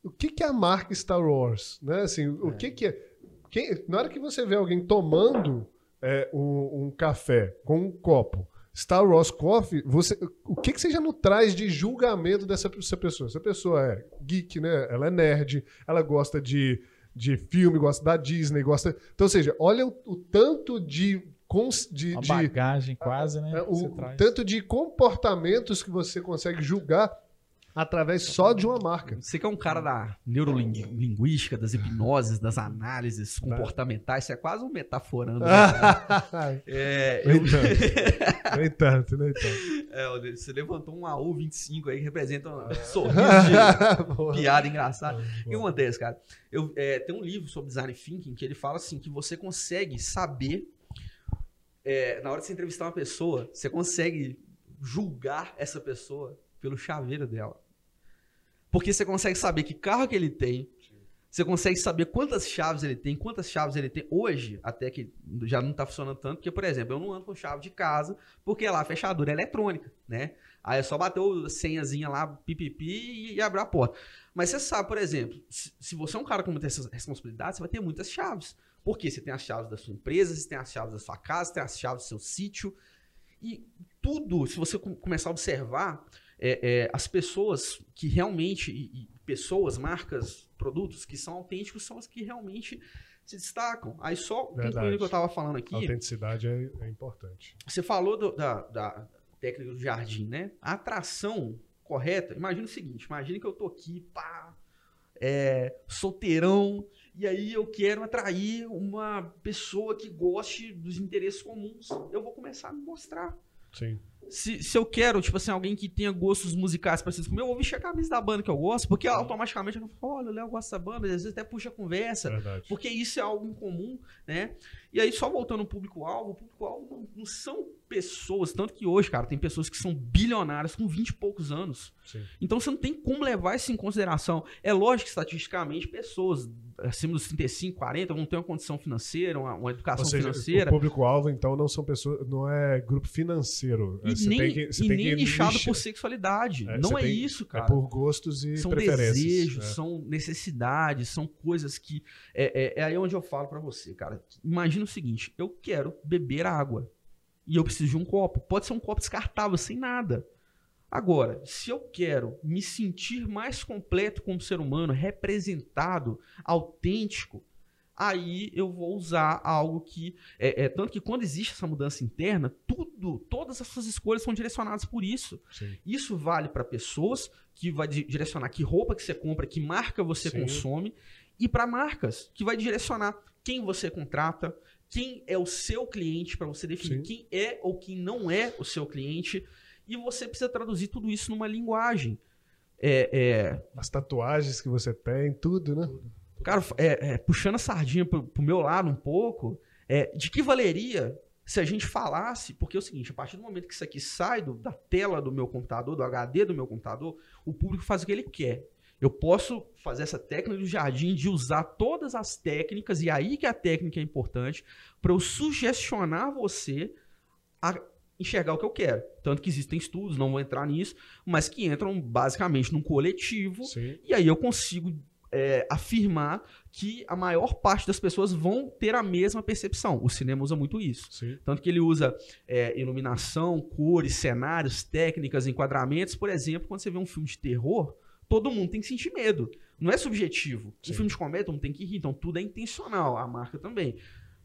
O que, que é a marca Star Wars? Né? Assim, o que, que é? Quem- na hora que você vê alguém tomando é, um, um café com um copo Star Wars Coffee, você, o que, que você já não traz de julgamento dessa, dessa pessoa? Essa pessoa é geek, né? Ela é nerd, ela gosta de, de filme, gosta da Disney, gosta. Então, ou seja, olha o, o tanto de. De, Uma de bagagem quase, né? é, o tanto de comportamentos que você consegue julgar através só de uma marca. Você que é um cara da neurolinguística, das hipnoses, das análises comportamentais, você é quase um metaforando. né? [laughs] É, eu- nem tanto, nem tanto. é, você levantou um AU25 aí que representa um [laughs] sorriso de piada engraçada. O que acontece, cara? Eu, é, tem um livro sobre design thinking que ele fala assim que você consegue saber é, na hora de você entrevistar uma pessoa, você consegue julgar essa pessoa pelo chaveiro dela. Porque você consegue saber que carro que ele tem, você consegue saber quantas chaves ele tem, quantas chaves ele tem. Hoje, até que já não está funcionando tanto, porque, por exemplo, eu não ando com chave de casa, porque lá a fechadura é eletrônica, né? Aí é só bater a senhazinha lá, pipipi, e abrir a porta. Mas você sabe, por exemplo, se, se você é um cara com muitas responsabilidades, você vai ter muitas chaves. Porque você tem as chaves da sua empresa, você tem as chaves da sua casa, você tem as chaves do seu sítio. E tudo, se você começar a observar, é, é, as pessoas que realmente, e, e pessoas, marcas, produtos que são autênticos são as que realmente se destacam. Aí só concluindo o que eu estava falando aqui. A autenticidade é, é importante. Você falou do, da, da técnica do jardim, né? A atração correta, imagina o seguinte, imagina que eu tô aqui, pá, é, solteirão, e aí eu quero atrair uma pessoa que goste dos interesses comuns. Eu vou começar a me mostrar. Sim. Se, se eu quero, tipo assim, alguém que tenha gostos musicais parecidos comigo, eu vou vestir a camisa da banda que eu gosto, porque automaticamente eu falo, olha, o Léo gosta dessa banda, às vezes até puxa a conversa, Verdade. porque isso é algo em comum, né? E aí, só voltando ao público-alvo, o público-alvo não, não são pessoas, tanto que hoje, cara, tem pessoas que são bilionárias com 20 e poucos anos. Sim. Então você não tem como levar isso em consideração. É lógico que estatisticamente pessoas acima dos 35, 40 vão ter uma condição financeira, uma, uma educação seja, financeira. o público-alvo, então, não são pessoas, não é grupo financeiro. E Você nem, tem que, e nem nichado por sexualidade. É, não é tem- isso, É cara. por gostos e são preferências. desejos, é. são necessidades, são coisas que. É, é, é aí onde eu falo pra você, cara. Imagina o seguinte: eu quero beber água. E eu preciso de um copo. Pode ser um copo descartável, sem nada. Agora, se eu quero me sentir mais completo como ser humano, representado, autêntico, aí eu vou usar algo que. É, é, tanto que quando existe essa mudança interna, tudo, todas as suas escolhas são direcionadas por isso. Sim. Isso vale para pessoas, que vai di- direcionar que roupa que você compra, que marca você Sim. consome, e para marcas, que vai direcionar quem você contrata, quem é o seu cliente, para você definir Sim. quem é ou quem não é o seu cliente, e você precisa traduzir tudo isso numa linguagem. É, é, As tatuagens que você tem, tudo, né? Cara, é, é, puxando a sardinha pro, pro meu lado um pouco, é, de que valeria se a gente falasse, porque é o seguinte, a partir do momento que isso aqui sai do- da tela do meu computador, do HD do meu computador, o público faz o que ele quer. Eu posso fazer essa técnica do jardim de usar todas as técnicas, e aí que a técnica é importante, para eu sugestionar você a enxergar o que eu quero. Tanto que existem estudos, não vou entrar nisso, mas que entram basicamente num coletivo Sim. e aí eu consigo é, afirmar que a maior parte das pessoas vão ter a mesma percepção. O cinema usa muito isso. Sim. Tanto que ele usa é, iluminação, cores, cenários, técnicas, enquadramentos. Por exemplo, quando você vê um filme de terror, todo mundo tem que sentir medo. Não é subjetivo. Sim. Um filme de comédia, todo mundo tem que rir. Então tudo é intencional. A marca também.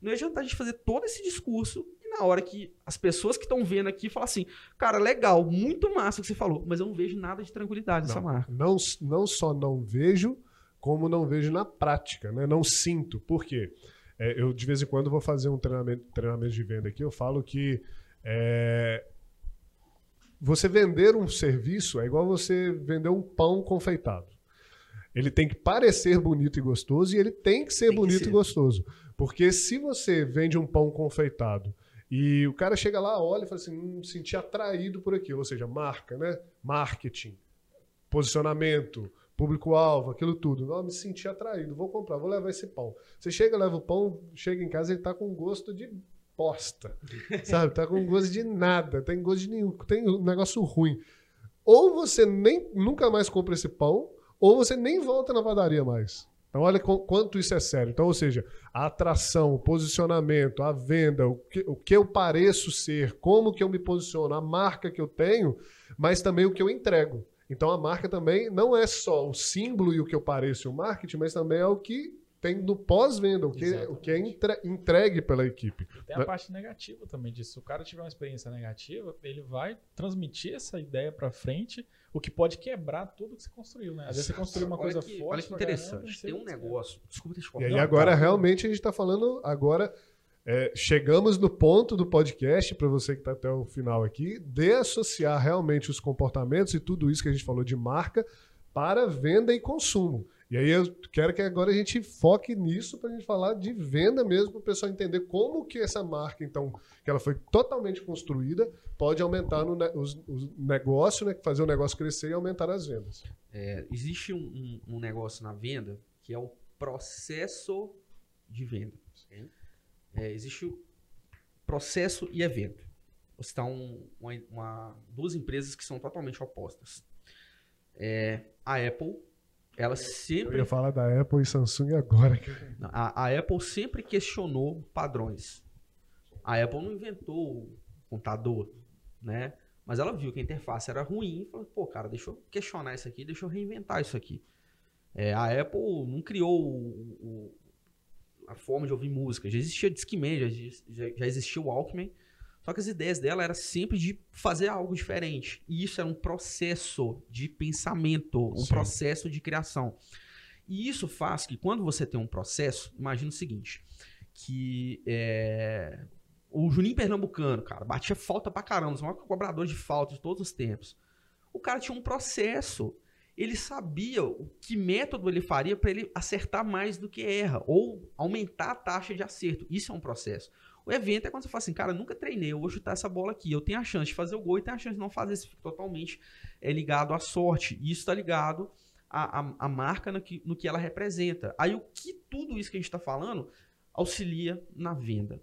Não adianta a gente fazer todo esse discurso na hora que as pessoas que estão vendo aqui falam assim, cara, legal, muito massa o que você falou, mas eu não vejo nada de tranquilidade nessa Não, marca. não, não só não vejo, como não vejo na prática, né? Não sinto. Por quê? É, eu, de vez em quando, vou fazer um treinamento, treinamento de venda aqui, eu falo que é, você vender um serviço é igual você vender um pão confeitado. Ele tem que parecer bonito e gostoso e ele tem que ser Tem que bonito ser. e gostoso. Porque se você vende um pão confeitado e o cara chega lá, olha e fala assim, hum, senti atraído por aquilo, ou seja, marca, né? Marketing, posicionamento, público-alvo, aquilo tudo. Não, me senti atraído, vou comprar, vou levar esse pão. Você chega, leva o pão, chega em casa, ele tá com gosto de bosta, [laughs] sabe? Tá com gosto de nada, tem gosto de nenhum, tem um negócio ruim. Ou você nem nunca mais compra esse pão, ou você nem volta na padaria mais. Então, olha qu- quanto isso é sério. Então, ou seja, a atração, o posicionamento, a venda, o que, o que eu pareço ser, como que eu me posiciono, a marca que eu tenho, mas também o que eu entrego. Então, a marca também não é só o símbolo e o que eu pareço o marketing, mas também é o que tem no pós-venda, o que, o que é entre- entregue pela equipe. Tem a parte negativa também disso. Se o cara tiver uma experiência negativa, ele vai transmitir essa ideia pra frente, o que pode quebrar tudo que você construiu, né? Às vezes você construiu uma olha coisa que, forte. olha que interessante. Tem um negócio. Desculpa te E aí Não, agora tá. realmente a gente está falando agora é, chegamos no ponto do podcast para você que está até o final aqui de associar realmente os comportamentos e tudo isso que a gente falou de marca para venda e consumo. E aí eu quero que agora a gente foque nisso para a gente falar de venda mesmo, para o pessoal entender como que essa marca, então, que ela foi totalmente construída, pode aumentar no ne os, os negócio, né, fazer o negócio crescer e aumentar as vendas. É, existe um, um- um negócio na venda que é o processo de venda. É, existe o processo e evento. Você está um, uma, uma- duas empresas que são totalmente opostas. É, a Apple, ela Eu sempre ia falar da Apple e Samsung agora. a, a Apple sempre questionou padrões. A Apple não inventou o computador, né? Mas ela viu que a interface era ruim e falou, pô, cara, deixa eu questionar isso aqui, deixa eu reinventar isso aqui. É, a Apple não criou o- o- a forma de ouvir música. Já existia Discman, já, já, já existia o Walkman. Só que as ideias dela eram sempre de fazer algo diferente. E isso era um processo de pensamento, um Sim. processo de criação. E isso faz que quando você tem um processo, imagina o seguinte, que é, o Juninho Pernambucano, cara, batia falta pra caramba, os maiores cobradores de falta de todos os tempos. O cara tinha um processo. Ele sabia o que método ele faria para ele acertar mais do que erra, ou aumentar a taxa de acerto. Isso é um processo. O evento é quando você fala assim, cara, nunca treinei, eu vou chutar essa bola aqui, eu tenho a chance de fazer o gol e tenho a chance de não fazer. Isso fica totalmente é, ligado à sorte. E isso está ligado à, à, à marca no que, no que ela representa. Aí o que tudo isso que a gente está falando auxilia na venda.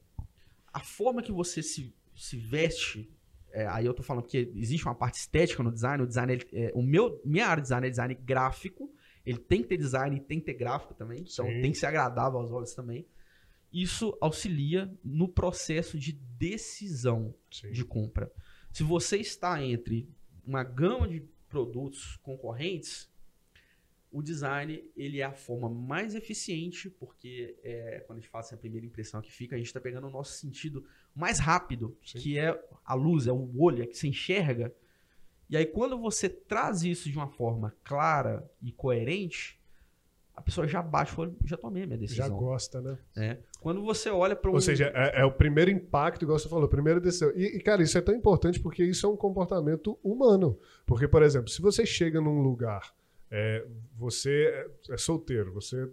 A forma que você se, se veste, é, aí eu tô falando que existe uma parte estética no design, o design, ele- é, o meu, minha área de design é design gráfico, ele tem que ter design e tem que ter gráfico também, então Sim. tem que ser agradável aos olhos também. Isso auxilia no processo de decisão Sim. de compra. Se você está entre uma gama de produtos concorrentes, o design ele é a forma mais eficiente, porque é, quando a gente fala assim, a primeira impressão que fica, a gente está pegando o nosso sentido mais rápido, Sim. que é a luz, é o olho, é que você enxerga. E aí, quando você traz isso de uma forma clara e coerente, a pessoa já baixa o olho, já tomei a minha Já decisão. gosta, né? né? Quando você olha para um. Ou seja, é, é o primeiro impacto, igual você falou, a primeira decisão. E, e, cara, isso é tão importante porque isso é um comportamento humano. Porque, por exemplo, se você chega num lugar, é, você é, é solteiro, você.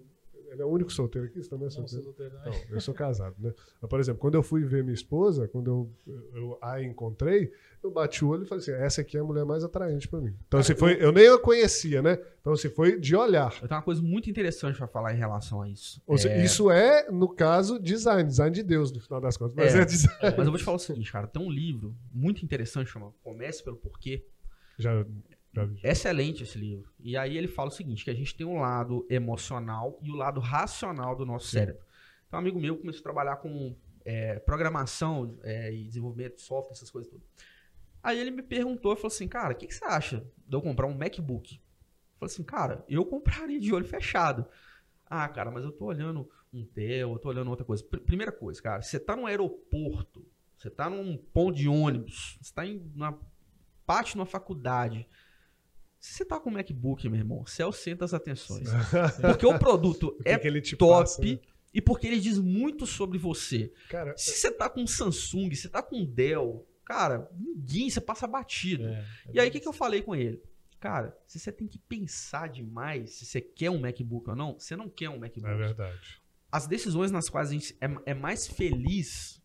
Ele é o único solteiro aqui? Você também é Não, solteiro? sou solteiro, não. Não, eu sou casado, né? Mas, por exemplo, quando eu fui ver minha esposa, quando eu, eu a encontrei, eu bati o olho e falei assim: essa aqui é a mulher mais atraente pra mim. Então, se foi, eu nem a conhecia, né? Então, se foi de olhar. Eu tenho uma coisa muito interessante para falar em relação a isso. Seja, É, Isso é, no caso, design, design de Deus, no final das contas. Mas É. é, design. Mas eu vou te falar o seguinte, cara. Tem um livro muito interessante, chama Comece pelo Porquê. Já. Excelente esse livro. E aí ele fala o seguinte, que a gente tem um lado emocional e o lado racional do nosso Sim. cérebro. Então, um amigo meu começou a trabalhar com é, programação é, e desenvolvimento de software, essas coisas tudo. Aí ele me perguntou, falou assim, cara, o que, que você acha de eu comprar um MacBook? Eu falei assim, cara, eu compraria de olho fechado. Ah, cara, mas eu tô olhando um Dell, eu tô olhando outra coisa. Pr- primeira coisa, cara, você tá num aeroporto, você tá num ponto de ônibus, você tá em uma parte numa faculdade. Se você tá com um MacBook, meu irmão, é o centro das atenções. [laughs] Porque o produto O é que ele te top passa, né? e porque ele diz muito sobre você. Cara, Se você tá com Samsung, se você tá com Dell, cara, ninguém, você passa batido. É, E aí, o que, que eu falei com ele? Cara, se você tem que pensar demais se você quer um MacBook ou não, você não quer um MacBook. é verdade. As decisões nas quais a gente é, é mais feliz,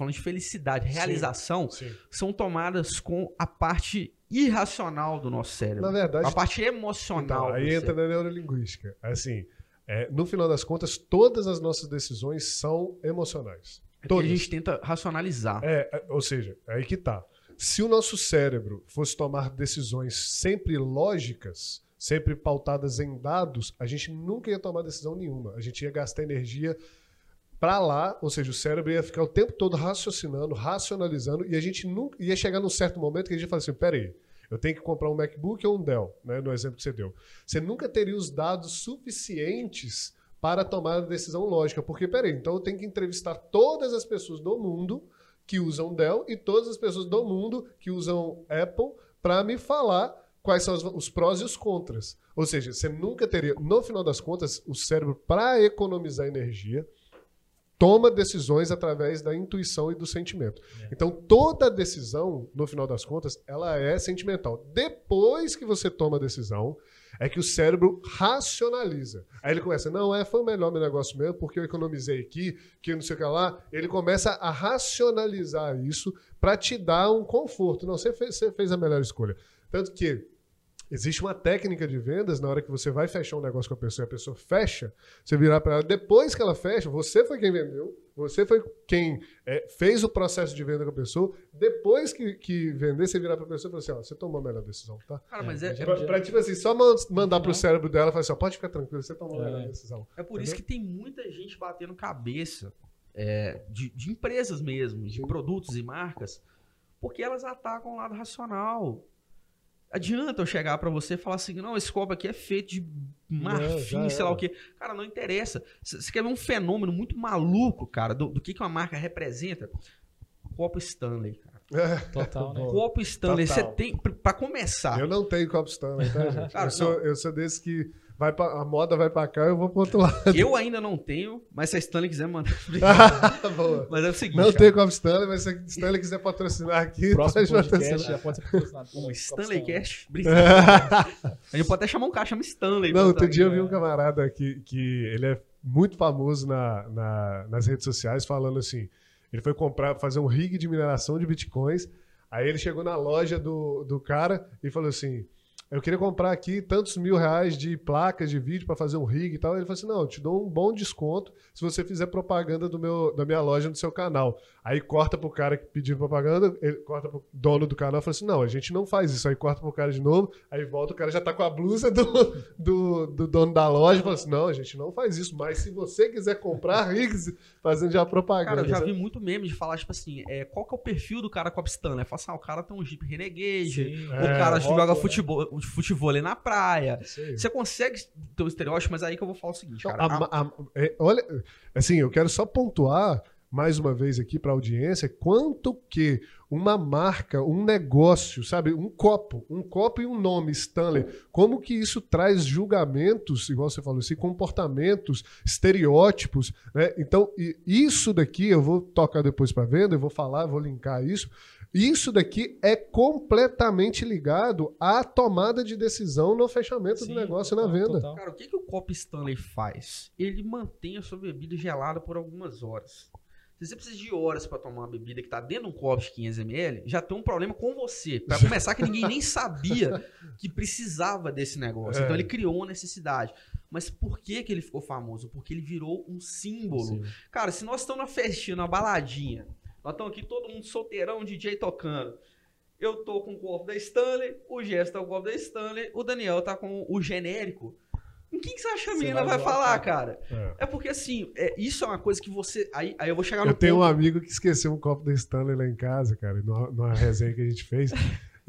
falando de felicidade, realização, Sim. são tomadas com a parte irracional do nosso cérebro. Na verdade, a parte emocional. então, aí entra na neurolinguística. Assim, é, no final das contas, todas as nossas decisões são emocionais. É Todas. a gente tenta racionalizar. É, é, ou seja, é aí que tá. Se o nosso cérebro fosse tomar decisões sempre lógicas, sempre pautadas em dados, a gente nunca ia tomar decisão nenhuma. A gente ia gastar energia para lá, ou seja, o cérebro ia ficar o tempo todo raciocinando, racionalizando, e a gente nunca ia chegar num certo momento que a gente fala assim: peraí, eu tenho que comprar um MacBook ou um Dell, né, no exemplo que você deu. Você nunca teria os dados suficientes para tomar a decisão lógica, porque peraí, então eu tenho que entrevistar todas as pessoas do mundo que usam Dell e todas as pessoas do mundo que usam Apple para me falar quais são os prós e os contras. Ou seja, você nunca teria, no final das contas, o cérebro, para economizar energia, toma decisões através da intuição e do sentimento. Então, toda decisão, no final das contas, ela é sentimental. Depois que você toma a decisão, É que o cérebro racionaliza. Aí ele começa, não, é, foi o melhor meu negócio mesmo, porque eu economizei aqui, que não sei o que lá. Ele começa a racionalizar isso para te dar um conforto. Não, você fez, você fez a melhor escolha. Tanto que Existe uma técnica de vendas, na hora que você vai fechar um negócio com a pessoa e a pessoa fecha, você virar para ela, depois que ela fecha, você foi quem vendeu, você foi quem é, fez o processo de venda com a pessoa, depois que, que vender, você virar para a pessoa e falar assim, ó, você tomou a melhor decisão, tá? Cara, mas é, é, Pra, pra, tipo assim, só man- mandar pro cérebro dela e falar assim, ó, pode ficar tranquilo, você tomou a É. melhor decisão. é por isso que tem muita gente batendo cabeça é, de, de empresas mesmo, de Sim. produtos e marcas, porque elas atacam o lado racional. Adianta eu chegar pra você e falar assim, não, esse copo aqui é feito de marfim, sei lá o quê. Cara, não interessa. Você quer ver um fenômeno muito maluco, cara, do, do que, que uma marca representa? Copo Stanley, cara. É, Total, né? [laughs] Copo Stanley, você total. tem, pr- pra começar, eu não tenho copo Stanley, tá, gente? Cara, eu, sou, eu sou desse que vai pra, a moda vai pra cá, eu vou pro outro lado. eu ainda não tenho, mas se a Stanley quiser mandar. [laughs] Mas é o seguinte, Não cara, tenho copo Stanley, mas se a Stanley quiser patrocinar aqui, Próximo pode podcast patrocinar. já pode ser patrocinado. pelo Stanley Copo Cash, [laughs] brincadeira. A gente pode até chamar um cara, chama Stanley. Não, outro dia eu vi um camarada que, que ele é muito famoso na, na- nas redes sociais falando assim, ele foi comprar, fazer um rig de mineração de bitcoins, aí ele chegou na loja do, do cara e falou assim, eu queria comprar aqui tantos mil reais de placas de vídeo para fazer um rig e tal. Ele falou assim, não, eu te dou um bom desconto se você fizer propaganda do meu, da minha loja no seu canal. Aí corta pro cara que pediu propaganda, ele corta pro dono do canal e fala assim, não, a gente não faz isso. Aí corta pro cara de novo, aí volta, o cara já tá com a blusa do, [laughs] do, do dono da loja e fala assim, não, a gente não faz isso. Mas se você quiser comprar rigs fazendo já propaganda... Cara, eu já vi muito meme de falar, tipo assim, é, qual que é o perfil do cara Cop Stanley? Fala assim, ah, o cara tem um Jeep Renegade, Sim. o É, cara joga né? Futebol, futebol ali na praia. Você consegue ter um estereótipo, mas aí que eu vou falar o seguinte, Então, cara. a- a- a- é, olha, assim, eu quero só pontuar mais uma vez aqui para a audiência quanto que uma marca, um negócio, sabe, um copo, um copo e um nome Stanley, como que isso traz julgamentos, igual você falou assim, comportamentos, estereótipos, né? Então, isso daqui eu vou tocar depois para venda, eu vou falar, vou linkar isso. Isso daqui é completamente ligado à tomada de decisão no fechamento Sim, do negócio e total, na venda. total. Cara, o que, que o copo Stanley faz? Ele mantém a sua bebida gelada por algumas horas. Se você precisa de horas para tomar uma bebida que tá dentro de um copo de 500ml, já tem um problema com você. Para começar, que ninguém nem sabia [laughs] que precisava desse negócio. É. Então ele criou uma necessidade. Mas por que, que ele ficou famoso? Porque ele virou um símbolo. Sim. Cara, se nós estamos na festinha, na baladinha, nós estamos aqui todo mundo solteirão, DJ tocando. Eu tô com o copo da Stanley, o Gerson tá com o copo da Stanley, o Daniel tá com o genérico. Com quem que você acha que a menina vai vai falar, cara. É. É porque assim, é, isso é uma coisa que você. Aí, aí eu vou chegar no Eu tenho um amigo que esqueceu um copo da Stanley lá em casa, cara, numa, numa resenha que a gente fez.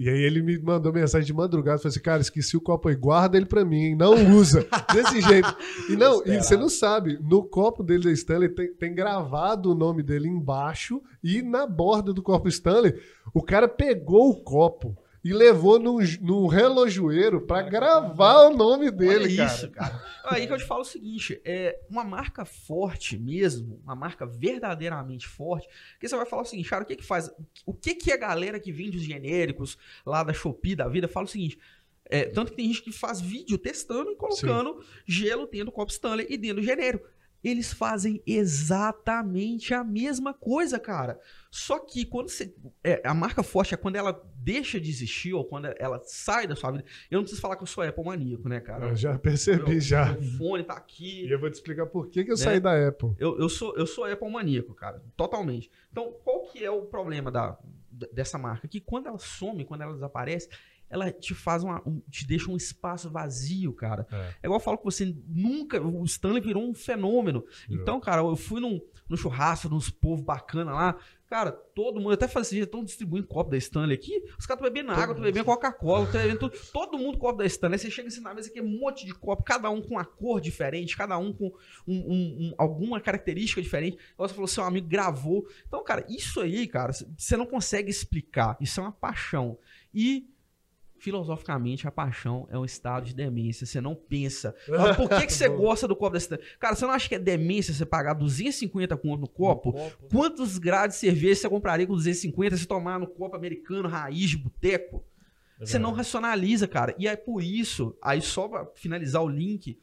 E aí ele me mandou mensagem de madrugada, falou assim, cara, esqueci o copo aí, guarda ele pra mim, hein? não usa. [laughs] Desse jeito. E não, e você não sabe, no copo dele da Stanley tem, tem gravado o nome dele embaixo e na borda do copo Stanley, o cara pegou o copo e levou num, num relojoeiro pra gravar o nome dele, Olha cara. isso, cara. Aí que eu te falo o seguinte: é uma marca forte mesmo, uma marca verdadeiramente forte, que você vai falar o seguinte, cara, o que que faz? O que que a galera que vende os genéricos lá da Shopee da vida fala o seguinte. é, tanto que tem gente que faz vídeo testando e colocando gelo dentro do copo Stanley e dentro do genérico. Eles fazem exatamente a mesma coisa, cara. Só que quando você. é, a marca forte é quando ela deixa de existir ou quando ela sai da sua vida. Eu não preciso falar que eu sou Apple maníaco, né, cara? Eu já percebi, Meu- já. Meu fone tá aqui. E eu vou te explicar por que, que eu Né? saí da Apple. Eu, eu, sou, eu sou Apple maníaco, cara. Totalmente. Então, qual que é o problema da, dessa marca? Que quando ela some, quando ela desaparece, ela te faz uma. um- te deixa um espaço vazio, cara. É. É igual eu falo que você nunca. O Stanley virou um fenômeno. Virou. Então, cara, eu fui num, num churrasco, nos povos bacana lá. Cara, todo mundo, até falei assim, estão distribuindo copo da Stanley aqui. Os caras estão bebendo água, estão bebendo Coca-Cola, estão bebendo tudo. Todo mundo copo da Stanley. Aí você chega assim na mesa aqui, um monte de copo, cada um com uma cor diferente, cada um com um- um- um- alguma característica diferente. Igual Você falou, seu amigo gravou. Então, cara, isso aí, cara, você não consegue explicar. Isso é uma paixão. E. Filosoficamente, a paixão é um estado de demência. Você não pensa. [laughs] Mas por que, que você gosta do copo Stanley? Cara, você não acha que é demência você pagar 250 conto no copo? Quantos graus de cerveja você compraria com 250 se tomar no copo americano raiz de boteco? Você não racionaliza, cara. E é por isso, aí só pra finalizar o link,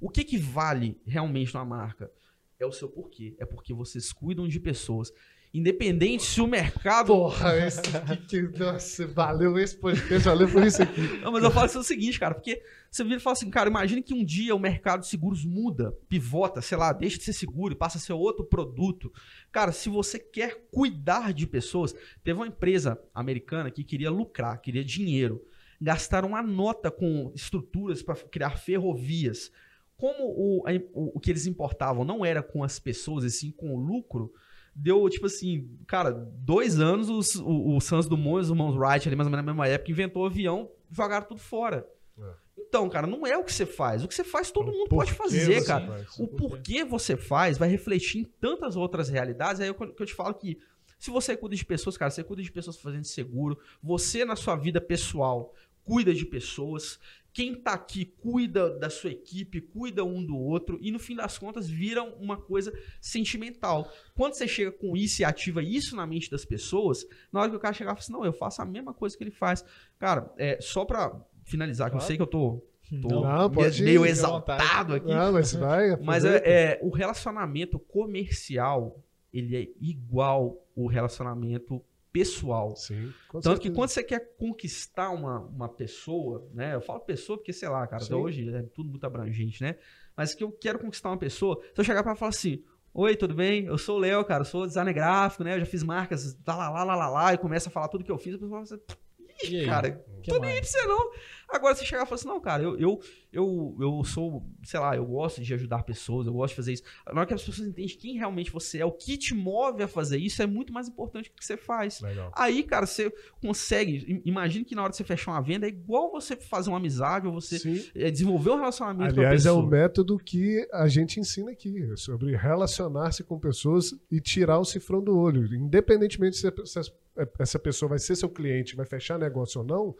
o que que vale realmente numa marca? É o seu porquê. É porque vocês cuidam de pessoas. Independente se o mercado. Porra, esse que, que- nossa, valeu esse podcast, valeu por isso aqui. [laughs] Não, mas eu falo isso o seguinte, cara, porque você vira e fala assim, cara, imagina que um dia o mercado de seguros muda, pivota, sei lá, deixa de ser seguro e passa a ser outro produto. Cara, se você quer cuidar de pessoas, teve uma empresa americana que queria lucrar, queria dinheiro, gastaram uma nota com estruturas para criar ferrovias. Como o, o, o que eles importavam não era com as pessoas, e sim com o lucro, deu, tipo assim, cara, dois anos os, o, o Sans Dumont e os irmãos Wright, ali mais ou menos na mesma época, inventou o avião, jogaram tudo fora. É. Então, cara, não é o que você faz. O que você faz, todo O mundo pode fazer, cara. faz. O porquê você faz vai refletir em tantas outras realidades. Aí eu, que eu te falo que se você cuida de pessoas, cara, você cuida de pessoas fazendo seguro, você na sua vida pessoal cuida de pessoas, quem tá aqui cuida da sua equipe, cuida um do outro e no fim das contas vira uma coisa sentimental. Quando você chega com isso e ativa isso na mente das pessoas, na hora que o cara chegar e fala assim, não, eu faço a mesma coisa que ele faz. Cara, é, só pra finalizar, que eu Claro. sei que eu tô, tô Não, ir, meio exaltado aqui. Ah, mas vai. Mas aproveita. é, é, o relacionamento comercial, ele é igual o relacionamento pessoal. Sim, Tanto que certeza. quando você quer conquistar uma, uma pessoa, né? Eu falo pessoa porque, sei lá, cara, até hoje é tudo muito abrangente, né? Mas que eu quero conquistar uma pessoa, se eu chegar e falar assim, Oi, tudo bem? Eu sou o Léo, cara, eu sou designer gráfico, né? Eu já fiz marcas, lá, lá, lá, lá, lá, lá, e começa a falar tudo que eu fiz, a pessoa fala assim, aí? cara, que tô nem aí mais? pra você não. Agora você chegar e falar assim, não, cara, eu, eu, eu, eu sou, sei lá, eu gosto de ajudar pessoas, eu gosto de fazer isso. Na hora que as pessoas entendem quem realmente você é, o que te move a fazer isso é muito mais importante do que você faz. Legal. Aí, cara, você consegue. im- Imagine que na hora de você fechar uma venda é igual você fazer uma amizade ou você Sim. é, desenvolver um relacionamento Aliás, é o método que a gente ensina aqui, é sobre relacionar-se com pessoas e tirar o cifrão do olho. Independentemente se essa- essa pessoa vai ser seu cliente, vai fechar negócio ou não,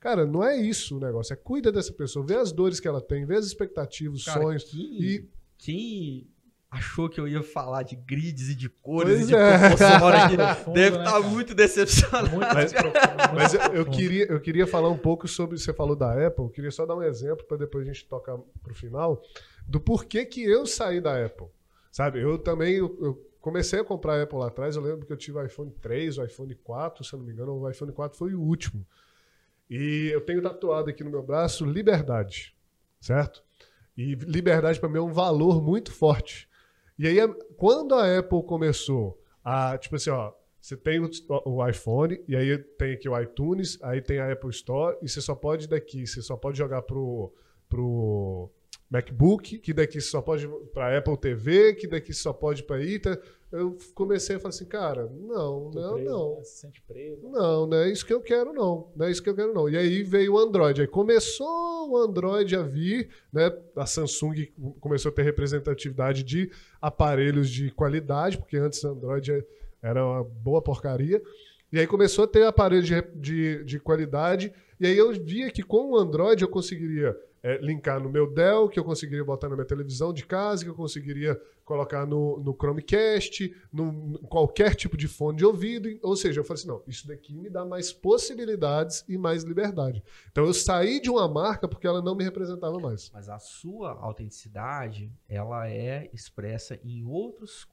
cara, não é isso o negócio. É cuida dessa pessoa, vê as dores que ela tem, vê as expectativas, Cara, sonhos. quem, E quem achou que eu ia falar de grids e de cores Pois e de é. aqui, [laughs] Profundo, deve né, estar cara? muito decepcionado. Muito mais profundo, muito Mas eu, eu queria, eu queria falar um pouco sobre. Você falou da Apple, eu queria só dar um exemplo para depois a gente tocar pro final do porquê que eu saí da Apple. Sabe, eu também eu, eu comecei a comprar Apple lá atrás. Eu lembro que eu tive o iPhone 3, o iPhone 4, se eu não me engano, o iPhone 4 foi o último. E eu tenho tatuado aqui no meu braço liberdade, certo? E liberdade para mim é um valor muito forte. E aí, quando a Apple começou a, tipo assim, ó, você tem o iPhone, e aí tem aqui o iTunes, aí tem a Apple Store, e você só pode daqui, você só pode jogar pro, pro MacBook, que daqui só pode pra Apple TV, que daqui só pode pra Ita. Eu comecei a falar assim, cara, não, Tô não, preso, não. né? Se sente preso. Não, não é isso que eu quero, não. Não é isso que eu quero, não. E aí veio o Android. Aí começou o Android a vir, né? A Samsung começou a ter representatividade de aparelhos de qualidade, porque antes o Android era uma boa porcaria. E aí começou a ter aparelhos de, de, de qualidade. E aí eu via que com o Android eu conseguiria é, linkar no meu Dell, que eu conseguiria botar na minha televisão de casa, que eu conseguiria colocar no, no Chromecast, no, qualquer tipo de fone de ouvido. Ou seja, eu falei assim, não, isso daqui me dá mais possibilidades e mais liberdade. Então eu saí de uma marca porque ela não me representava mais. Mas a sua autenticidade, ela é expressa em outros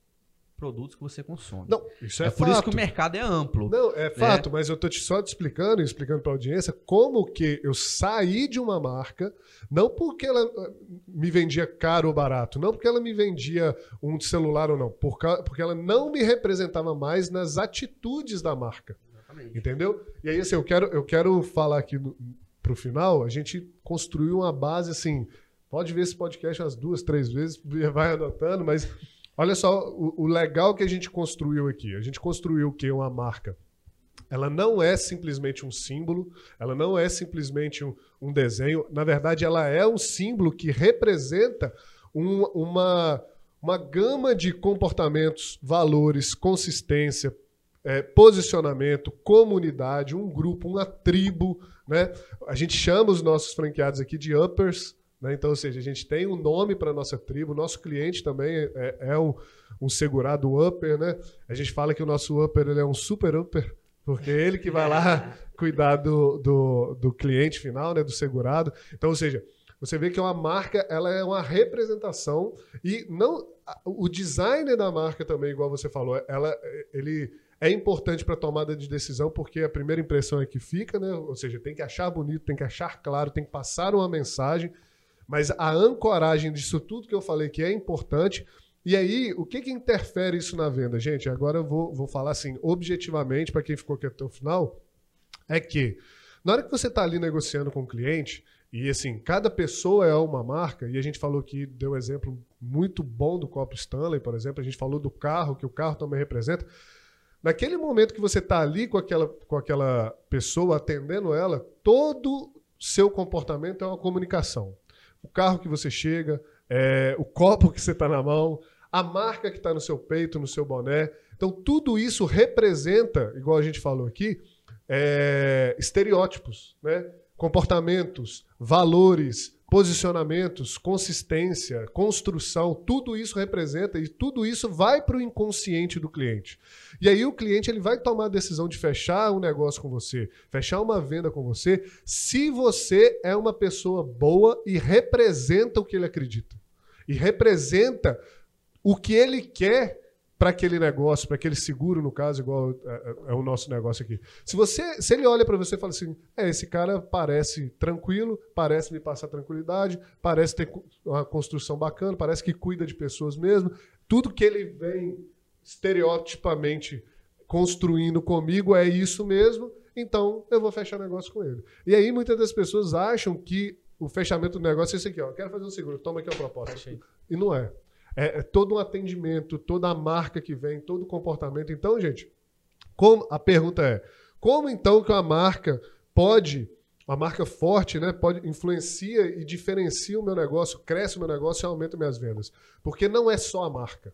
produtos que você consome. Não, isso é, é por isso fato. que o mercado é amplo. Não, é fato, mas eu tô te só te explicando e explicando para a audiência como que eu saí de uma marca, não porque ela ah, me vendia caro ou barato, não porque ela me vendia um celular ou não, porque ela não me representava mais nas atitudes da marca. Exatamente. Entendeu? E aí, assim, eu quero, eu quero falar aqui no, pro final, a gente construiu uma base assim. Pode ver esse podcast umas duas, três vezes, [laughs] vai anotando, mas olha só o, o legal que a gente construiu aqui. A gente construiu o que? Uma marca. Ela não é simplesmente um símbolo, ela não é simplesmente um, um desenho. Na verdade, ela é um símbolo que representa um- uma, uma gama de comportamentos, valores, consistência, é, posicionamento, comunidade, um grupo, uma tribo, né? A gente chama os nossos franqueados aqui de uppers, né? Então, ou seja, a gente tem um nome para nossa tribo, nosso cliente também é, é um, um segurado upper, né? A gente fala que o nosso upper ele é um super upper, porque é ele que vai lá [laughs] [laughs] cuidar do, do, do cliente final, né, do segurado. Então, ou seja, você vê que uma marca ela é uma representação e não o design da marca também, igual você falou, ela, ele é importante para tomada de decisão porque a primeira impressão é que fica, né? Ou seja, tem que achar bonito, tem que achar claro, tem que passar uma mensagem. Mas a ancoragem disso tudo que eu falei que é importante. E aí, o que, que interfere isso na venda? Gente, agora eu vou, vou falar assim, objetivamente, para quem ficou aqui até o final, é que na hora que você está ali negociando com o cliente, e assim, cada pessoa é uma marca, e a gente falou que deu um exemplo muito bom do copo Stanley, por exemplo, a gente falou do carro, que o carro também representa. Naquele momento que você está ali com aquela, com aquela pessoa, atendendo ela, todo seu comportamento é uma comunicação. O carro que você chega, é, o copo que você está na mão, a marca que está no seu peito, no seu boné. Então, tudo isso representa, igual a gente falou aqui, é, estereótipos, né? comportamentos, valores, posicionamentos, consistência, construção, tudo isso representa e tudo isso vai para o inconsciente do cliente. E aí o cliente ele vai tomar a decisão de fechar um negócio com você, fechar uma venda com você, se você é uma pessoa boa e representa o que ele acredita. E representa o que ele quer para aquele negócio, para aquele seguro, no caso, igual é, é, é, o nosso negócio aqui. Se você, se ele olha para você e fala assim, é, esse cara parece tranquilo, parece me passar tranquilidade, parece ter uma construção bacana, parece que cuida de pessoas mesmo, tudo que ele vem estereotipamente construindo comigo é isso mesmo, então eu vou fechar negócio com ele. E aí muitas das pessoas acham que o fechamento do negócio é esse aqui, ó, quero fazer um seguro, toma aqui a proposta. E não é. É, é todo um atendimento, toda a marca que vem, todo o comportamento. Então, gente, como a pergunta é: como então que uma marca pode, uma marca forte, né, pode influencia e diferencia o meu negócio, cresce o meu negócio e aumenta minhas vendas? Porque não é só a marca.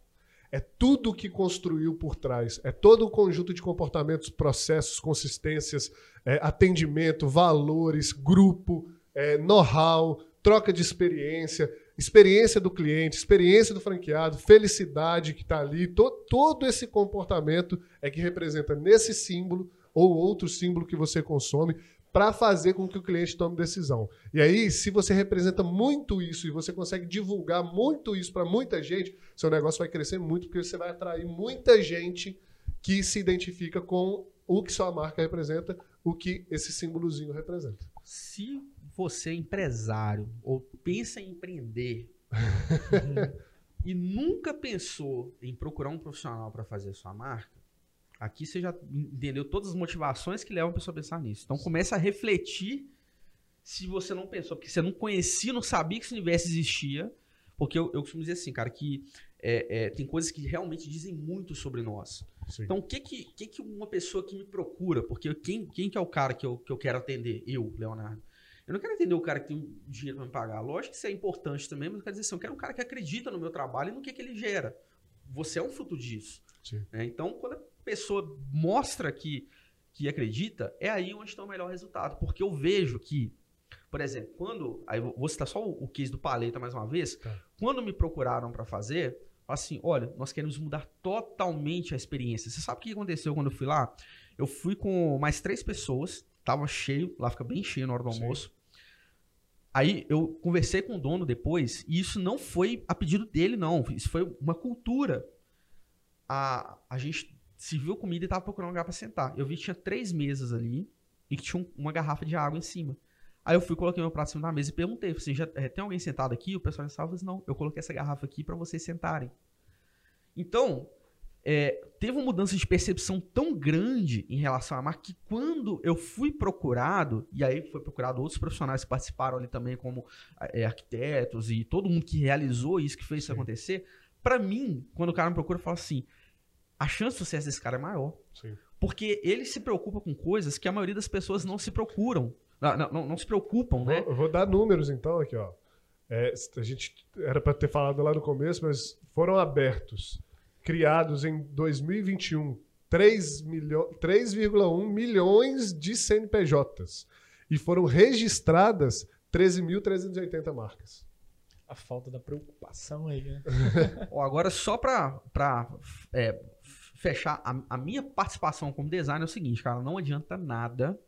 É tudo que construiu por trás. É todo o conjunto de comportamentos, processos, consistências, é, atendimento, valores, grupo, é, know-how, troca de experiência experiência do cliente, experiência do franqueado, felicidade que está ali, to, todo esse comportamento é que representa nesse símbolo ou outro símbolo que você consome para fazer com que o cliente tome decisão. E aí, se você representa muito isso e você consegue divulgar muito isso para muita gente, seu negócio vai crescer muito porque você vai atrair muita gente que se identifica com o que sua marca representa, o que esse símbolozinho representa. Se você é empresário ou pensa em empreender [laughs] e nunca pensou em procurar um profissional para fazer a sua marca, aqui você já entendeu todas as motivações que levam a pessoa a pensar nisso. Então comece a refletir se você não pensou, porque você não conhecia, não sabia que esse universo existia. Porque eu, eu costumo dizer assim, cara, que é, é, tem coisas que realmente dizem muito sobre nós. Sim. Então, o que que, que que uma pessoa que me procura, porque quem, quem que é o cara que eu, que eu quero atender? Eu, Leonardo. Eu não quero entender o cara que tem dinheiro para me pagar. Lógico que isso é importante também, mas eu quero dizer assim, eu quero um cara que acredita no meu trabalho e no que, que ele gera. Você é um fruto disso. Né? Então, quando a pessoa mostra que, que acredita, é aí onde está o melhor resultado. Porque eu vejo que, por exemplo, quando. Aí vou citar só o, o case do Paleta mais uma vez. Tá. Quando me procuraram para fazer, assim: olha, nós queremos mudar totalmente a experiência. Você sabe o que aconteceu quando eu fui lá? Eu fui com mais três pessoas, tava cheio, lá fica bem cheio na hora do almoço. Aí eu conversei com o dono depois, e isso não foi a pedido dele, não. Isso foi uma cultura. A, a gente serviu comida e tava procurando um lugar para sentar. Eu vi que tinha três mesas ali e que tinha uma garrafa de água em cima. Aí eu fui, coloquei meu prato em cima da mesa e perguntei, assim, já é, tem alguém sentado aqui? O pessoal já estava, assim, não, eu coloquei essa garrafa aqui para vocês sentarem. Então, é, teve uma mudança de percepção tão grande em relação à marca que quando eu fui procurado, e aí foi procurado outros profissionais que participaram ali também, como é, arquitetos e todo mundo que realizou isso, que fez Sim. isso acontecer, para mim, quando o cara me procura, eu falo assim, a chance de sucesso desse cara é maior. Sim. Porque ele se preocupa com coisas que a maioria das pessoas não se procuram. Não, não, não se preocupam, né? Vou, vou dar números então aqui, ó. É, a gente era para ter falado lá no começo, mas foram abertos criados em 2021 3,1 milhões de CNPJs e foram registradas 13.380 marcas. A falta da preocupação aí, né? [laughs] agora, só para é, fechar, a, a, minha participação como designer é o seguinte, cara, não adianta nada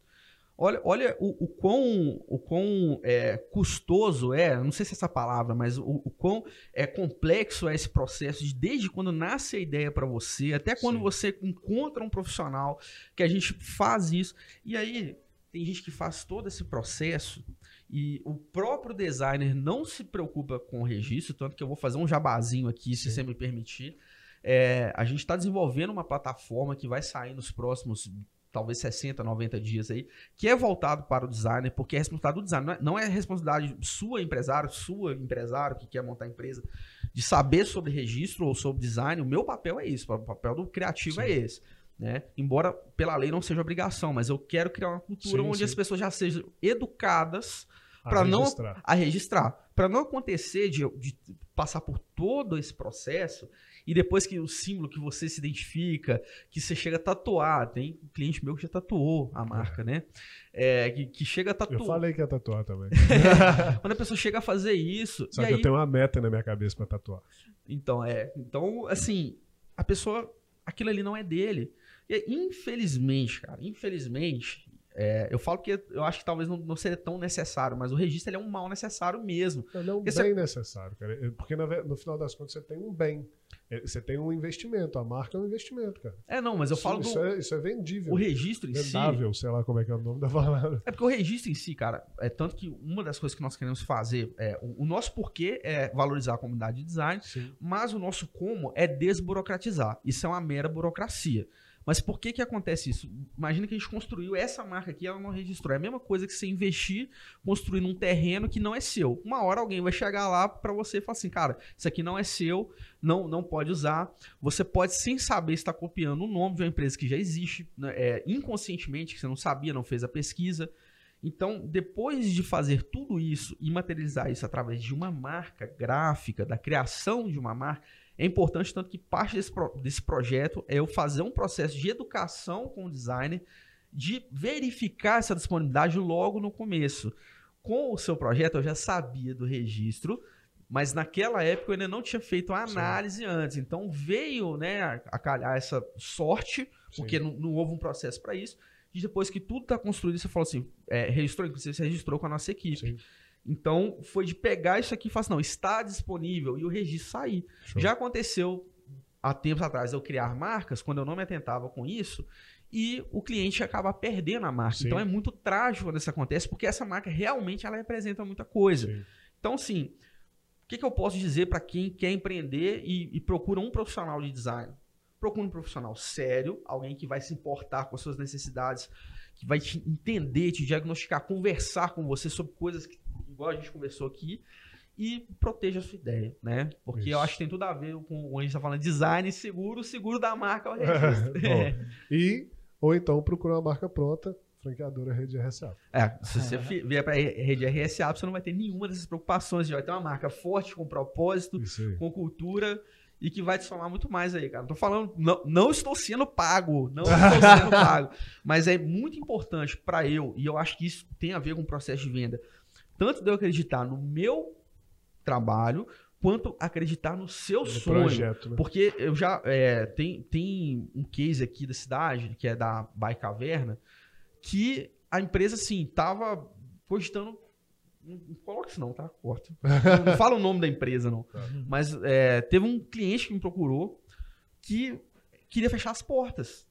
Olha, olha o, o quão, o quão é, custoso é, não sei se é essa palavra, mas o, o quão é complexo é esse processo de desde quando nasce a ideia para você, até quando Sim. você encontra um profissional que a gente faz isso. E aí, tem gente que faz todo esse processo e o próprio designer não se preocupa com o registro, tanto que eu vou fazer um jabazinho aqui, se Sim. você me permitir. É, a gente está desenvolvendo uma plataforma que vai sair nos próximos, talvez 60, 90 dias aí, que é voltado para o designer, porque é responsabilidade do designer. Não é, não é responsabilidade sua, empresário, sua, empresário, que quer montar empresa, de saber sobre registro ou sobre design. O meu papel é isso, o papel do criativo Sim. é esse. Né? Embora pela lei não seja obrigação, mas eu quero criar uma cultura Sim, onde sim. as pessoas já sejam educadas A Pra não- a registrar. Para não acontecer de, de passar por todo esse processo e depois que o símbolo que você se identifica, que você chega a tatuar, tem um cliente meu que já tatuou a marca, né? É, que, que chega a Eu tatuar. falei que ia tatuar também. [laughs] Quando a pessoa chega a fazer isso, Só que aí, eu tenho uma meta na minha cabeça pra tatuar. então é, então assim, a pessoa, aquilo ali não é dele. E infelizmente, cara, infelizmente, é, eu falo que eu acho que talvez não, não seria tão necessário, mas o registro é um mal necessário mesmo. Ele é um Esse bem necessário, cara. É, Porque ve- no final das contas você tem um bem. É, Você tem um investimento. A marca é um investimento, cara. É, não, mas eu Isso- falo isso, do é, isso é vendível. o registro em si. Vendável, sei lá como é que é o nome da palavra. É porque o registro em si, cara, é tanto que uma das coisas que nós queremos fazer, é, o, o nosso porquê é valorizar a comunidade de design, Sim. mas o nosso como é desburocratizar. Isso é uma mera burocracia. Mas por que que acontece isso? Imagina que a gente construiu essa marca aqui, ela não registrou. É a mesma coisa que você investir, construir num terreno que não é seu. Uma hora alguém vai chegar lá pra você e falar assim, cara, isso aqui não é seu, não, não pode usar. Você pode, sem saber, estar copiando o nome de uma empresa que já existe, né, é, inconscientemente, que você não sabia, não fez a pesquisa. Então, depois de fazer tudo isso e materializar isso através de uma marca gráfica, da criação de uma marca, é importante tanto que parte desse, pro- desse projeto é eu fazer um processo de educação com o designer, de verificar essa disponibilidade logo no começo. Com o seu projeto, eu já sabia do registro, mas naquela época eu ainda não tinha feito a Sim. análise antes. Então veio né, a, calhar essa sorte, porque Sim. não, não houve um processo para isso. E depois que tudo está construído, você falou assim: é, registrou, inclusive você registrou com a nossa equipe. Sim. Então foi de pegar isso aqui e falar assim: não, está disponível e o registro sair. Show. Já aconteceu há tempos atrás eu criar marcas, quando eu não me atentava com isso, e o cliente acaba perdendo a marca. Sim. Então é muito trágico quando isso acontece, porque essa marca realmente ela representa muita coisa. Sim. Então, assim, o que, que eu posso dizer para quem quer empreender e, e procura um profissional de design? Procure um profissional sério, alguém que vai se importar com as suas necessidades, que vai te entender, te diagnosticar, conversar com você sobre coisas que, igual a gente conversou aqui, e proteja a sua ideia, né? Porque eu Isso. acho que tem tudo a ver com o a gente está falando design seguro, seguro da marca [laughs] é o registro. Bom, E, ou então procurar uma marca pronta, franqueadora Rede RSA. É, se você vier para rede RSA, você não vai ter nenhuma dessas preocupações. Você vai ter uma marca forte, com propósito, com cultura e que vai te somar muito mais aí, cara. Não tô falando, não, não estou sendo pago, não [laughs] estou sendo pago, mas é muito importante para eu, e eu acho que isso tem a ver com o processo de venda, tanto de eu acreditar no meu trabalho, quanto acreditar no seu No sonho. projeto, né? Porque eu já. é, tem, tem um case aqui da cidade, que é da Bai Caverna, que a empresa, assim, tava cogitando. Não, não coloca isso, não, tá? Corta. [laughs] Não, não fala o nome da empresa, não. Mas é, teve um cliente que me procurou que queria fechar as portas.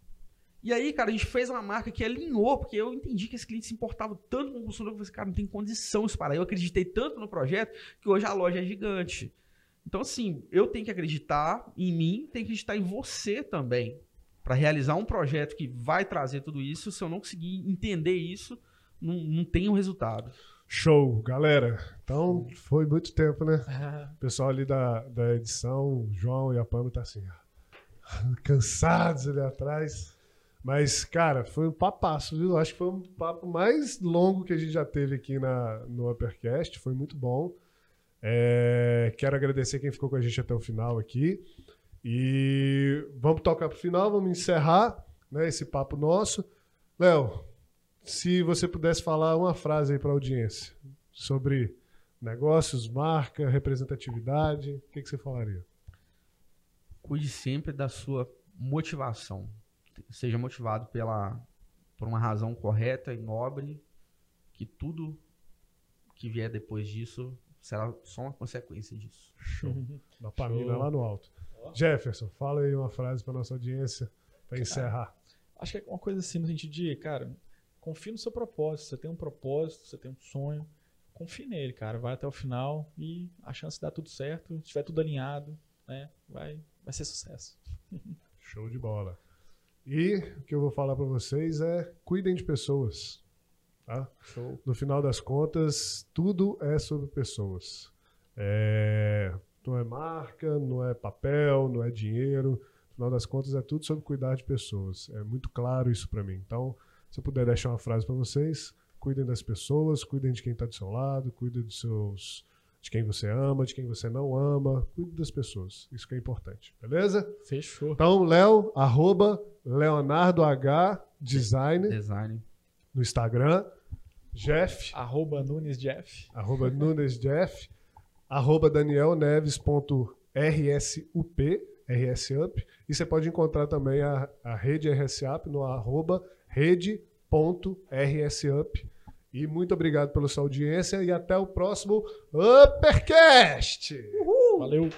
E aí, cara, a gente fez uma marca que alinhou, porque eu entendi que esse cliente se importava tanto com o consumidor, que eu falei, cara, não tem condição isso parar. Eu acreditei tanto no projeto que hoje a loja é gigante. Então, assim, eu tenho que acreditar em mim, tenho que acreditar em você também. Para realizar um projeto que vai trazer tudo isso, se eu não conseguir entender isso, não, não tem um resultado. Show, galera. Então, foi muito tempo, né? O pessoal ali da, da edição, o João e a Pamela tá assim, ó, [laughs] cansados ali atrás. Mas, cara, foi um papasso, viu? Acho que foi um papo mais longo que a gente já teve aqui na, no Uppercast. Foi muito bom. É, quero agradecer quem ficou com a gente até o final aqui. E vamos tocar pro final, vamos encerrar né, esse papo nosso. Léo, se você pudesse falar uma frase aí para a audiência sobre negócios, marca, representatividade, o que, que você falaria? Cuide sempre da sua motivação. Seja motivado pela por uma razão correta e nobre, que tudo que vier depois disso será só uma consequência disso. [laughs] Da família Show. lá no alto. Jefferson, fala aí uma frase para nossa audiência para encerrar. Acho que é uma coisa assim, no sentido de, cara, confie no seu propósito. Você tem um propósito, você tem um sonho. Confie nele, cara. Vai até o final e a chance de dar tudo certo, se estiver tudo alinhado, né? Vai, vai ser sucesso. [laughs] Show de bola. E o que eu vou falar para vocês é cuidem de pessoas. Tá? Show. No final das contas, tudo é sobre pessoas. É, Não é marca, não é papel, não é dinheiro. No final das contas, é tudo sobre cuidar de pessoas. É muito claro isso para mim. Então, se eu puder deixar uma frase para vocês, cuidem das pessoas, cuidem de quem está do seu lado, cuidem dos seus, de quem você ama, de quem você não ama, cuide das pessoas. Isso que é importante, beleza? Fechou. Então, Léo, arroba Leonardo H Design Design. no Instagram. Jeff, Arroba Nunes Jeff. arroba Nunes Jeff, arroba danielneves.rsup, rsup, e você pode encontrar também a, a rede RSUP no arroba rede.rsup. E muito obrigado pela sua audiência e até o próximo Uppercast! Valeu.